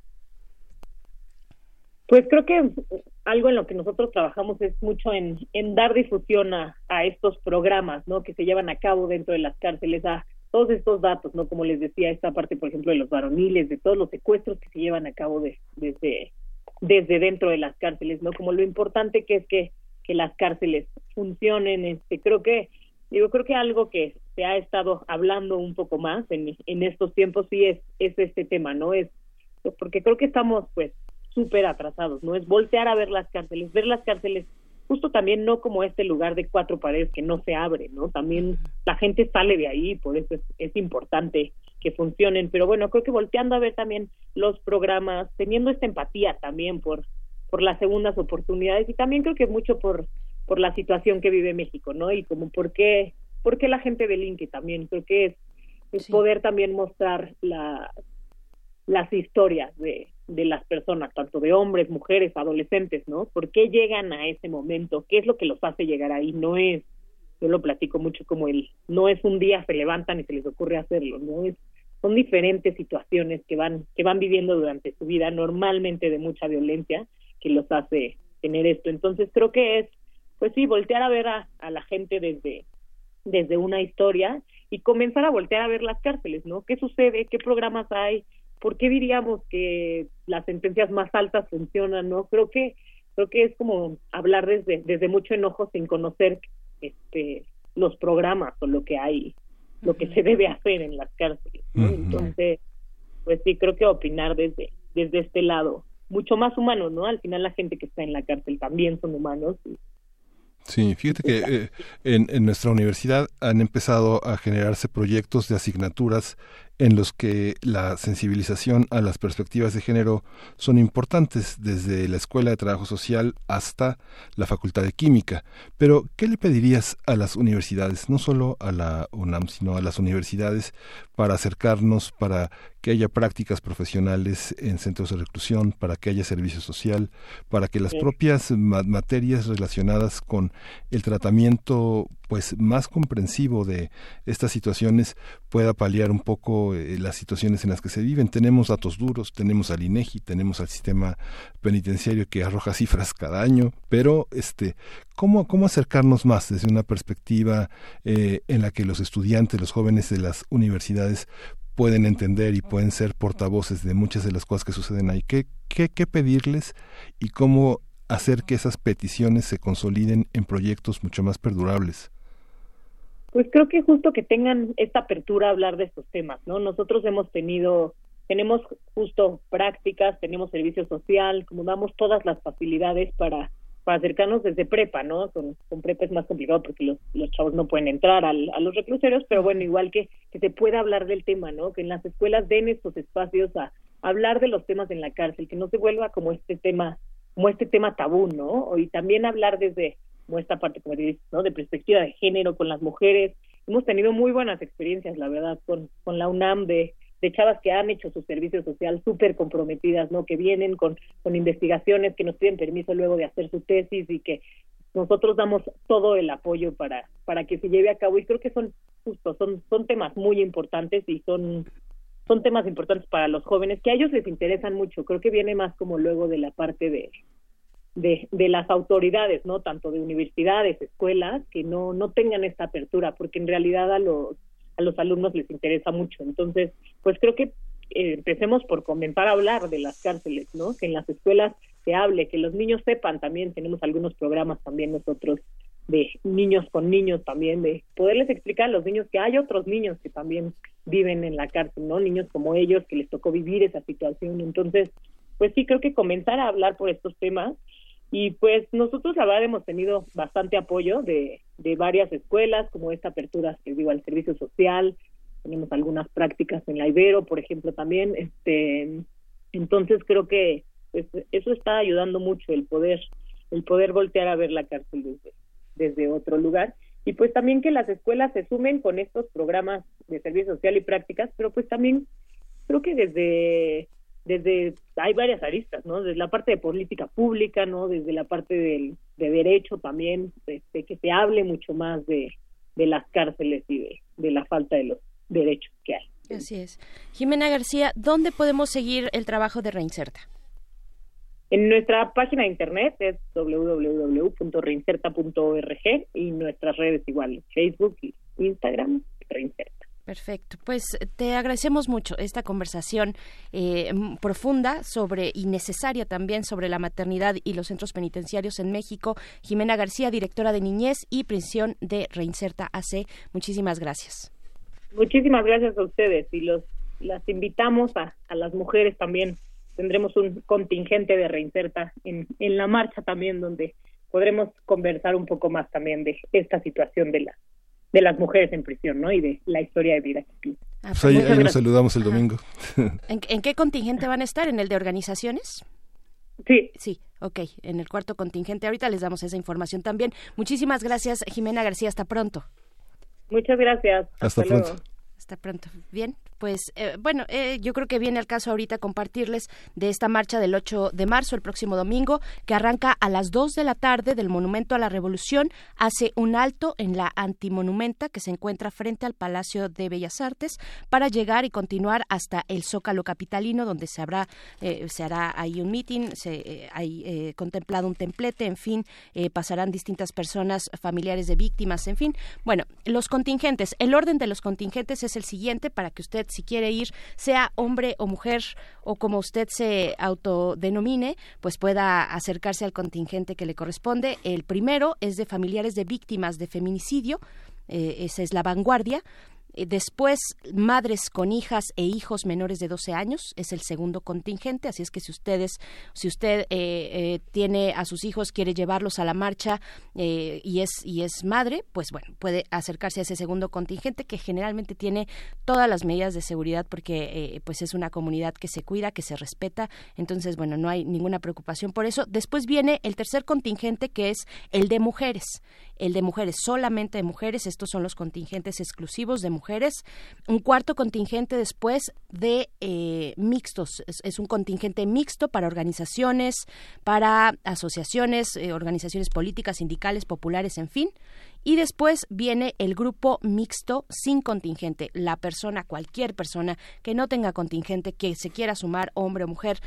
Pues creo que algo en lo que nosotros trabajamos es mucho en, en dar difusión a, a, estos programas, ¿no? Que se llevan a cabo dentro de las cárceles, a todos estos datos, ¿no? Como les decía, esta parte, por ejemplo, de los varoniles, de todos los secuestros que se llevan a cabo de, desde, desde dentro de las cárceles, ¿no? Como lo importante que es que, que las cárceles funcionen, este, creo que, digo, creo que algo que se ha estado hablando un poco más en, en estos tiempos sí es, es este tema, ¿no? Es, porque creo que estamos, pues, súper atrasados, ¿no? Es voltear a ver las cárceles, ver las cárceles justo también no como este lugar de cuatro paredes que no se abre, ¿no? También la gente sale de ahí, por eso es, importante que funcionen, pero bueno, creo que volteando a ver también los programas, teniendo esta empatía también por por las segundas oportunidades y también creo que mucho por por la situación que vive México, ¿no? Y como por qué por qué la gente delinque también, creo que es, es poder también mostrar la las historias de, de las personas, tanto de hombres, mujeres, adolescentes, ¿no? ¿Por qué llegan a ese momento? ¿Qué es lo que los hace llegar ahí? No es, yo lo platico mucho como el, no es un día se levantan y se les ocurre hacerlo, ¿no? Es, son diferentes situaciones que van, que van viviendo durante su vida, normalmente de mucha violencia, que los hace tener esto. Entonces creo que es pues sí, voltear a ver a, a la gente desde, desde una historia y comenzar a voltear a ver las cárceles, ¿no? ¿Qué sucede? ¿Qué programas hay? ¿Por qué diríamos que las sentencias más altas funcionan, no? Creo que creo que es como hablar desde desde mucho enojo sin conocer este los programas o lo que hay, lo que se debe hacer en las cárceles. Entonces, pues sí, creo que opinar desde desde este lado, mucho más humano, ¿no? Al final la gente que está en la cárcel también son humanos y Sí, fíjate que eh, en, en, nuestra universidad han empezado a generarse proyectos de asignaturas en los que la sensibilización a las perspectivas de género son importantes desde la Escuela de Trabajo Social hasta la Facultad de Química. Pero, ¿qué le pedirías a las universidades, no solo a la UNAM, sino a las universidades, para acercarnos, para que haya prácticas profesionales en centros de reclusión, para que haya servicio social, para que las propias materias relacionadas con el tratamiento pues más comprensivo de estas situaciones pueda paliar un poco eh, las situaciones en las que se viven. Tenemos datos duros, tenemos al INEGI, tenemos al sistema penitenciario que arroja cifras cada año, pero este cómo cómo acercarnos más desde una perspectiva eh, en la que los estudiantes, los jóvenes de las universidades pueden entender y pueden ser portavoces de muchas de las cosas que suceden ahí. ¿Qué, qué, qué pedirles y cómo hacer que esas peticiones se consoliden en proyectos mucho más perdurables? Pues creo que justo que tengan esta apertura a hablar de estos temas, ¿no? Nosotros hemos tenido, tenemos justo prácticas, tenemos servicio social, como damos todas las facilidades para, para acercarnos desde prepa, ¿no? Con, con prepa es más complicado porque los, los chavos no pueden entrar al, a los reclusorios, pero bueno, igual que, que se pueda hablar del tema, ¿no? Que en las escuelas den estos espacios a, a hablar de los temas en la cárcel, que no se vuelva como este tema, como este tema tabú, ¿no? Y también hablar desde como esta parte, como. De perspectiva de género con las mujeres. Hemos tenido muy buenas experiencias, la verdad, con, con la UNAM de, de chavas que han hecho su servicio social súper comprometidas, ¿no? Que vienen con, con investigaciones, que nos piden permiso luego de hacer su tesis y que nosotros damos todo el apoyo para, para que se lleve a cabo y creo que son justo, son, son temas muy importantes y son, son temas importantes para los jóvenes que a ellos les interesan mucho. Creo que viene más como luego de la parte de, de, de las autoridades, ¿no? Tanto de universidades, escuelas, que no, no tengan esta apertura, porque en realidad a los, a los alumnos les interesa mucho. Entonces, pues creo que eh, empecemos por comenzar a hablar de las cárceles, ¿no? Que en las escuelas se hable, que los niños sepan también, tenemos algunos programas también nosotros de niños con niños también, de poderles explicar a los niños que hay otros niños que también viven en la cárcel, ¿no? Niños como ellos que les tocó vivir esa situación. Entonces, pues sí, creo que comenzar a hablar por estos temas y pues nosotros la verdad hemos tenido bastante apoyo de, de varias escuelas, como esta apertura, que digo, al servicio social, tenemos algunas prácticas en la Ibero, por ejemplo, también, este, entonces creo que pues, eso está ayudando mucho el poder, el poder voltear a ver la cárcel desde, desde otro lugar. Y pues también que las escuelas se sumen con estos programas de servicio social y prácticas, pero pues también creo que desde desde hay varias aristas, ¿no? Desde la parte de política pública, ¿no? Desde la parte del, de derecho también, de, que se hable mucho más de, de las cárceles y de, de la falta de los derechos que hay. Así es. Jimena García, ¿dónde podemos seguir el trabajo de Reinserta? En nuestra página de internet es www.reinserta.org y nuestras redes igual, Facebook y Instagram, Reinserta. Perfecto. Pues te agradecemos mucho esta conversación eh, profunda sobre y necesaria también sobre la maternidad y los centros penitenciarios en México. Jimena García, directora de Niñez y Prisión de Reinserta AC. Muchísimas gracias. Muchísimas gracias a ustedes y los las invitamos a, a las mujeres también. Tendremos un contingente de Reinserta en, en la marcha también donde podremos conversar un poco más también de esta situación de la de las mujeres en prisión, ¿no? Y de la historia de vida que ah, pues ahí, ahí nos saludamos el domingo. ¿En, ¿En, qué contingente van a estar? ¿En el de organizaciones? Sí. Sí, ok, en el cuarto contingente. Ahorita les damos esa información también. Muchísimas gracias, Jimena García. Hasta pronto. Muchas gracias. Hasta, Hasta pronto. Hasta pronto. Bien, pues eh, bueno, eh, yo creo que viene al caso ahorita compartirles de esta marcha del 8 de marzo, el próximo domingo, que arranca a las 2 de la tarde del Monumento a la Revolución, hace un alto en la Antimonumenta que se encuentra frente al Palacio de Bellas Artes para llegar y continuar hasta el Zócalo Capitalino, donde se habrá, eh, se hará ahí un meeting, se hay contemplado un templete, en fin, pasarán distintas personas, familiares de víctimas, en fin. Bueno, los contingentes, el orden de los contingentes es el siguiente para que usted si quiere ir, sea hombre o mujer o como usted se autodenomine, pues pueda acercarse al contingente que le corresponde. El primero es de familiares de víctimas de feminicidio, eh, esa es la vanguardia. Eh, después, madres con hijas e hijos menores de 12 años es el segundo contingente, así es que si ustedes, si usted eh, eh, tiene a sus hijos, quiere llevarlos a la marcha y es y es madre, pues bueno, puede acercarse a ese segundo contingente que generalmente tiene todas las medidas de seguridad porque pues es una comunidad que se cuida, que se respeta, entonces bueno, no hay ninguna preocupación por eso. Después viene el tercer contingente que es el de mujeres el de mujeres, solamente de mujeres, estos son los contingentes exclusivos de mujeres. Un cuarto contingente después de eh, mixtos, es, un contingente mixto para organizaciones, para asociaciones, eh, organizaciones políticas, sindicales, populares, en fin. Y después viene el grupo mixto sin contingente. La persona, cualquier persona que no tenga contingente, que se quiera sumar, hombre o mujer,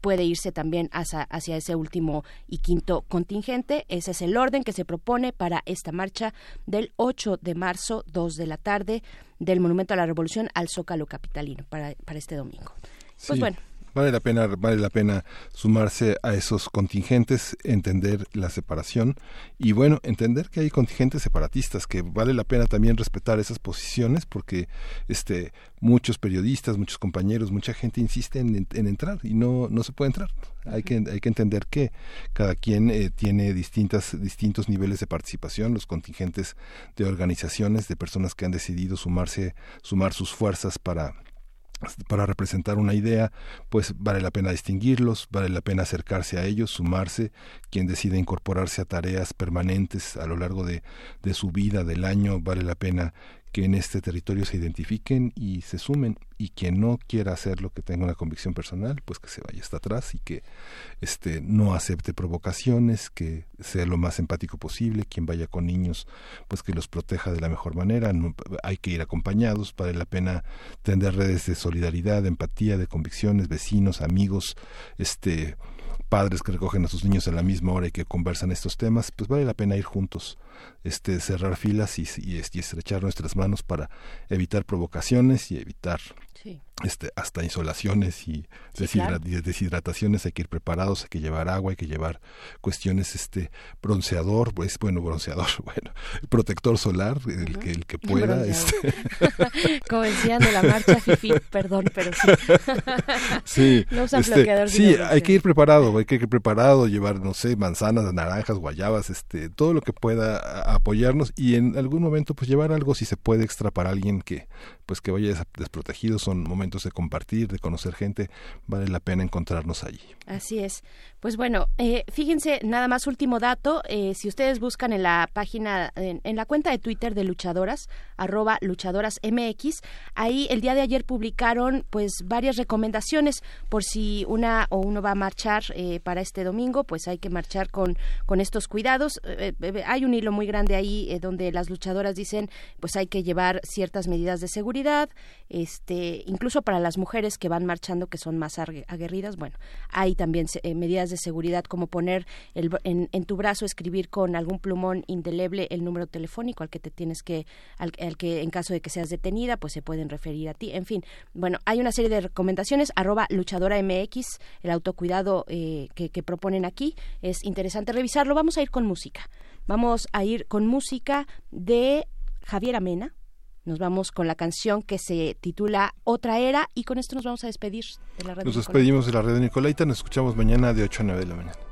puede irse también hacia, hacia, ese último y quinto contingente. Ese es el orden que se propone para esta marcha del 8 de marzo, 2 de la tarde, del Monumento a la Revolución al Zócalo Capitalino para, para este domingo. Pues bueno vale la pena vale la pena sumarse a esos contingentes entender la separación y bueno entender que hay contingentes separatistas que vale la pena también respetar esas posiciones porque este muchos periodistas muchos compañeros mucha gente insiste en, entrar y no no se puede entrar. Hay que hay que entender que cada quien eh, tiene distintas distintos niveles de participación los contingentes de organizaciones de personas que han decidido sumarse sumar sus fuerzas para para representar una idea, pues vale la pena distinguirlos, vale la pena acercarse a ellos, sumarse, quien decide incorporarse a tareas permanentes a lo largo de, de su vida, del año, vale la pena que en este territorio se identifiquen y se sumen y quien no quiera hacerlo que tenga una convicción personal pues que se vaya hasta atrás y que este no acepte provocaciones que sea lo más empático posible quien vaya con niños pues que los proteja de la mejor manera no, hay que ir acompañados vale la pena tender redes de solidaridad de empatía de convicciones vecinos amigos este padres que recogen a sus niños a la misma hora y que conversan estos temas pues vale la pena ir juntos este, cerrar filas y, y, estrechar nuestras manos para evitar provocaciones y evitar este, hasta insolaciones y deshidrataciones. Hay que ir preparados, hay que llevar agua, hay que llevar cuestiones, este, bronceador, pues bueno, bronceador, bueno, protector solar, el que el que pueda, este. como decían de la marcha fifi, perdón, pero sí, no usan este, sí, hay que ir preparado, hay que ir preparado, llevar, no sé, manzanas, naranjas, guayabas, este, todo lo que pueda apoyarnos y en algún momento pues llevar algo si se puede extra para alguien que pues que vaya desprotegido, son momentos de compartir, de conocer gente, vale la pena encontrarnos allí. Así es. Pues bueno, eh, fíjense, nada más último dato, eh, si ustedes buscan en la página, en, la cuenta de Twitter de luchadoras, arroba luchadoras MX, ahí el día de ayer publicaron pues varias recomendaciones por si una o uno va a marchar eh, para este domingo, pues hay que marchar con, con estos cuidados. hay un hilo muy grande ahí donde las luchadoras dicen pues hay que llevar ciertas medidas de seguridad, este, incluso para las mujeres que van marchando que son más aguerridas, bueno, hay también medidas de seguridad como poner el, en, en, tu brazo, escribir con algún plumón indeleble el número telefónico al que te tienes que, al, que en caso de que seas detenida, pues se pueden referir a ti. En fin, bueno, hay una serie de recomendaciones, arroba luchadora MX, el autocuidado eh, que, que proponen aquí, es interesante revisarlo. Vamos a ir con música. Vamos a ir con música de Javier Amena, nos vamos con la canción que se titula Otra Era y con esto nos vamos a despedir de la radio. Nos despedimos de la red Nicolaita, nos escuchamos mañana de 8 a 9 de la mañana.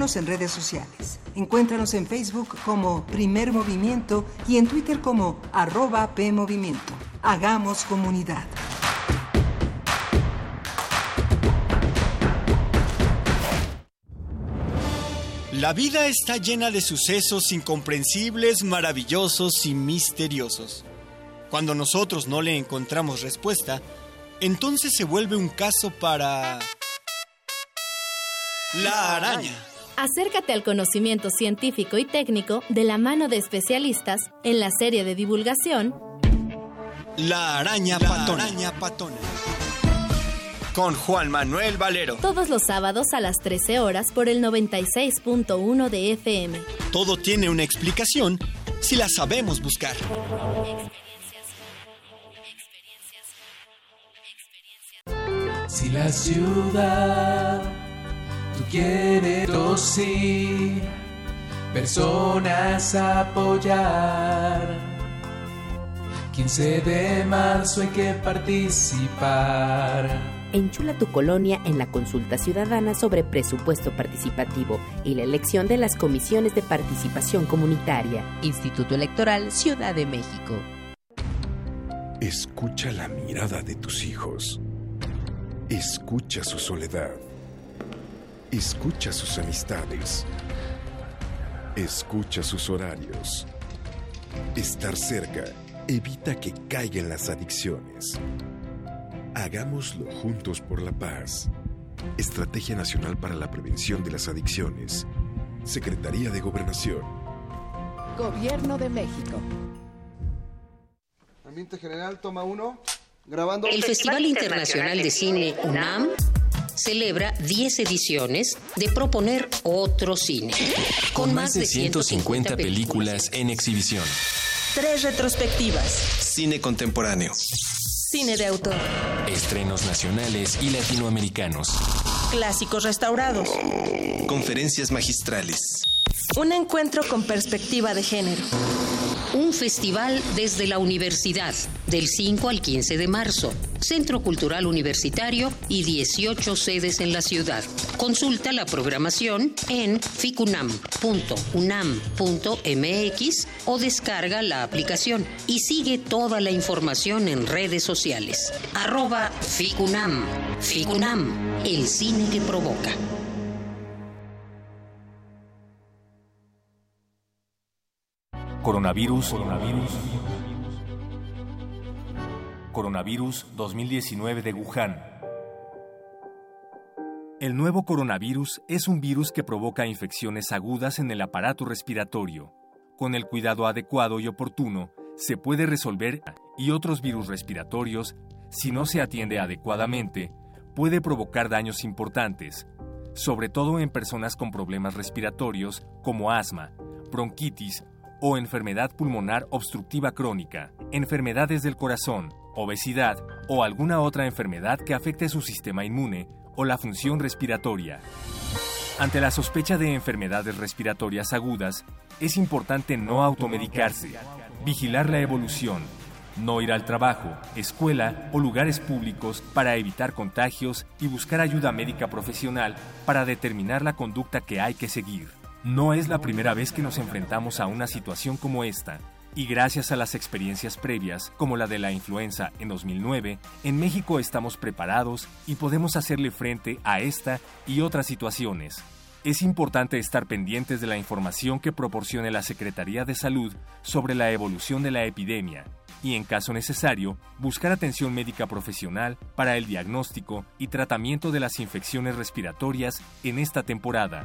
En redes sociales. Encuéntranos en Facebook como Primer Movimiento y en Twitter como arroba PMovimiento. Hagamos comunidad. La vida está llena de sucesos incomprensibles, maravillosos y misteriosos. Cuando nosotros no le encontramos respuesta, entonces se vuelve un caso para... La araña. Acércate al conocimiento científico y técnico de la mano de especialistas en la serie de divulgación La araña patona. araña patona. Con Juan Manuel Valero. todos los sábados a las 13 horas por el 96.1 de FM. Todo tiene una explicación si la sabemos buscar. Si la ciudad tú quieres sí, personas apoyar. 15 de marzo hay que participar. Enchula tu colonia en la consulta ciudadana sobre presupuesto participativo y la elección de las comisiones de participación comunitaria. Instituto Electoral Ciudad de México. Escucha la mirada de tus hijos. Escucha su soledad. Escucha sus amistades. Escucha sus horarios. Estar cerca evita que caigan las adicciones. Hagámoslo juntos por la paz. Estrategia Nacional para la Prevención de las Adicciones. Secretaría de Gobernación. Gobierno de México. Ambiente general, toma uno. Grabando. El Festival Internacional de Cine UNAM celebra 10 ediciones de proponer otro cine. Con más de 150 películas en exhibición. Tres retrospectivas. Cine contemporáneo. Cine de autor. Estrenos nacionales y latinoamericanos. Clásicos restaurados. Conferencias magistrales. Un encuentro con perspectiva de género. Un festival desde la universidad, del 5 al 15 de marzo. Centro Cultural Universitario y 18 sedes en la ciudad. Consulta la programación en ficunam.unam.mx o descarga la aplicación y sigue toda la información en redes sociales. Arroba Ficunam. Ficunam, el cine que provoca. Coronavirus. Coronavirus. Coronavirus 2019 de Wuhan. El nuevo coronavirus es un virus que provoca infecciones agudas en el aparato respiratorio. Con el cuidado adecuado y oportuno, se puede resolver y otros virus respiratorios, si no se atiende adecuadamente, puede provocar daños importantes, sobre todo en personas con problemas respiratorios como asma, bronquitis o enfermedad pulmonar obstructiva crónica, enfermedades del corazón, obesidad o alguna otra enfermedad que afecte su sistema inmune o la función respiratoria. Ante la sospecha de enfermedades respiratorias agudas, es importante no automedicarse, vigilar la evolución, no ir al trabajo, escuela o lugares públicos para evitar contagios y buscar ayuda médica profesional para determinar la conducta que hay que seguir. No es la primera vez que nos enfrentamos a una situación como esta, y gracias a las experiencias previas, como la de la influenza en 2009, en México estamos preparados y podemos hacerle frente a esta y otras situaciones. Es importante estar pendientes de la información que proporcione la Secretaría de Salud sobre la evolución de la epidemia y, en caso necesario, buscar atención médica profesional para el diagnóstico y tratamiento de las infecciones respiratorias en esta temporada.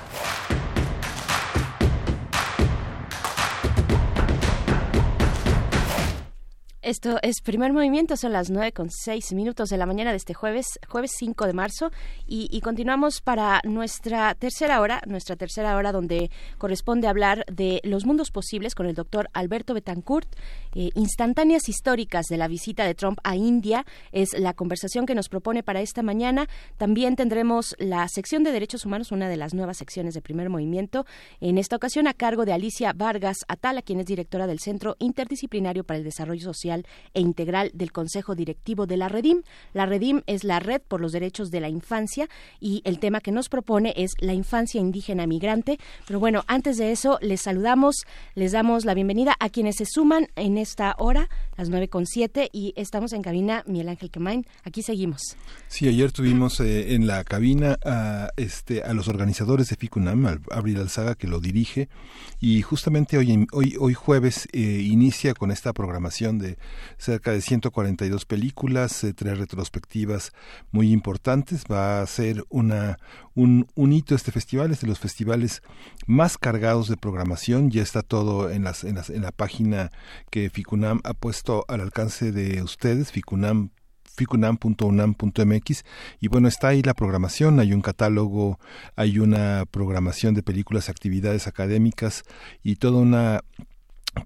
Esto es primer movimiento, son las nueve con seis minutos de la mañana de este jueves, jueves 5 de marzo, y, continuamos para nuestra tercera hora, nuestra tercera hora donde corresponde hablar de los mundos posibles con el doctor Alberto Betancourt. Eh, instantáneas históricas de la visita de Trump a India es la conversación que nos propone para esta mañana. También tendremos la sección de derechos humanos, una de las nuevas secciones de primer movimiento, en esta ocasión a cargo de Alicia Vargas Atala, quien es directora del Centro Interdisciplinario para el Desarrollo Social e Integral del Consejo Directivo de la Redim. La Redim es la Red por los Derechos de la Infancia y el tema que nos propone es la infancia indígena migrante. Pero bueno, antes de eso, les saludamos, les damos la bienvenida a quienes se suman en esta hora, las nueve con siete, y estamos en cabina Miguel Ángel Quemain. Aquí seguimos. Sí, ayer tuvimos eh, en la cabina a, este, a los organizadores de FICUNAM, al Abril Alzaga, que lo dirige, y justamente hoy, hoy, hoy jueves eh, inicia con esta programación de cerca de 142 películas, eh, tres retrospectivas muy importantes. Va a ser una, un, un, hito este festival, es de los festivales más cargados de programación. Ya está todo en, las, en, las, en la página que FICUNAM ha puesto al alcance de ustedes, ficunam ficunam.unam.mx y bueno está ahí la programación hay un catálogo hay una programación de películas actividades académicas y toda una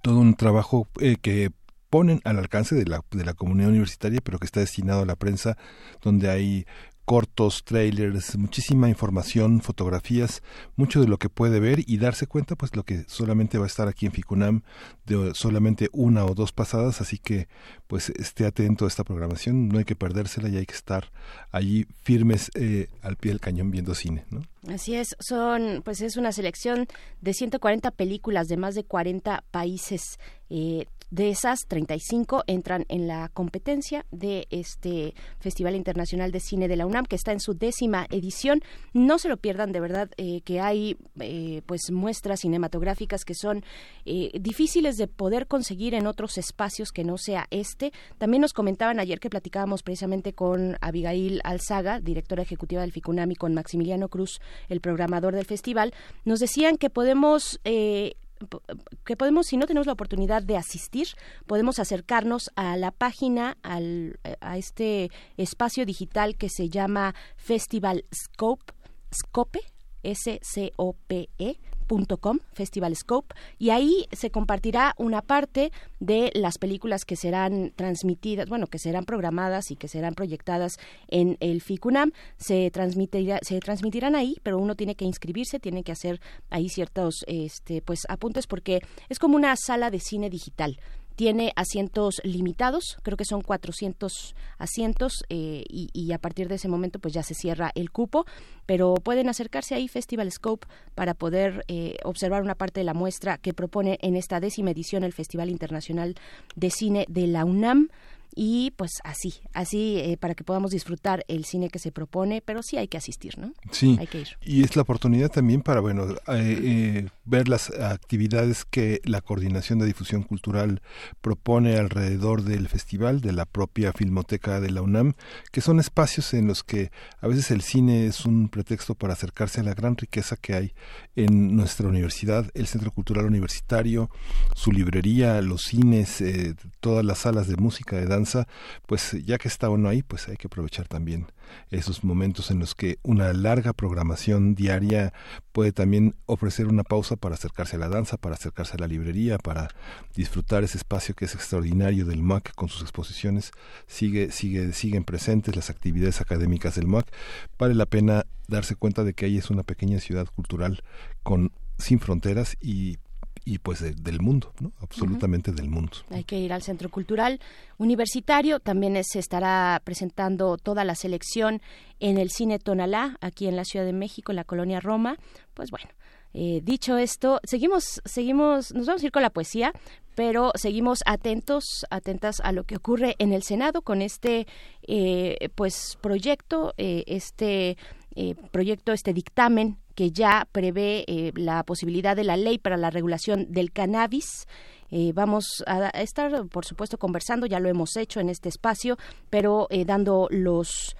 todo un trabajo eh, que ponen al alcance de la, de la comunidad universitaria, pero que está destinado a la prensa, donde hay cortos, trailers, muchísima información, fotografías, mucho de lo que puede ver y darse cuenta pues lo que solamente va a estar aquí en Ficunam de solamente una o dos pasadas, así que pues esté atento a esta programación, no hay que perdérsela y hay que estar allí firmes eh, al pie del cañón viendo cine, ¿no? Así es, son pues es una selección de 140 películas de más de 40 países. Eh, de esas, 35 entran en la competencia de este Festival Internacional de Cine de la UNAM, que está en su décima edición. No se lo pierdan, de verdad, eh, que hay eh, pues muestras cinematográficas que son eh, difíciles de poder conseguir en otros espacios que no sea este. También nos comentaban ayer que platicábamos precisamente con Abigail Alzaga, directora ejecutiva del FICUNAM, y con Maximiliano Cruz, el programador del festival, nos decían que podemos que podemos, si no tenemos la oportunidad de asistir, podemos acercarnos a la página, al, a este espacio digital que se llama Festival Scope, Scope, S-C-O-P-E, .com, Festival Scope, y ahí se compartirá una parte de las películas que serán transmitidas, bueno, que serán programadas y que serán proyectadas en el FICUNAM. Se, transmitirá, se transmitirán ahí, pero uno tiene que inscribirse, tiene que hacer ahí ciertos este, pues, apuntes porque es como una sala de cine digital tiene asientos limitados, creo que son 400 asientos eh, y, a partir de ese momento pues ya se cierra el cupo, pero pueden acercarse ahí Festival Scope para poder eh, observar una parte de la muestra que propone en esta décima edición el Festival Internacional de Cine de la UNAM y pues así, así eh, para que podamos disfrutar el cine que se propone, pero sí hay que asistir, ¿no? Sí. Hay que ir. Y es la oportunidad también para, bueno, eh, eh, ver las actividades que la Coordinación de Difusión Cultural propone alrededor del festival, de la propia Filmoteca de la UNAM, que son espacios en los que a veces el cine es un pretexto para acercarse a la gran riqueza que hay en nuestra universidad, el Centro Cultural Universitario, su librería, los cines, todas las salas de música, de danza, pues ya que está uno ahí, pues hay que aprovechar también esos momentos en los que una larga programación diaria puede también ofrecer una pausa para acercarse a la danza, para acercarse a la librería, para disfrutar ese espacio que es extraordinario del MAC con sus exposiciones. Sigue, sigue, siguen presentes las actividades académicas del MAC. Vale la pena darse cuenta de que ahí es una pequeña ciudad cultural con sin fronteras y y pues del mundo, ¿no? absolutamente del mundo. Hay que ir al Centro Cultural Universitario, también se estará presentando toda la selección en el Cine Tonalá, aquí en la Ciudad de México, en la colonia Roma. Pues bueno, eh, dicho esto, seguimos, seguimos, nos vamos a ir con la poesía, pero seguimos atentos, atentas a lo que ocurre en el Senado con este, eh, pues, proyecto, eh, este proyecto, este dictamen que ya prevé eh, la posibilidad de la ley para la regulación del cannabis Eh, vamos a estar, por supuesto, conversando, ya lo hemos hecho en este espacio, pero eh, dando los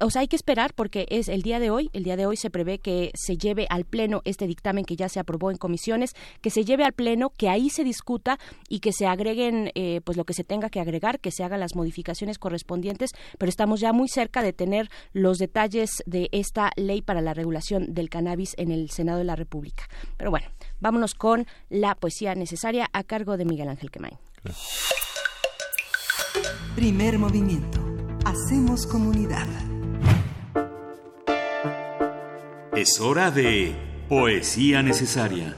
o sea, hay que esperar porque es el día de hoy, el día de hoy se prevé que se lleve al pleno este dictamen que ya se aprobó en comisiones, que se lleve al pleno, que ahí se discuta y que se agreguen eh, pues lo que se tenga que agregar, que se hagan las modificaciones correspondientes, pero estamos ya muy cerca de tener los detalles de esta ley para la regulación del cannabis en el Senado de la República. Pero bueno, vámonos con la poesía necesaria a cargo de Miguel Ángel Quemain. Primer movimiento. Hacemos comunidad. Es hora de poesía necesaria.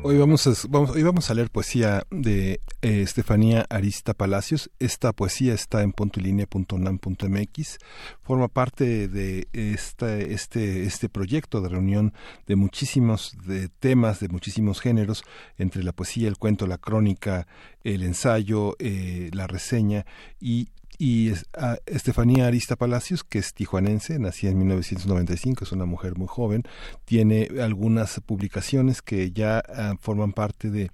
Hoy vamos a, vamos, hoy vamos a leer poesía de eh, Estefanía Arista Palacios. Esta poesía está en puntolinea.unam.mx. Forma parte de este, este proyecto de reunión de muchísimos de temas, de muchísimos géneros, entre la poesía, el cuento, la crónica, el ensayo, eh, la reseña y y Estefanía Arista Palacios, que es tijuanense, nacida en 1995, es una mujer muy joven, tiene algunas publicaciones que ya ah, forman parte de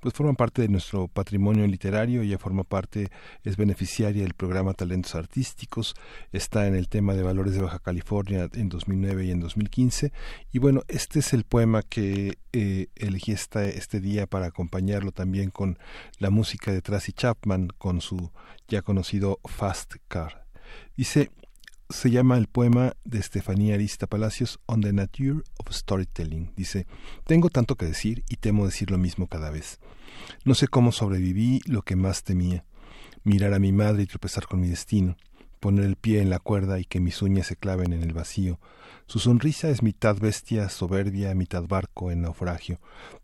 pues forman parte de nuestro patrimonio literario, ella forma parte, es beneficiaria del programa Talentos Artísticos, está en el tema de Valores de Baja California en 2009 y en 2015, y bueno, este es el poema que eh, elegí este día para acompañarlo también con la música de Tracy Chapman, con su ya conocido Fast Car. Dice, se llama el poema de Estefanía Arista Palacios On the Nature of Storytelling. Dice, tengo tanto que decir y temo decir lo mismo cada vez. No sé cómo sobreviví lo que más temía, mirar a mi madre y tropezar con mi destino, poner el pie en la cuerda y que mis uñas se claven en el vacío, su sonrisa es mitad bestia soberbia, mitad barco en naufragio.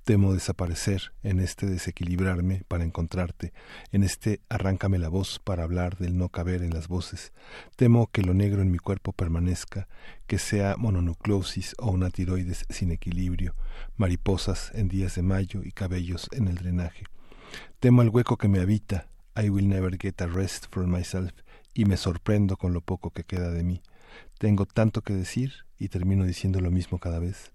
Temo desaparecer en este desequilibrarme para encontrarte, en este arráncame la voz para hablar del no caber en las voces. Temo que lo negro en mi cuerpo permanezca, que sea mononucleosis o una tiroides sin equilibrio, mariposas en días de mayo y cabellos en el drenaje. Temo el hueco que me habita, I will never get a rest from myself, y me sorprendo con lo poco que queda de mí. Tengo tanto que decir y termino diciendo lo mismo cada vez.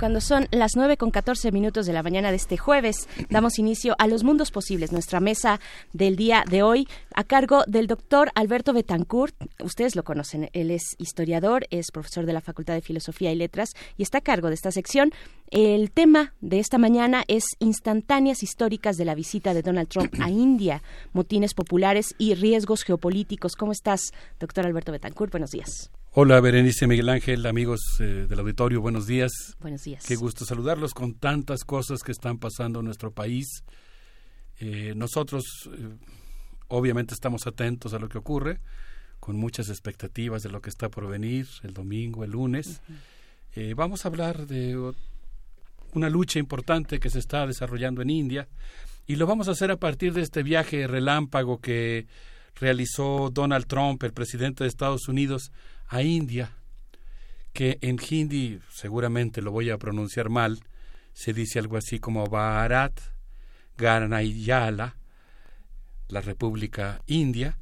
Cuando son las 9 con 14 minutos de la mañana de este jueves, damos inicio a Los Mundos Posibles, nuestra mesa del día de hoy, a cargo del doctor Alberto Betancourt. Ustedes lo conocen, él es historiador, es profesor de la Facultad de Filosofía y Letras y está a cargo de esta sección. El tema de esta mañana es instantáneas históricas de la visita de Donald Trump a India, motines populares y riesgos geopolíticos. ¿Cómo estás, doctor Alberto Betancourt? Buenos días. Hola, Berenice Miguel Ángel, amigos eh, del auditorio, buenos días. Buenos días. Qué gusto saludarlos con tantas cosas que están pasando en nuestro país. Eh, nosotros, eh, obviamente, estamos atentos a lo que ocurre, con muchas expectativas de lo que está por venir el domingo, el lunes. Vamos a hablar de una lucha importante que se está desarrollando en India y lo vamos a hacer a partir de este viaje relámpago que realizó Donald Trump, el presidente de Estados Unidos, a India, que en hindi seguramente lo voy a pronunciar mal, se dice algo así como Bharat Ganayala, la República India.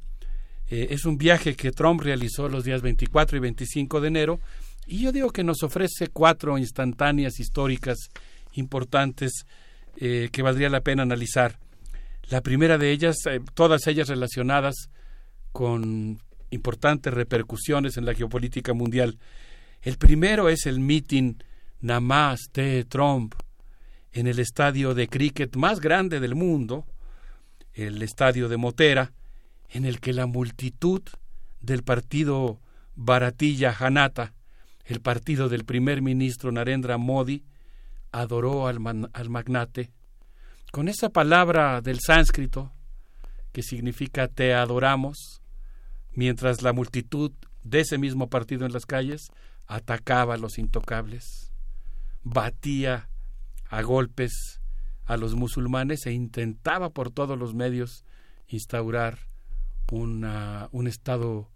Eh, es un viaje que Trump realizó los días 24 y 25 de enero y yo digo que nos ofrece cuatro instantáneas históricas importantes eh, que valdría la pena analizar. La primera de ellas, eh, todas ellas relacionadas con importantes repercusiones en la geopolítica mundial. El primero es el meeting Namaste Trump en el estadio de cricket más grande del mundo, el estadio de Motera, en el que la multitud del partido Baratilla Janata, el partido del primer ministro Narendra Modi, adoró al magnate. Con esa palabra del sánscrito, que significa te adoramos, mientras la multitud de ese mismo partido en las calles atacaba a los intocables, batía a golpes a los musulmanes e intentaba por todos los medios instaurar un estado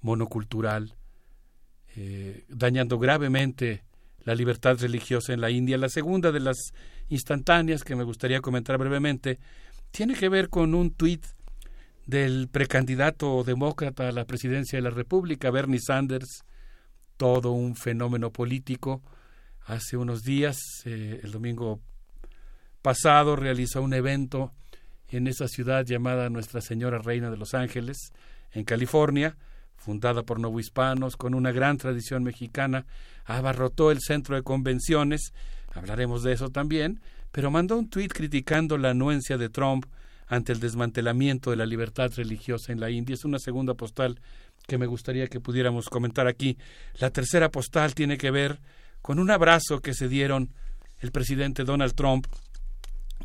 monocultural, eh, dañando gravemente la libertad religiosa en la India. La segunda de las instantáneas que me gustaría comentar brevemente tiene que ver con un tuit del precandidato demócrata a la presidencia de la República, Bernie Sanders, todo un fenómeno político. Hace unos días, eh, el domingo pasado, realizó un evento en esa ciudad llamada Nuestra Señora Reina de los Ángeles, en California, fundada por novohispanos, con una gran tradición mexicana, abarrotó el centro de convenciones, hablaremos de eso también, pero mandó un tuit criticando la anuencia de Trump ante el desmantelamiento de la libertad religiosa en la India. Es una segunda postal que me gustaría que pudiéramos comentar aquí. La tercera postal tiene que ver con un abrazo que se dieron el presidente Donald Trump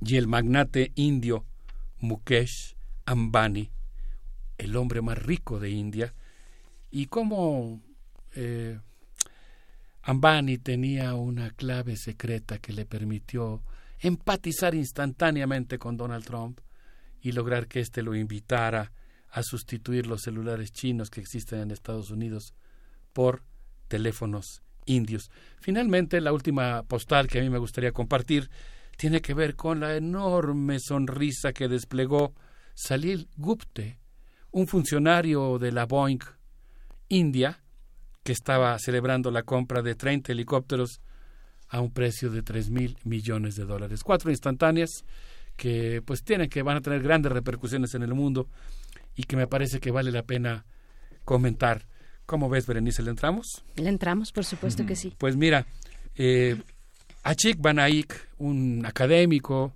y el magnate indio Mukesh Ambani, el hombre más rico de India, y cómo eh, Ambani tenía una clave secreta que le permitió empatizar instantáneamente con Donald Trump y lograr que éste lo invitara a sustituir los celulares chinos que existen en Estados Unidos por teléfonos indios. Finalmente, la última postal que a mí me gustaría compartir tiene que ver con la enorme sonrisa que desplegó Salil Gupte, un funcionario de la Boeing India, que estaba celebrando la compra de 30 helicópteros a un precio de tres mil millones de dólares. Cuatro instantáneas que pues tienen que van a tener grandes repercusiones en el mundo y que me parece que vale la pena comentar. ¿Cómo ves, Berenice? ¿Le entramos? Le entramos, por supuesto que sí. Pues mira, eh, Achik Banaik, un académico,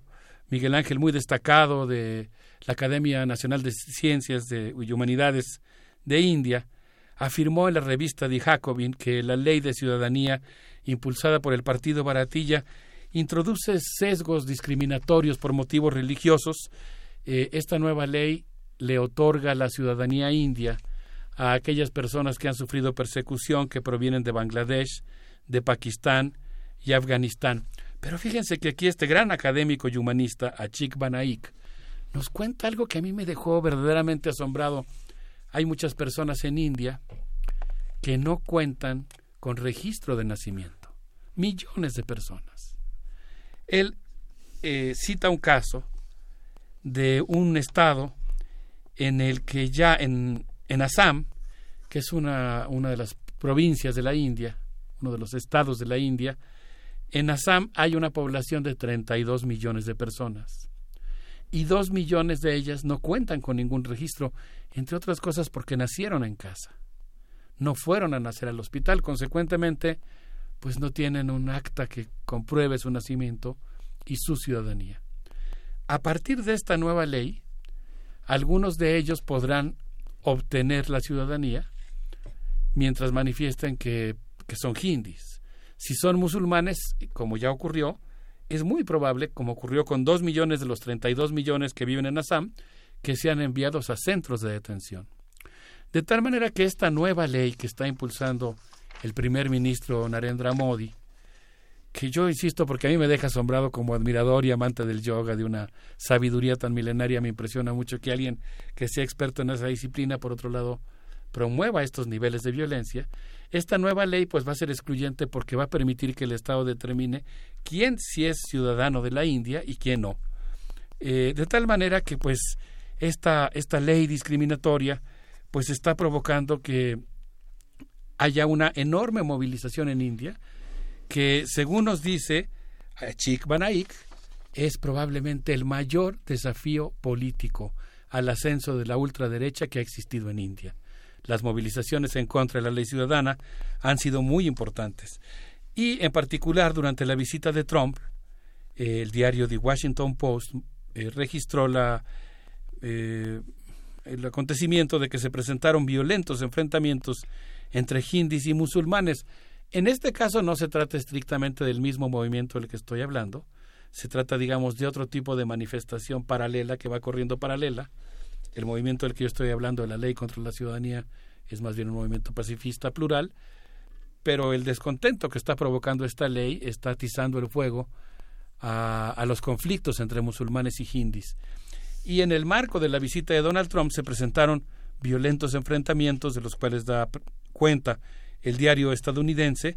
Miguel Ángel muy destacado de la Academia Nacional de Ciencias y Humanidades de India, afirmó en la revista de Jacobin que la ley de ciudadanía impulsada por el partido Baratilla introduce sesgos discriminatorios por motivos religiosos. Eh, esta nueva ley le otorga la ciudadanía india a aquellas personas que han sufrido persecución que provienen de Bangladesh, de Pakistán y Afganistán. Pero fíjense que aquí este gran académico y humanista, Achik Banaik, nos cuenta algo que a mí me dejó verdaderamente asombrado. Hay muchas personas en India que no cuentan con registro de nacimiento. Millones de personas. Él eh, cita un caso de un estado en el que ya en, en Assam, que es una, una de las provincias de la India, uno de los estados de la India, en Assam hay una población de 32 millones de personas y dos millones de ellas no cuentan con ningún registro, entre otras cosas porque nacieron en casa. No fueron a nacer al hospital, consecuentemente, pues no tienen un acta que compruebe su nacimiento y su ciudadanía. A partir de esta nueva ley, algunos de ellos podrán obtener la ciudadanía mientras manifiesten que, que son hindis. Si son musulmanes, como ya ocurrió, es muy probable, como ocurrió con dos millones de los 32 millones que viven en Assam, que sean enviados a centros de detención. De tal manera que esta nueva ley que está impulsando el primer ministro Narendra Modi, que yo insisto porque a mí me deja asombrado como admirador y amante del yoga, de una sabiduría tan milenaria, me impresiona mucho que alguien que sea experto en esa disciplina, por otro lado, promueva estos niveles de violencia. Esta nueva ley pues va a ser excluyente porque va a permitir que el Estado determine quién sí es ciudadano de la India y quién no. Eh, de tal manera que pues esta, esta ley discriminatoria pues está provocando que haya una enorme movilización en India, que según nos dice Chik Banaik, es probablemente el mayor desafío político al ascenso de la ultraderecha que ha existido en India. Las movilizaciones en contra de la ley ciudadana han sido muy importantes. Y en particular durante la visita de Trump, eh, el diario The Washington Post eh, registró la, eh, el acontecimiento de que se presentaron violentos enfrentamientos entre hindis y musulmanes en este caso no se trata estrictamente del mismo movimiento del que estoy hablando, se trata, digamos, de otro tipo de manifestación paralela que va corriendo paralela. El movimiento del que yo estoy hablando, de la ley contra la ciudadanía, es más bien un movimiento pacifista plural, pero el descontento que está provocando esta ley está atizando el fuego a, los conflictos entre musulmanes y hindis. Y en el marco de la visita de Donald Trump se presentaron violentos enfrentamientos de los cuales da cuenta el diario estadounidense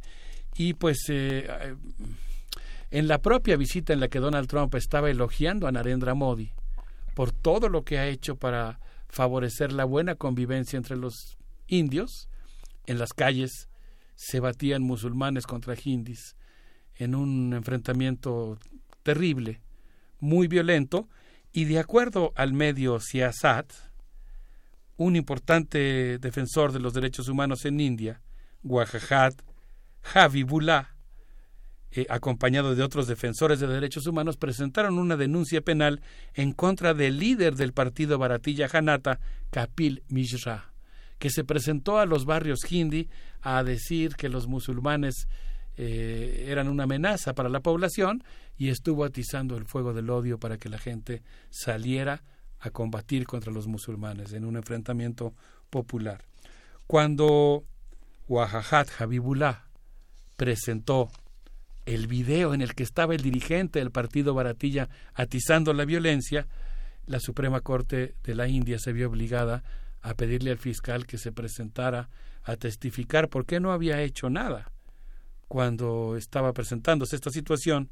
y pues eh, eh, en la propia visita en la que Donald Trump estaba elogiando a Narendra Modi por todo lo que ha hecho para favorecer la buena convivencia entre los indios, en las calles se batían musulmanes contra hindis en un enfrentamiento terrible, muy violento, y de acuerdo al medio Siasat, un importante defensor de los derechos humanos en India, Guajahat Javibullah, eh, acompañado de otros defensores de derechos humanos, presentaron una denuncia penal en contra del líder del partido Baratilla Janata, Kapil Mishra, que se presentó a los barrios hindi a decir que los musulmanes eh, eran una amenaza para la población y estuvo atizando el fuego del odio para que la gente saliera a combatir contra los musulmanes en un enfrentamiento popular. Cuando Wajahat Habibullah presentó el video en el que estaba el dirigente del partido Baratilla atizando la violencia, la Suprema Corte de la India se vio obligada a pedirle al fiscal que se presentara a testificar por qué no había hecho nada cuando estaba presentándose esta situación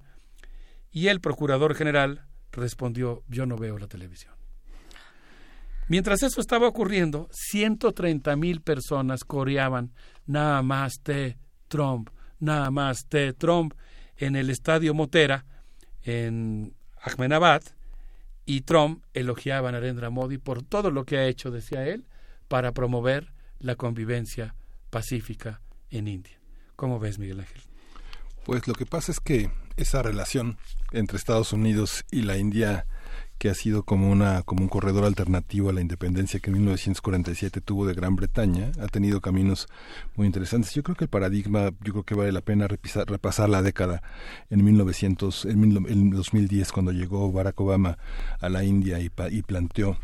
y el procurador general respondió yo no veo la televisión. Mientras eso estaba ocurriendo, 130 mil personas coreaban nada más de Trump, nada más de Trump en el estadio Motera en Ahmedabad y Trump elogiaba a Narendra Modi por todo lo que ha hecho, decía él, para promover la convivencia pacífica en India. ¿Cómo ves, Miguel Ángel? Pues lo que pasa es que esa relación entre Estados Unidos y la India que ha sido como una como un corredor alternativo a la independencia que en 1947 tuvo de Gran Bretaña ha tenido caminos muy interesantes. Yo creo que el paradigma yo creo que vale la pena repasar, repasar la década en 1900 en, 2010 cuando llegó Barack Obama a la India y, y planteó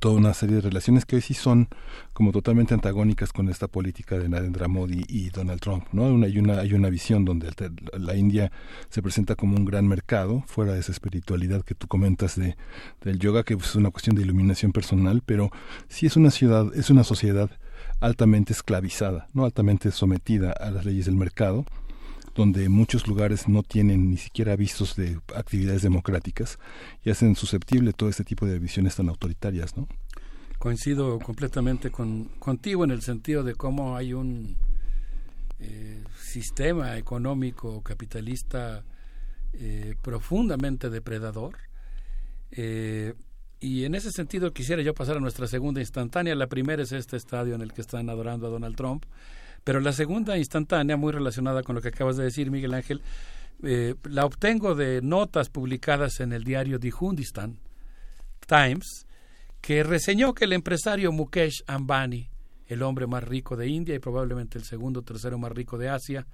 toda una serie de relaciones que hoy sí son como totalmente antagónicas con esta política de Narendra Modi y Donald Trump, ¿no? hay una hay una visión donde la India se presenta como un gran mercado fuera de esa espiritualidad que tú comentas de del yoga que es una cuestión de iluminación personal, pero sí es una ciudad, es una sociedad altamente esclavizada, no altamente sometida a las leyes del mercado donde muchos lugares no tienen ni siquiera vistos de actividades democráticas y hacen susceptible todo este tipo de visiones tan autoritarias, ¿no? Coincido completamente con, contigo en el sentido de cómo hay un eh, sistema económico capitalista eh, profundamente depredador. Eh, y en ese sentido quisiera yo pasar a nuestra segunda instantánea. La primera es este estadio en el que están adorando a Donald Trump. Pero la segunda instantánea, muy relacionada con lo que acabas de decir, Miguel Ángel, eh, la obtengo de notas publicadas en el diario The Hundistan Times, que reseñó que el empresario Mukesh Ambani, el hombre más rico de India y probablemente el segundo o tercero más rico de Asia,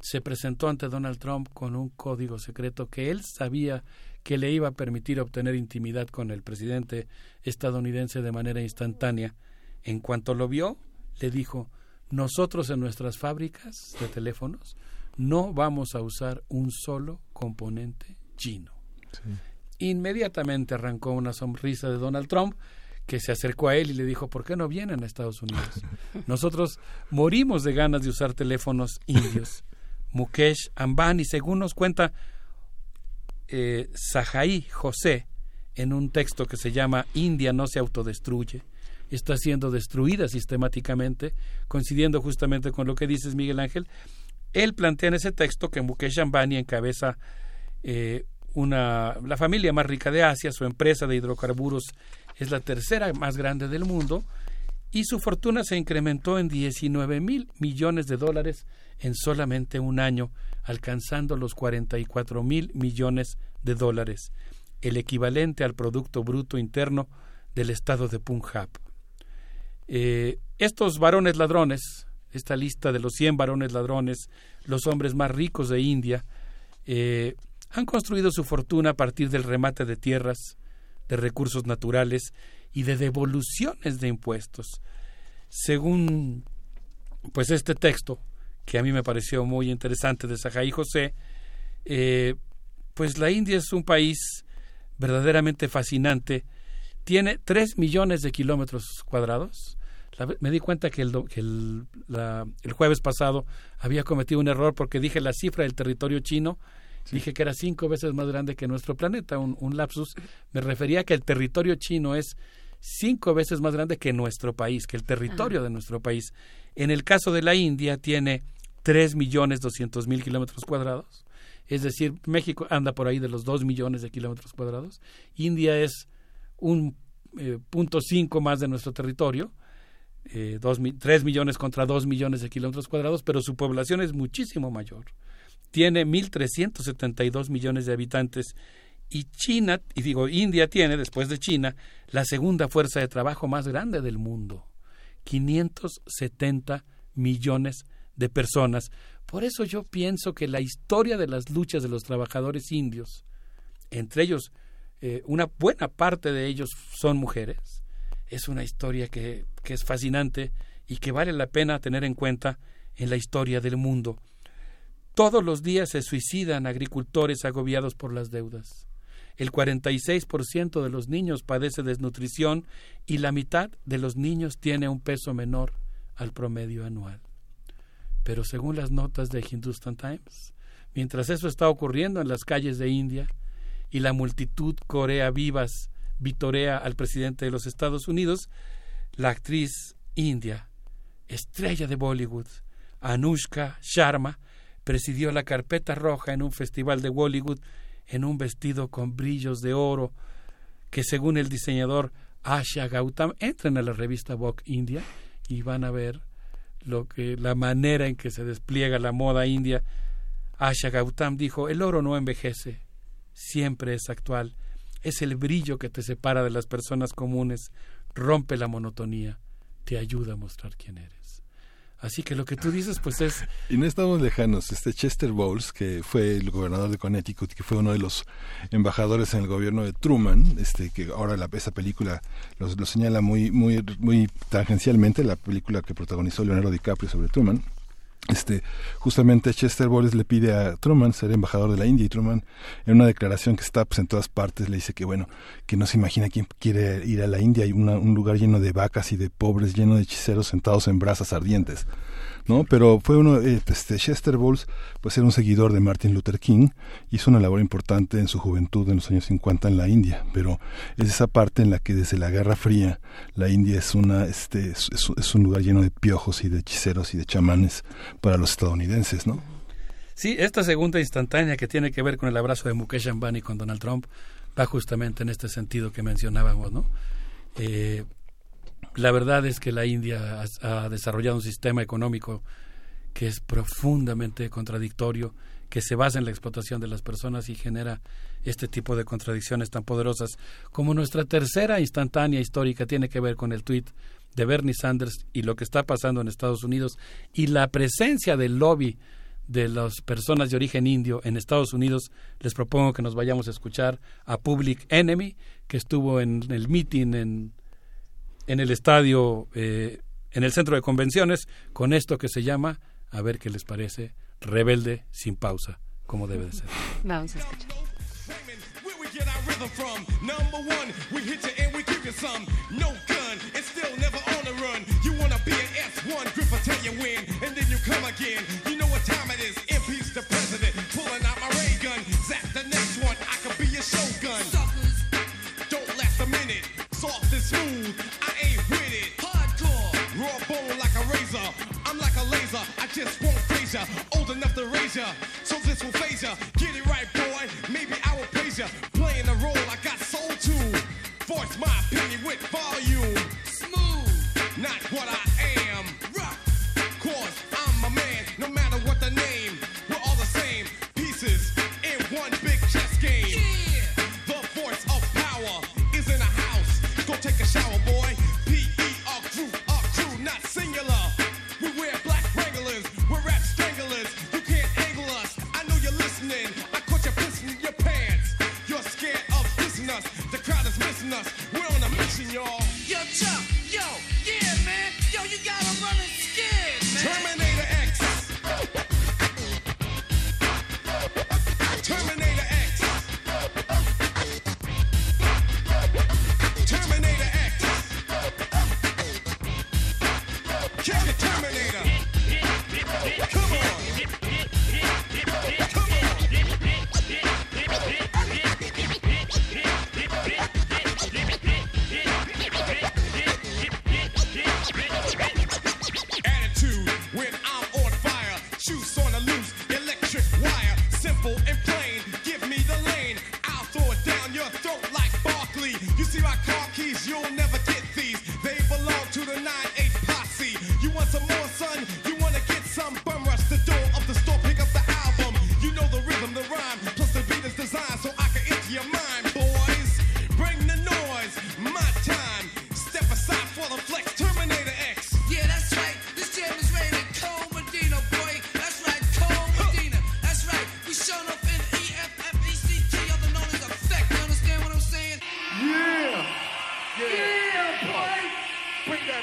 se presentó ante Donald Trump con un código secreto que él sabía que le iba a permitir obtener intimidad con el presidente estadounidense de manera instantánea. En cuanto lo vio, le dijo nosotros en nuestras fábricas de teléfonos no vamos a usar un solo componente chino. Inmediatamente arrancó una sonrisa de Donald Trump que se acercó a él y le dijo, ¿por qué no vienen a Estados Unidos? Nosotros morimos de ganas de usar teléfonos indios. Mukesh Ambani, según nos cuenta eh, Sahai José, en un texto que se llama India no se autodestruye, está siendo destruida sistemáticamente, coincidiendo justamente con lo que dices, Miguel Ángel. Él plantea en ese texto que Mukesh Ambani encabeza eh, una, la familia más rica de Asia, su empresa de hidrocarburos es la tercera más grande del mundo y su fortuna se incrementó en 19 mil millones de dólares en solamente un año, alcanzando los 44 mil millones de dólares, el equivalente al Producto Bruto Interno del estado de Punjab. Eh, estos varones ladrones, esta lista de los 100 varones ladrones, los hombres más ricos de India, eh, han construido su fortuna a partir del remate de tierras, de recursos naturales y de devoluciones de impuestos. Según pues este texto, que a mí me pareció muy interesante de Sajaí José, eh, pues la India es un país verdaderamente fascinante. Tiene tres millones de kilómetros cuadrados. Me di cuenta que, el, el, el, jueves pasado había cometido un error porque dije la cifra del territorio chino Dije que era cinco veces más grande que nuestro planeta, un, lapsus. Me refería a que el territorio chino es cinco veces más grande que nuestro país, que el territorio de nuestro país. En el caso de la India tiene tres millones doscientos mil kilómetros cuadrados, es decir, México anda por ahí de los dos millones de kilómetros cuadrados. India es un eh, punto cinco más de nuestro territorio, eh, tres millones contra dos millones de kilómetros cuadrados, pero su población es muchísimo mayor tiene 1.372 millones de habitantes y China, y digo, India tiene, después de China, la segunda fuerza de trabajo más grande del mundo. 570 millones de personas. Por eso yo pienso que la historia de las luchas de los trabajadores indios, entre ellos eh, una buena parte de ellos son mujeres, es una historia que, que es fascinante y que vale la pena tener en cuenta en la historia del mundo. Todos los días se suicidan agricultores agobiados por las deudas. El 46% de los niños padece desnutrición y la mitad de los niños tiene un peso menor al promedio anual. Pero según las notas de Hindustan Times, mientras eso está ocurriendo en las calles de India y la multitud corea vivas vitorea al presidente de los Estados Unidos, la actriz india, estrella de Bollywood, Anushka Sharma, presidió la carpeta roja en un festival de Bollywood en un vestido con brillos de oro que según el diseñador Asha Gautam entren a la revista Vogue India y van a ver lo que la manera en que se despliega la moda india. Asha Gautam dijo el oro no envejece siempre es actual es el brillo que te separa de las personas comunes rompe la monotonía te ayuda a mostrar quién eres Así que lo que tú dices, pues es... Y no estamos lejanos. Este Chester Bowles, que fue el gobernador de Connecticut, que fue uno de los embajadores en el gobierno de Truman, este que ahora la, esa película lo, lo señala muy, muy, muy tangencialmente, la película que protagonizó Leonardo DiCaprio sobre Truman este, justamente Chester Bowles le pide a Truman ser embajador de la India y Truman en una declaración que está pues, en todas partes le dice que bueno, que no se imagina quién quiere ir a la India, hay un lugar lleno de vacas y de pobres, lleno de hechiceros sentados en brasas ardientes. ¿No? Pero fue uno, eh, este, Chester Bowles, pues era un seguidor de Martin Luther King, hizo una labor importante en su juventud en los años 50 en la India, pero es esa parte en la que desde la Guerra Fría la India es una, este, es, un lugar lleno de piojos y de hechiceros y de chamanes para los estadounidenses, ¿no? Sí, esta segunda instantánea que tiene que ver con el abrazo de Mukesh Ambani con Donald Trump va justamente en este sentido que mencionábamos, ¿no? Eh, la verdad es que la India ha, desarrollado un sistema económico que es profundamente contradictorio, que se basa en la explotación de las personas y genera este tipo de contradicciones tan poderosas. Como nuestra tercera instantánea histórica tiene que ver con el tuit de Bernie Sanders y lo que está pasando en Estados Unidos y la presencia del lobby de las personas de origen indio en Estados Unidos, les propongo que nos vayamos a escuchar a Public Enemy, que estuvo en el meeting en en el estadio eh, en el centro de convenciones con esto que se llama, a ver qué les parece, Rebelde sin pausa, como debe de ser. Vamos a escuchar. get our rhythm from. Number one, we hit you and we give you some. No gun, and still never on the run. You wanna be an S1, grip tell you win, and then you come again. You know what time it is. Impeach the president, pulling out my ray gun. Zap the next one, I could be your shogun. Suckers, don't last a minute. Soft and smooth, laser, I just won't phase ya. Old enough to raise ya,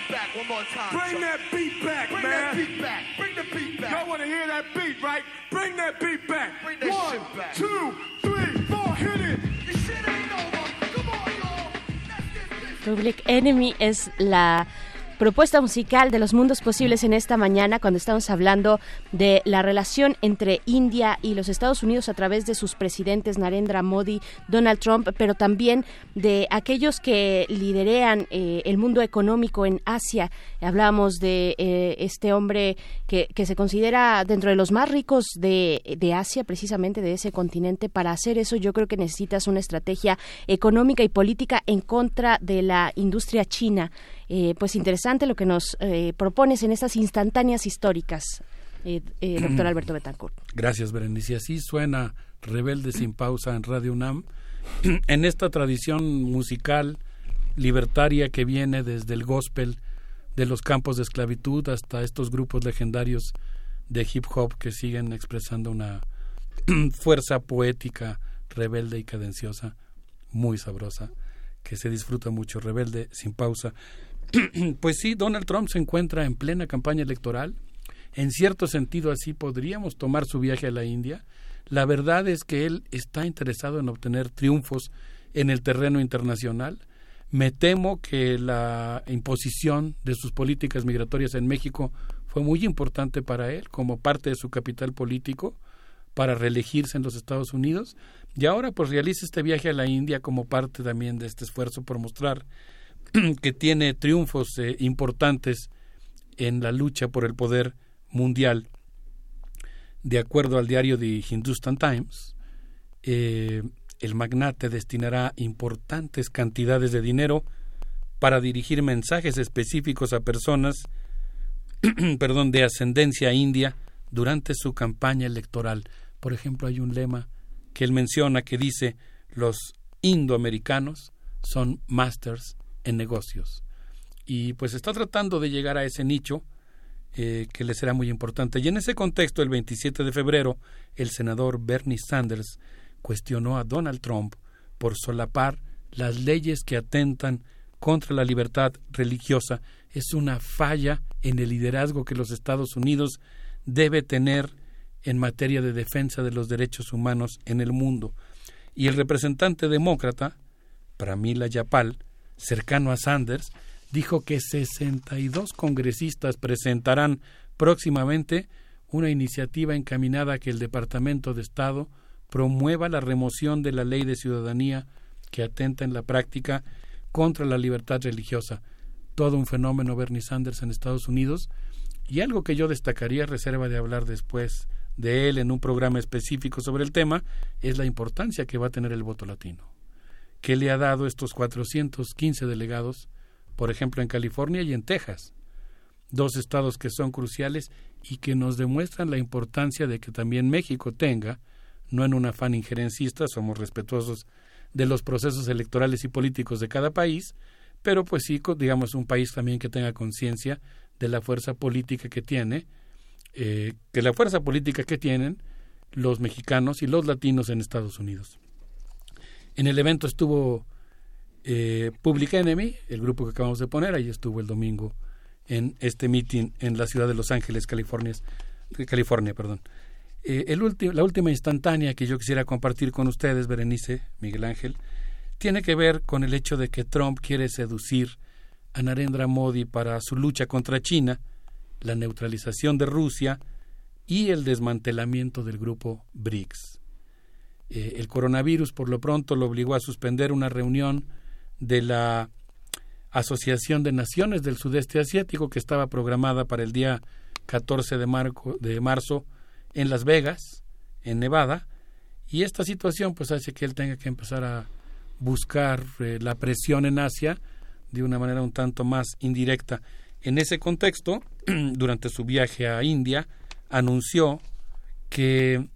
back one more time. Bring that beat back, Bring man. that beat back. Bring the beat back. Y'all want to hear that beat, right? Bring that beat back. Bring that One, shit back. two, three, four, hit it. This shit ain't over. Come on, y'all. Public Enemy es la propuesta musical de los mundos posibles en esta mañana cuando estamos hablando de la relación entre India y los Estados Unidos a través de sus presidentes Narendra Modi, Donald Trump, pero también de aquellos que liderean eh, el mundo económico en Asia. Hablamos de eh, este hombre que, se considera dentro de los más ricos de Asia, precisamente de ese continente. Para hacer eso yo creo que necesitas una estrategia económica y política en contra de la industria china. Eh, pues interesante lo que nos eh, propones en estas instantáneas históricas, eh, eh, doctor Alberto Betancourt. Gracias, Berenice. Así suena Rebelde sin pausa en Radio UNAM, en esta tradición musical libertaria que viene desde el gospel de los campos de esclavitud hasta estos grupos legendarios de hip hop que siguen expresando una fuerza poética, rebelde y cadenciosa, muy sabrosa, que se disfruta mucho, rebelde sin pausa. pues sí, Donald Trump se encuentra en plena campaña electoral. En cierto sentido, así podríamos tomar su viaje a la India. La verdad es que él está interesado en obtener triunfos en el terreno internacional. Me temo que la imposición de sus políticas migratorias en México fue muy importante para él como parte de su capital político para reelegirse en los Estados Unidos y ahora pues realiza este viaje a la India como parte también de este esfuerzo por mostrar que tiene triunfos eh, importantes en la lucha por el poder mundial. De acuerdo al diario de Hindustan Times, eh, el magnate destinará importantes cantidades de dinero para dirigir mensajes específicos a personas perdón, de ascendencia india durante su campaña electoral. Por ejemplo, hay un lema que él menciona que dice los indoamericanos son masters en negocios. Y pues está tratando de llegar a ese nicho eh, que le será muy importante. Y en ese contexto, el 27 de febrero, el senador Bernie Sanders cuestionó a Donald Trump por solapar las leyes que atentan contra la libertad religiosa es una falla en el liderazgo que los Estados Unidos debe tener en materia de defensa de los derechos humanos en el mundo. Y el representante demócrata, Pramila Yapal, cercano a Sanders, dijo que 62 congresistas presentarán próximamente una iniciativa encaminada a que el Departamento de Estado promueva la remoción de la ley de ciudadanía que atenta en la práctica contra la libertad religiosa. Todo un fenómeno Bernie Sanders en Estados Unidos y algo que yo destacaría, reserva de hablar después de él en un programa específico sobre el tema, es la importancia que va a tener el voto latino. Que le ha dado estos 415 delegados, por ejemplo, en California y en Texas? Dos estados que son cruciales y que nos demuestran la importancia de que también México tenga, no en un afán injerencista, somos respetuosos de los procesos electorales y políticos de cada país, pero pues sí, digamos, un país también que tenga conciencia de la fuerza política que tiene, eh, que la fuerza política que tienen los mexicanos y los latinos en Estados Unidos. En el evento estuvo eh, Public Enemy, el grupo que acabamos de poner, ahí estuvo el domingo en este meeting en la ciudad de Los Ángeles, California. California perdón. Eh, la última instantánea que yo quisiera compartir con ustedes, Berenice, Miguel Ángel, tiene que ver con el hecho de que Trump quiere seducir a Narendra Modi para su lucha contra China, la neutralización de Rusia y el desmantelamiento del grupo BRICS. Eh, el coronavirus por lo pronto lo obligó a suspender una reunión de la Asociación de Naciones del Sudeste Asiático que estaba programada para el día 14 de, marzo en Las Vegas, en Nevada, y esta situación pues hace que él tenga que empezar a buscar eh, la presión en Asia de una manera un tanto más indirecta. En ese contexto, durante su viaje a India, anunció que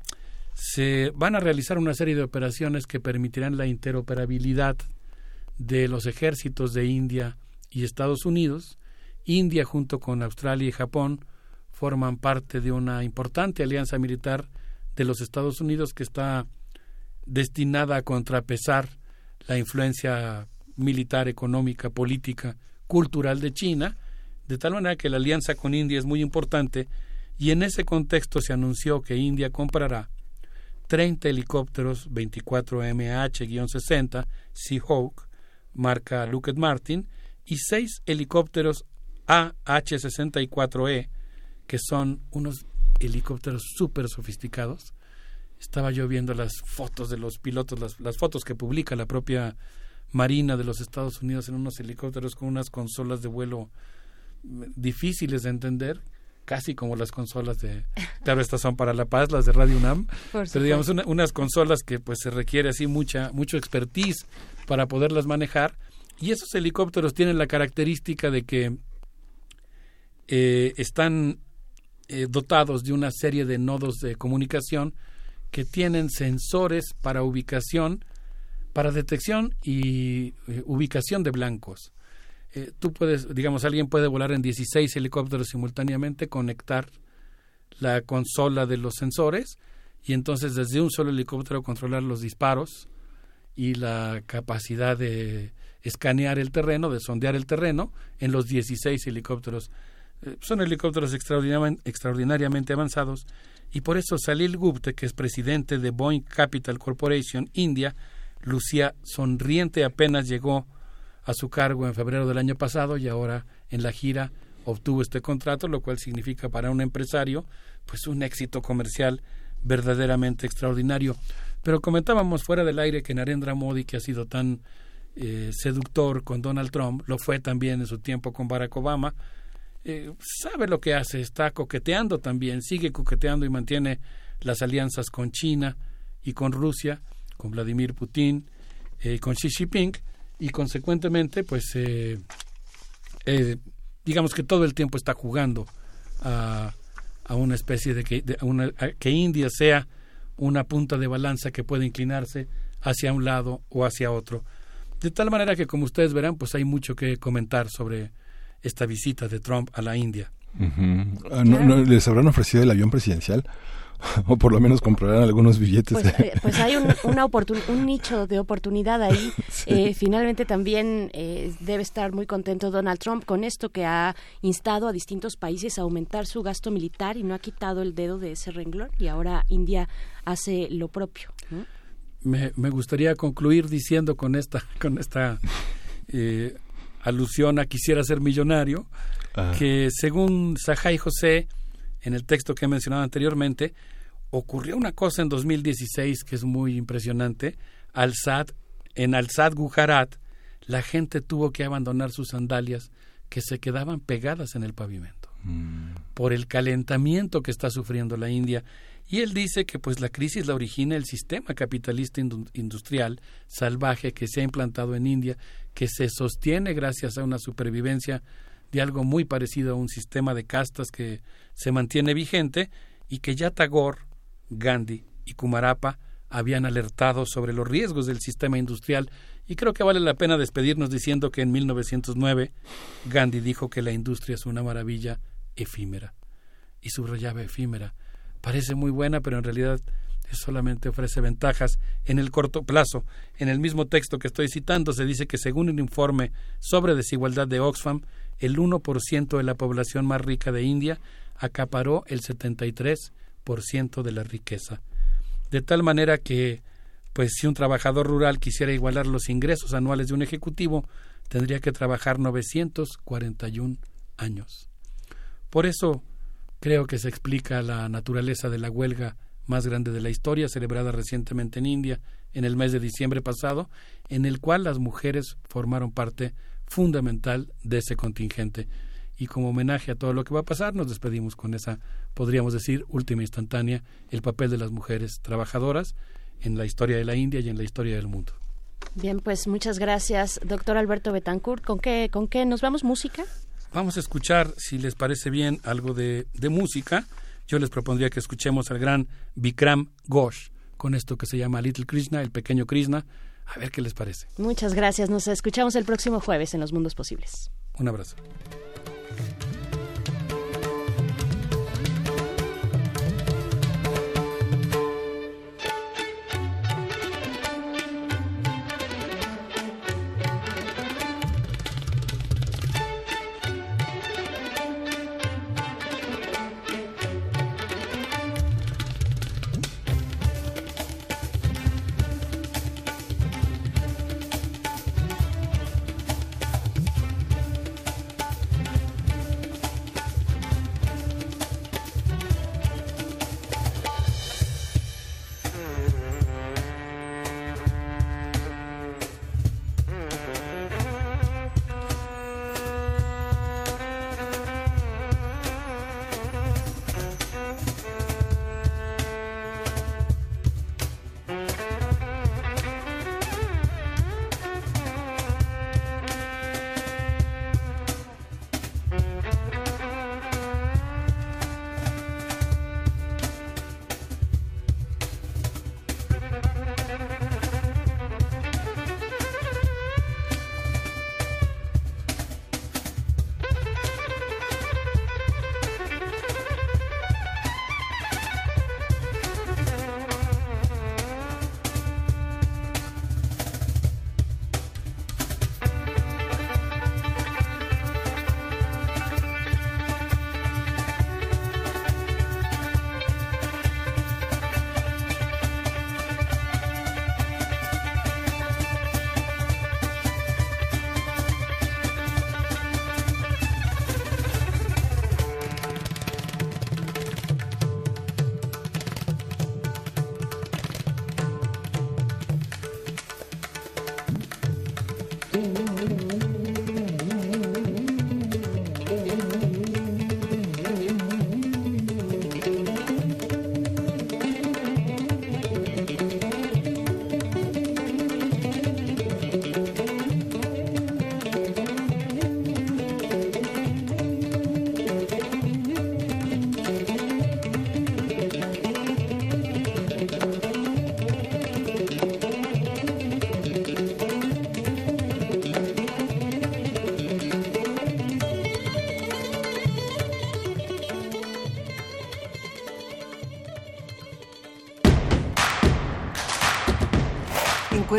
se van a realizar una serie de operaciones que permitirán la interoperabilidad de los ejércitos de India y Estados Unidos. India junto con Australia y Japón forman parte de una importante alianza militar de los Estados Unidos que está destinada a contrapesar la influencia militar, económica, política, cultural de China, de tal manera que la alianza con India es muy importante y en ese contexto se anunció que India comprará 30 helicópteros 24 MH-60 Seahawk marca Lockheed Martin y 6 helicópteros AH-64E que son unos helicópteros súper sofisticados. Estaba yo viendo las fotos de los pilotos, las, fotos que publica la propia Marina de los Estados Unidos en unos helicópteros con unas consolas de vuelo mm, difíciles de entender, casi como las consolas de, claro, estas son para La Paz, las de Radio UNAM, pero digamos unas consolas que pues se requiere así mucha, mucho expertise para poderlas manejar. Y esos helicópteros tienen la característica de que eh, están eh, dotados de una serie de nodos de comunicación que tienen sensores para ubicación, para detección y eh, ubicación de blancos. Eh, tú puedes, digamos, alguien puede volar en 16 helicópteros simultáneamente, conectar la consola de los sensores y entonces desde un solo helicóptero controlar los disparos y la capacidad de escanear el terreno, de sondear el terreno en los 16 helicópteros. Eh, son helicópteros extraordinariamente, avanzados y por eso Salil Gupte, que es presidente de Boeing Capital Corporation India, lucía sonriente apenas llegó a su cargo en febrero del año pasado y ahora en la gira obtuvo este contrato, lo cual significa para un empresario pues un éxito comercial verdaderamente extraordinario. Pero comentábamos fuera del aire que Narendra Modi, que ha sido tan eh, seductor con Donald Trump, lo fue también en su tiempo con Barack Obama, eh, sabe lo que hace, está coqueteando también, sigue coqueteando y mantiene las alianzas con China y con Rusia, con Vladimir Putin, eh, con Xi Jinping y consecuentemente, pues, eh, eh, digamos que todo el tiempo está jugando a, a una especie de que, que India sea una punta de balanza que puede inclinarse hacia un lado o hacia otro. De tal manera que, como ustedes verán, pues hay mucho que comentar sobre esta visita de Trump a la India. Ah, ¿No, ¿Les habrán ofrecido el avión presidencial? o por lo menos comprarán algunos billetes. Pues, eh, pues hay un, una oportun- un nicho de oportunidad ahí. Eh, finalmente también eh, debe estar muy contento Donald Trump con esto que ha instado a distintos países a aumentar su gasto militar y no ha quitado el dedo de ese renglón y ahora India hace lo propio. ¿no? me, me gustaría concluir diciendo con esta con esta eh, alusión a quisiera ser millonario Ah. que según Sajay José en el texto que he mencionado anteriormente ocurrió una cosa en 2016 que es muy impresionante al Sad en Al Sad Gujarat la gente tuvo que abandonar sus sandalias que se quedaban pegadas en el pavimento por el calentamiento que está sufriendo la India. Y él dice que pues la crisis la origina el sistema capitalista indu- industrial salvaje que se ha implantado en India, que se sostiene gracias a una supervivencia de algo muy parecido a un sistema de castas que se mantiene vigente y que ya Tagore, Gandhi y Kumarapa habían alertado sobre los riesgos del sistema industrial y creo que vale la pena despedirnos diciendo que en 1909 Gandhi dijo que la industria es una maravilla efímera y subrayaba efímera. Parece muy buena, pero en realidad solamente ofrece ventajas en el corto plazo. En el mismo texto que estoy citando se dice que según un informe sobre desigualdad de Oxfam, el 1% de la población más rica de India acaparó el 73% de la riqueza. De tal manera que, pues si un trabajador rural quisiera igualar los ingresos anuales de un ejecutivo, tendría que trabajar 941 años. Por eso creo que se explica la naturaleza de la huelga más grande de la historia, celebrada recientemente en India en el mes de diciembre pasado, en el cual las mujeres formaron parte fundamental de ese contingente. Y como homenaje a todo lo que va a pasar, nos despedimos con esa, podríamos decir, última instantánea, el papel de las mujeres trabajadoras en la historia de la India y en la historia del mundo. Bien, pues muchas gracias, doctor Alberto Betancourt. ¿Con qué, con qué nos vamos? ¿Música? Vamos a escuchar, si les parece bien, algo de, de música. Yo les propondría que escuchemos al gran Vikram Ghosh con esto que se llama Little Krishna, el pequeño Krishna. A ver qué les parece. Muchas gracias. Nos escuchamos el próximo jueves en Los Mundos Posibles. Un abrazo. Thank you.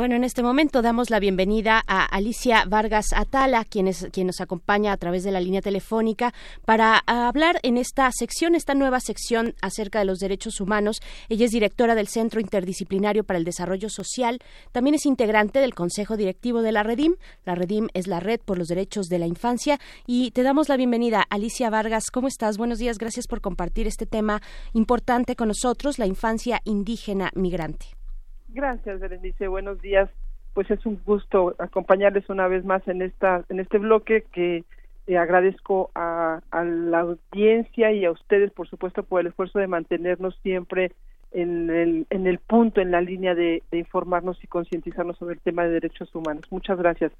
Bueno, en este momento damos la bienvenida a Alicia Vargas Atala, quien, es, quien nos acompaña a través de la línea telefónica para hablar en esta sección, esta nueva sección acerca de los derechos humanos. Ella es directora del Centro Interdisciplinario para el Desarrollo Social. También es integrante del Consejo Directivo de la Redim. La Redim es la Red por los Derechos de la Infancia. Y te damos la bienvenida, Alicia Vargas. ¿Cómo estás? Buenos días. Gracias por compartir este tema importante con nosotros, la infancia indígena migrante. Gracias, Berenice. Buenos días. Pues es un gusto acompañarles una vez más en esta en este bloque que eh, agradezco a, la audiencia y a ustedes, por supuesto, por el esfuerzo de mantenernos siempre en el, en el punto, en la línea de, de informarnos y concientizarnos sobre el tema de derechos humanos. Muchas gracias.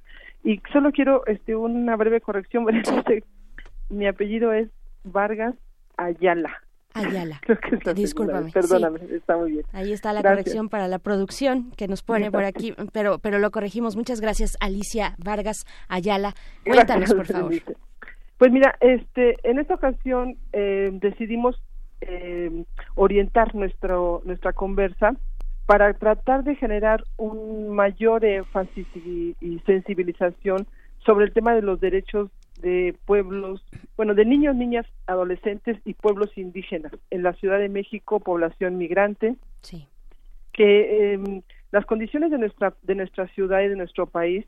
Y solo quiero este una breve corrección. Mi apellido es Vargas Ayala. Ayala. Creo que es la Discúlpame. Perdóname, sí. está muy bien. Ahí está la Gracias. corrección para la producción que nos pone por aquí, pero pero lo corregimos. Muchas gracias, Alicia Vargas Ayala. Cuéntanos, por favor. Pues mira, este, en esta ocasión eh, decidimos eh, orientar nuestro nuestra conversa para tratar de generar un mayor énfasis y, y sensibilización sobre el tema de los derechos de pueblos, bueno, de niños, niñas, adolescentes y pueblos indígenas en la Ciudad de México, población migrante, sí. que eh, las condiciones de nuestra de nuestra ciudad y de nuestro país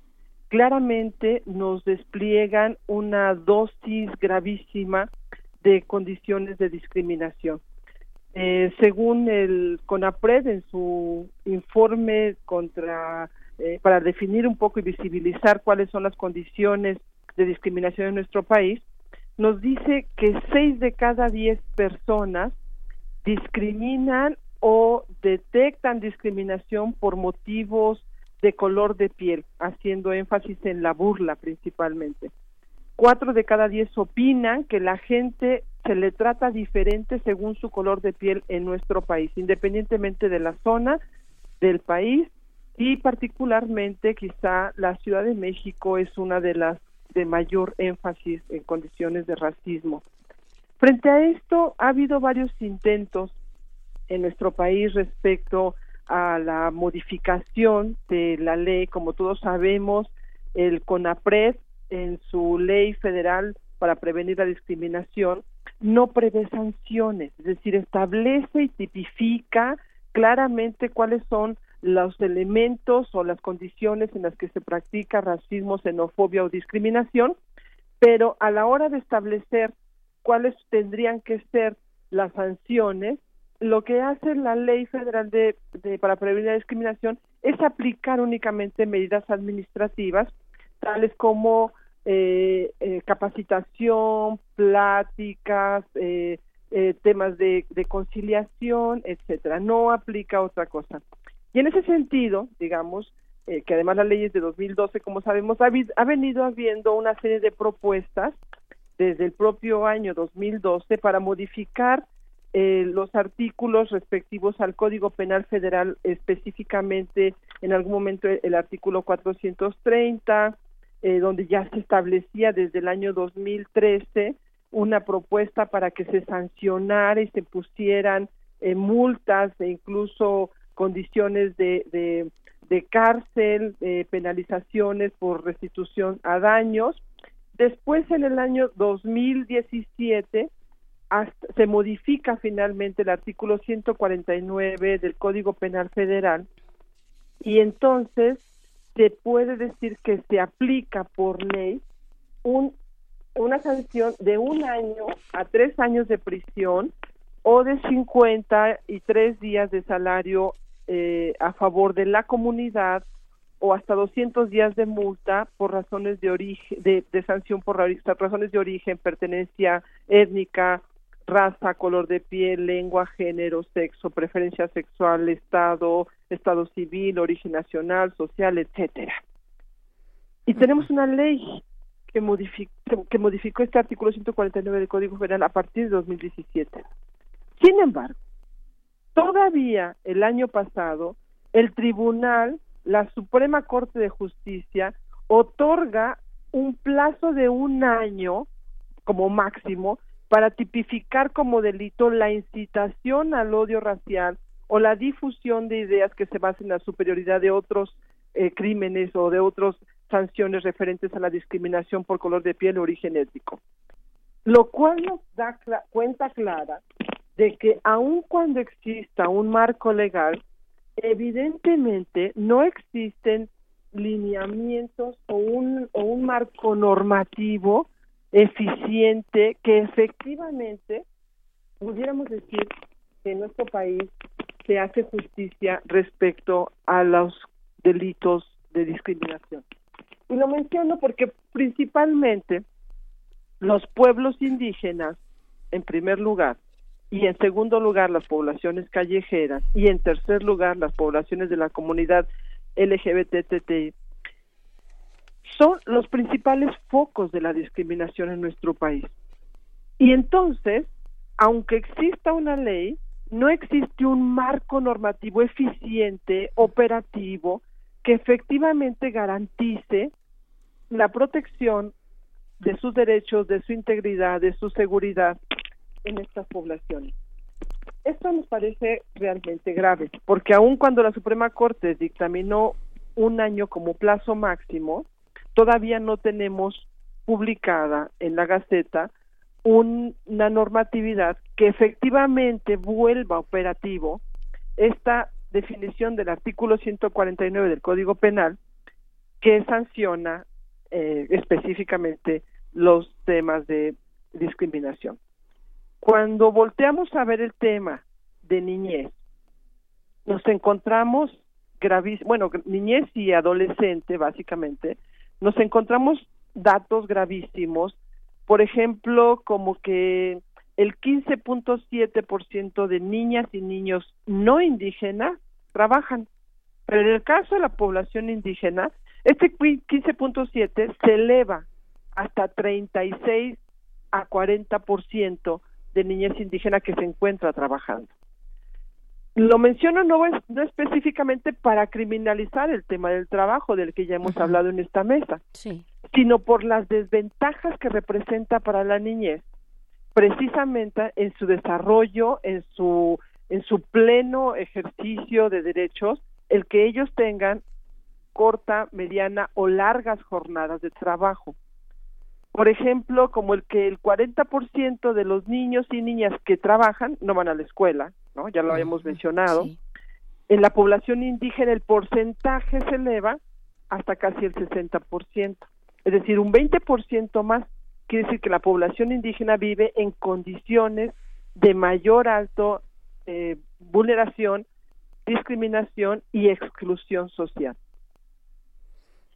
claramente nos despliegan una dosis gravísima de condiciones de discriminación. Eh, según el CONAPRED en su informe contra eh, para definir un poco y visibilizar cuáles son las condiciones de discriminación en nuestro país, nos dice que seis de cada diez personas discriminan o detectan discriminación por motivos de color de piel, haciendo énfasis en la burla principalmente. Cuatro de cada diez opinan que la gente se le trata diferente según su color de piel en nuestro país, independientemente de la zona del país y particularmente quizá la Ciudad de México es una de las de mayor énfasis en condiciones de racismo. Frente a esto, ha habido varios intentos en nuestro país respecto a la modificación de la ley. Como todos sabemos, el CONAPRED en su ley federal para prevenir la discriminación no prevé sanciones, es decir, establece y tipifica claramente cuáles son los elementos o las condiciones en las que se practica racismo, xenofobia o discriminación, pero a la hora de establecer cuáles tendrían que ser las sanciones, lo que hace la ley federal de, para prevenir la discriminación es aplicar únicamente medidas administrativas, tales como eh, eh, capacitación, pláticas, eh, temas de, de conciliación, etcétera. No aplica otra cosa. Y en ese sentido, digamos, eh, que además la ley es de 2012, como sabemos, ha, venido habiendo una serie de propuestas desde el propio año 2012 para modificar eh, los artículos respectivos al Código Penal Federal, específicamente en algún momento el artículo 430, eh, donde ya se establecía desde el año 2013 una propuesta para que se sancionara y se pusieran eh, multas e incluso condiciones de, de, de cárcel, eh, penalizaciones por restitución a daños. Después, en el año 2017, hasta, se modifica finalmente el artículo 149 del Código Penal Federal y entonces se puede decir que se aplica por ley un, una sanción de un año a tres años de prisión o de 53 días de salario eh, a favor de la comunidad o hasta 200 días de multa por razones de origen de, sanción por razones de origen, pertenencia étnica, raza, color de piel, lengua, género, sexo, preferencia sexual, estado, estado civil, origen nacional, social, etcétera. Y tenemos una ley que modificó, que modificó este artículo 149 del Código Penal a partir de 2017. Sin embargo, todavía el año pasado el tribunal la Suprema Corte de Justicia otorga un plazo de un año como máximo para tipificar como delito la incitación al odio racial o la difusión de ideas que se basen en la superioridad de otros eh, crímenes o de otras sanciones referentes a la discriminación por color de piel o origen étnico. Lo cual nos da cuenta clara de que aun cuando exista un marco legal, evidentemente no existen lineamientos o un, o un marco normativo eficiente que efectivamente pudiéramos decir que en nuestro país se hace justicia respecto a los delitos de discriminación. Y lo menciono porque principalmente los pueblos indígenas, en primer lugar, y en segundo lugar las poblaciones callejeras, y en tercer lugar las poblaciones de la comunidad LGBTTI, son los principales focos de la discriminación en nuestro país. Y entonces, aunque exista una ley, no existe un marco normativo eficiente, operativo, que efectivamente garantice la protección de sus derechos, de su integridad, de su seguridad en estas poblaciones. Esto nos parece realmente grave, porque aun cuando la Suprema Corte dictaminó un año como plazo máximo, todavía no tenemos publicada en la Gaceta un- una normatividad que efectivamente vuelva operativo esta definición del artículo 149 del Código Penal que sanciona eh, específicamente los temas de discriminación. Cuando volteamos a ver el tema de niñez, nos encontramos gravísimos, bueno, niñez y adolescente básicamente, nos encontramos datos gravísimos, por ejemplo, como que el 15.7% de niñas y niños no indígenas trabajan, pero en el caso de la población indígena, este qui- 15.7 se eleva hasta 36 a 40% de niñez indígena que se encuentra trabajando. Lo menciono no, es, no específicamente para criminalizar el tema del trabajo del que ya hemos hablado en esta mesa, Sí. sino por las desventajas que representa para la niñez, precisamente en su desarrollo, en su en su pleno ejercicio de derechos, el que ellos tengan corta, mediana o largas jornadas de trabajo. Por ejemplo, como el que el 40% de los niños y niñas que trabajan no van a la escuela, ¿no? Ya lo habíamos mencionado. En la población indígena el porcentaje se eleva hasta casi el 60%. Es decir, un 20% más quiere decir que la población indígena vive en condiciones de mayor alto eh, vulneración, discriminación y exclusión social.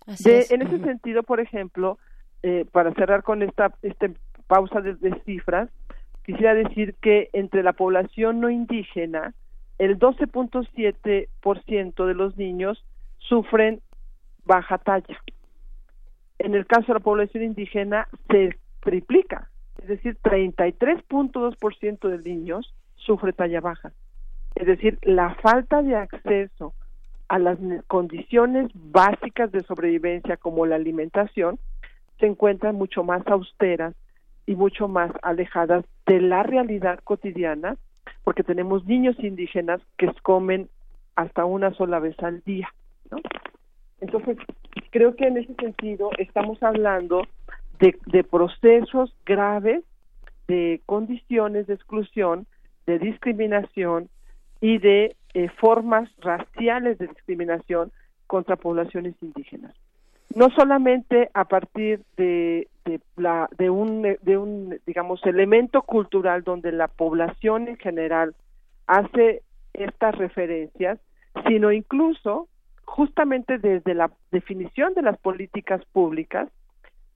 De- en ese sentido, por ejemplo, eh, para cerrar con esta este pausa de, cifras, quisiera decir que entre la población no indígena, el 12.7% de los niños sufren baja talla. En el caso de la población indígena se triplica, es decir, 33.2% de niños sufre talla baja. Es decir, la falta de acceso a las ne- condiciones básicas de sobrevivencia como la alimentación se encuentran mucho más austeras y mucho más alejadas de la realidad cotidiana porque tenemos niños indígenas que comen hasta una sola vez al día, ¿no? Entonces, creo que en ese sentido estamos hablando de, procesos graves, de condiciones de exclusión, de discriminación y de eh, formas raciales de discriminación contra poblaciones indígenas. No solamente a partir de, un, de un, digamos, elemento cultural donde la población en general hace estas referencias, sino incluso justamente desde la definición de las políticas públicas,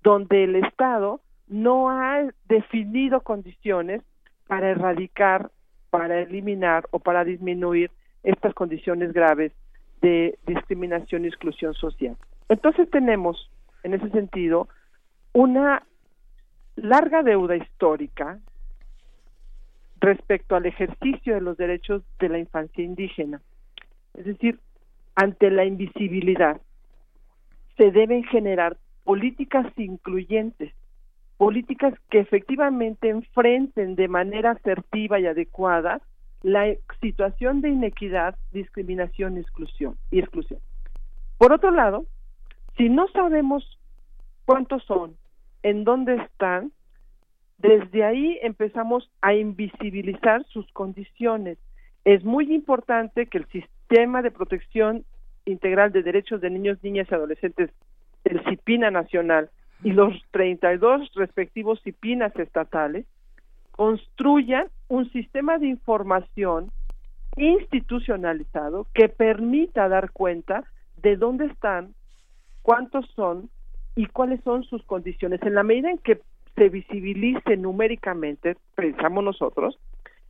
donde el Estado no ha definido condiciones para erradicar, para eliminar o para disminuir estas condiciones graves de discriminación y exclusión social. Entonces tenemos, en ese sentido, una larga deuda histórica respecto al ejercicio de los derechos de la infancia indígena. Es decir, ante la invisibilidad, se deben generar políticas incluyentes, políticas que efectivamente enfrenten de manera asertiva y adecuada la situación de inequidad, discriminación y exclusión. Y exclusión. Por otro lado, si no sabemos cuántos son, en dónde están, desde ahí empezamos a invisibilizar sus condiciones. Es muy importante que el sistema de protección integral de derechos de niños, niñas y adolescentes, el CIPINA nacional y los 32 respectivos CIPINAS estatales, construyan un sistema de información institucionalizado que permita dar cuenta de dónde están, cuántos son y cuáles son sus condiciones. En la medida en que se visibilice numéricamente, pensamos nosotros,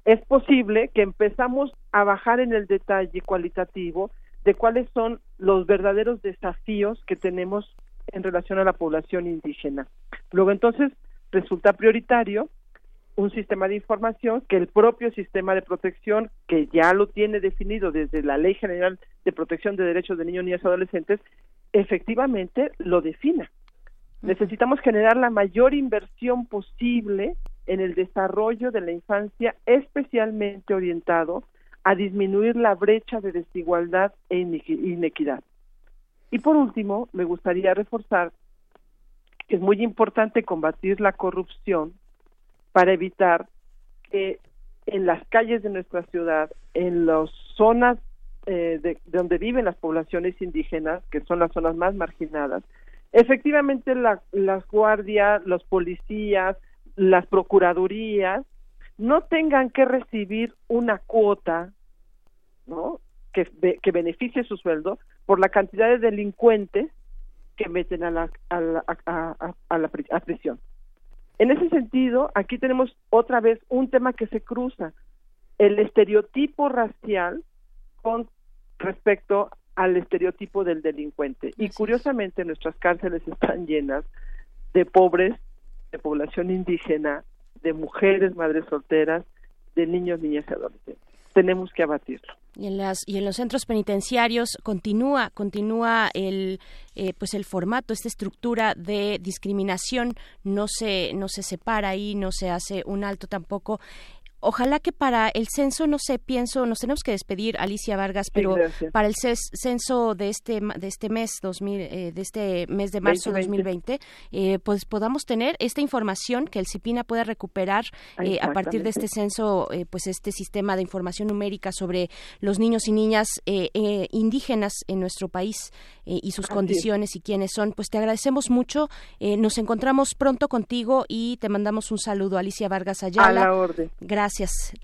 es posible que empezamos a bajar en el detalle cualitativo de cuáles son los verdaderos desafíos que tenemos en relación a la población indígena. Luego entonces resulta prioritario un sistema de información que el propio sistema de protección, que ya lo tiene definido desde la Ley General de Protección de Derechos de Niños, Niñas y Adolescentes, efectivamente lo defina. Necesitamos generar la mayor inversión posible en el desarrollo de la infancia, especialmente orientado a disminuir la brecha de desigualdad e inequidad. Y por último, me gustaría reforzar que es muy importante combatir la corrupción para evitar que en las calles de nuestra ciudad, en las zonas eh, de, donde viven las poblaciones indígenas, que son las zonas más marginadas, efectivamente la, las guardias, los policías, las procuradurías no tengan que recibir una cuota, ¿no? Que, que beneficie su sueldo por la cantidad de delincuentes que meten a la, a la, a, a la prisión. En ese sentido, aquí tenemos otra vez un tema que se cruza, el estereotipo racial con respecto al estereotipo del delincuente. Y curiosamente nuestras cárceles están llenas de pobres, de población indígena, de mujeres, madres solteras, de niños, niñas y adolescentes. Tenemos que abatirlo. Y en, las, y en los centros penitenciarios continúa continúa el eh, pues el formato esta estructura de discriminación no se no se separa ahí no se hace un alto tampoco Ojalá que para el censo, no sé, pienso, nos tenemos que despedir, Alicia Vargas, pero para el censo de este de este mes 2000, eh, de este mes de marzo 2020, eh, pues podamos tener esta información que el CIPINA pueda recuperar eh, a partir de este censo, eh, pues este sistema de información numérica sobre los niños y niñas eh, eh, indígenas en nuestro país y sus Así condiciones y quiénes son. Pues te agradecemos mucho. nos encontramos pronto contigo y te mandamos un saludo, Alicia Vargas Ayala. A la orden. Gracias.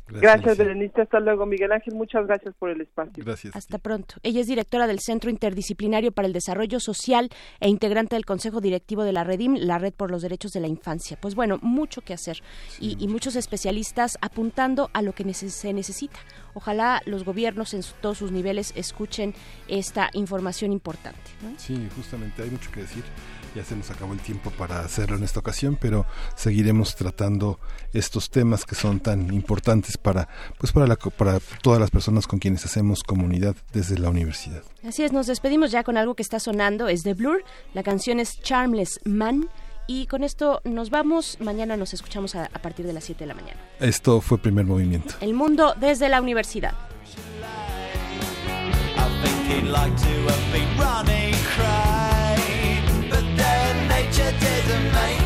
Gracias, Berenice. Hasta luego, Miguel Ángel. Muchas gracias por el espacio. Hasta pronto. Ella es directora del Centro Interdisciplinario para el Desarrollo Social e integrante del Consejo Directivo de la Redim, la Red por los Derechos de la Infancia. Pues bueno, mucho que hacer y, y muchos especialistas apuntando a lo que neces- se necesita. Ojalá los gobiernos en su- todos sus niveles escuchen esta información importante. ¿no? Sí, justamente hay mucho que decir. Ya se nos acabó el tiempo para hacerlo en esta ocasión, pero seguiremos tratando estos temas que son tan importantes para, pues para, la, para todas las personas con quienes hacemos comunidad desde la universidad. Así es, nos despedimos ya con algo que está sonando, es de Blur, la canción es Charmless Man y con esto nos vamos, mañana nos escuchamos a, a partir de las 7 de la mañana. Esto fue primer movimiento. El mundo desde la universidad. Nature didn't make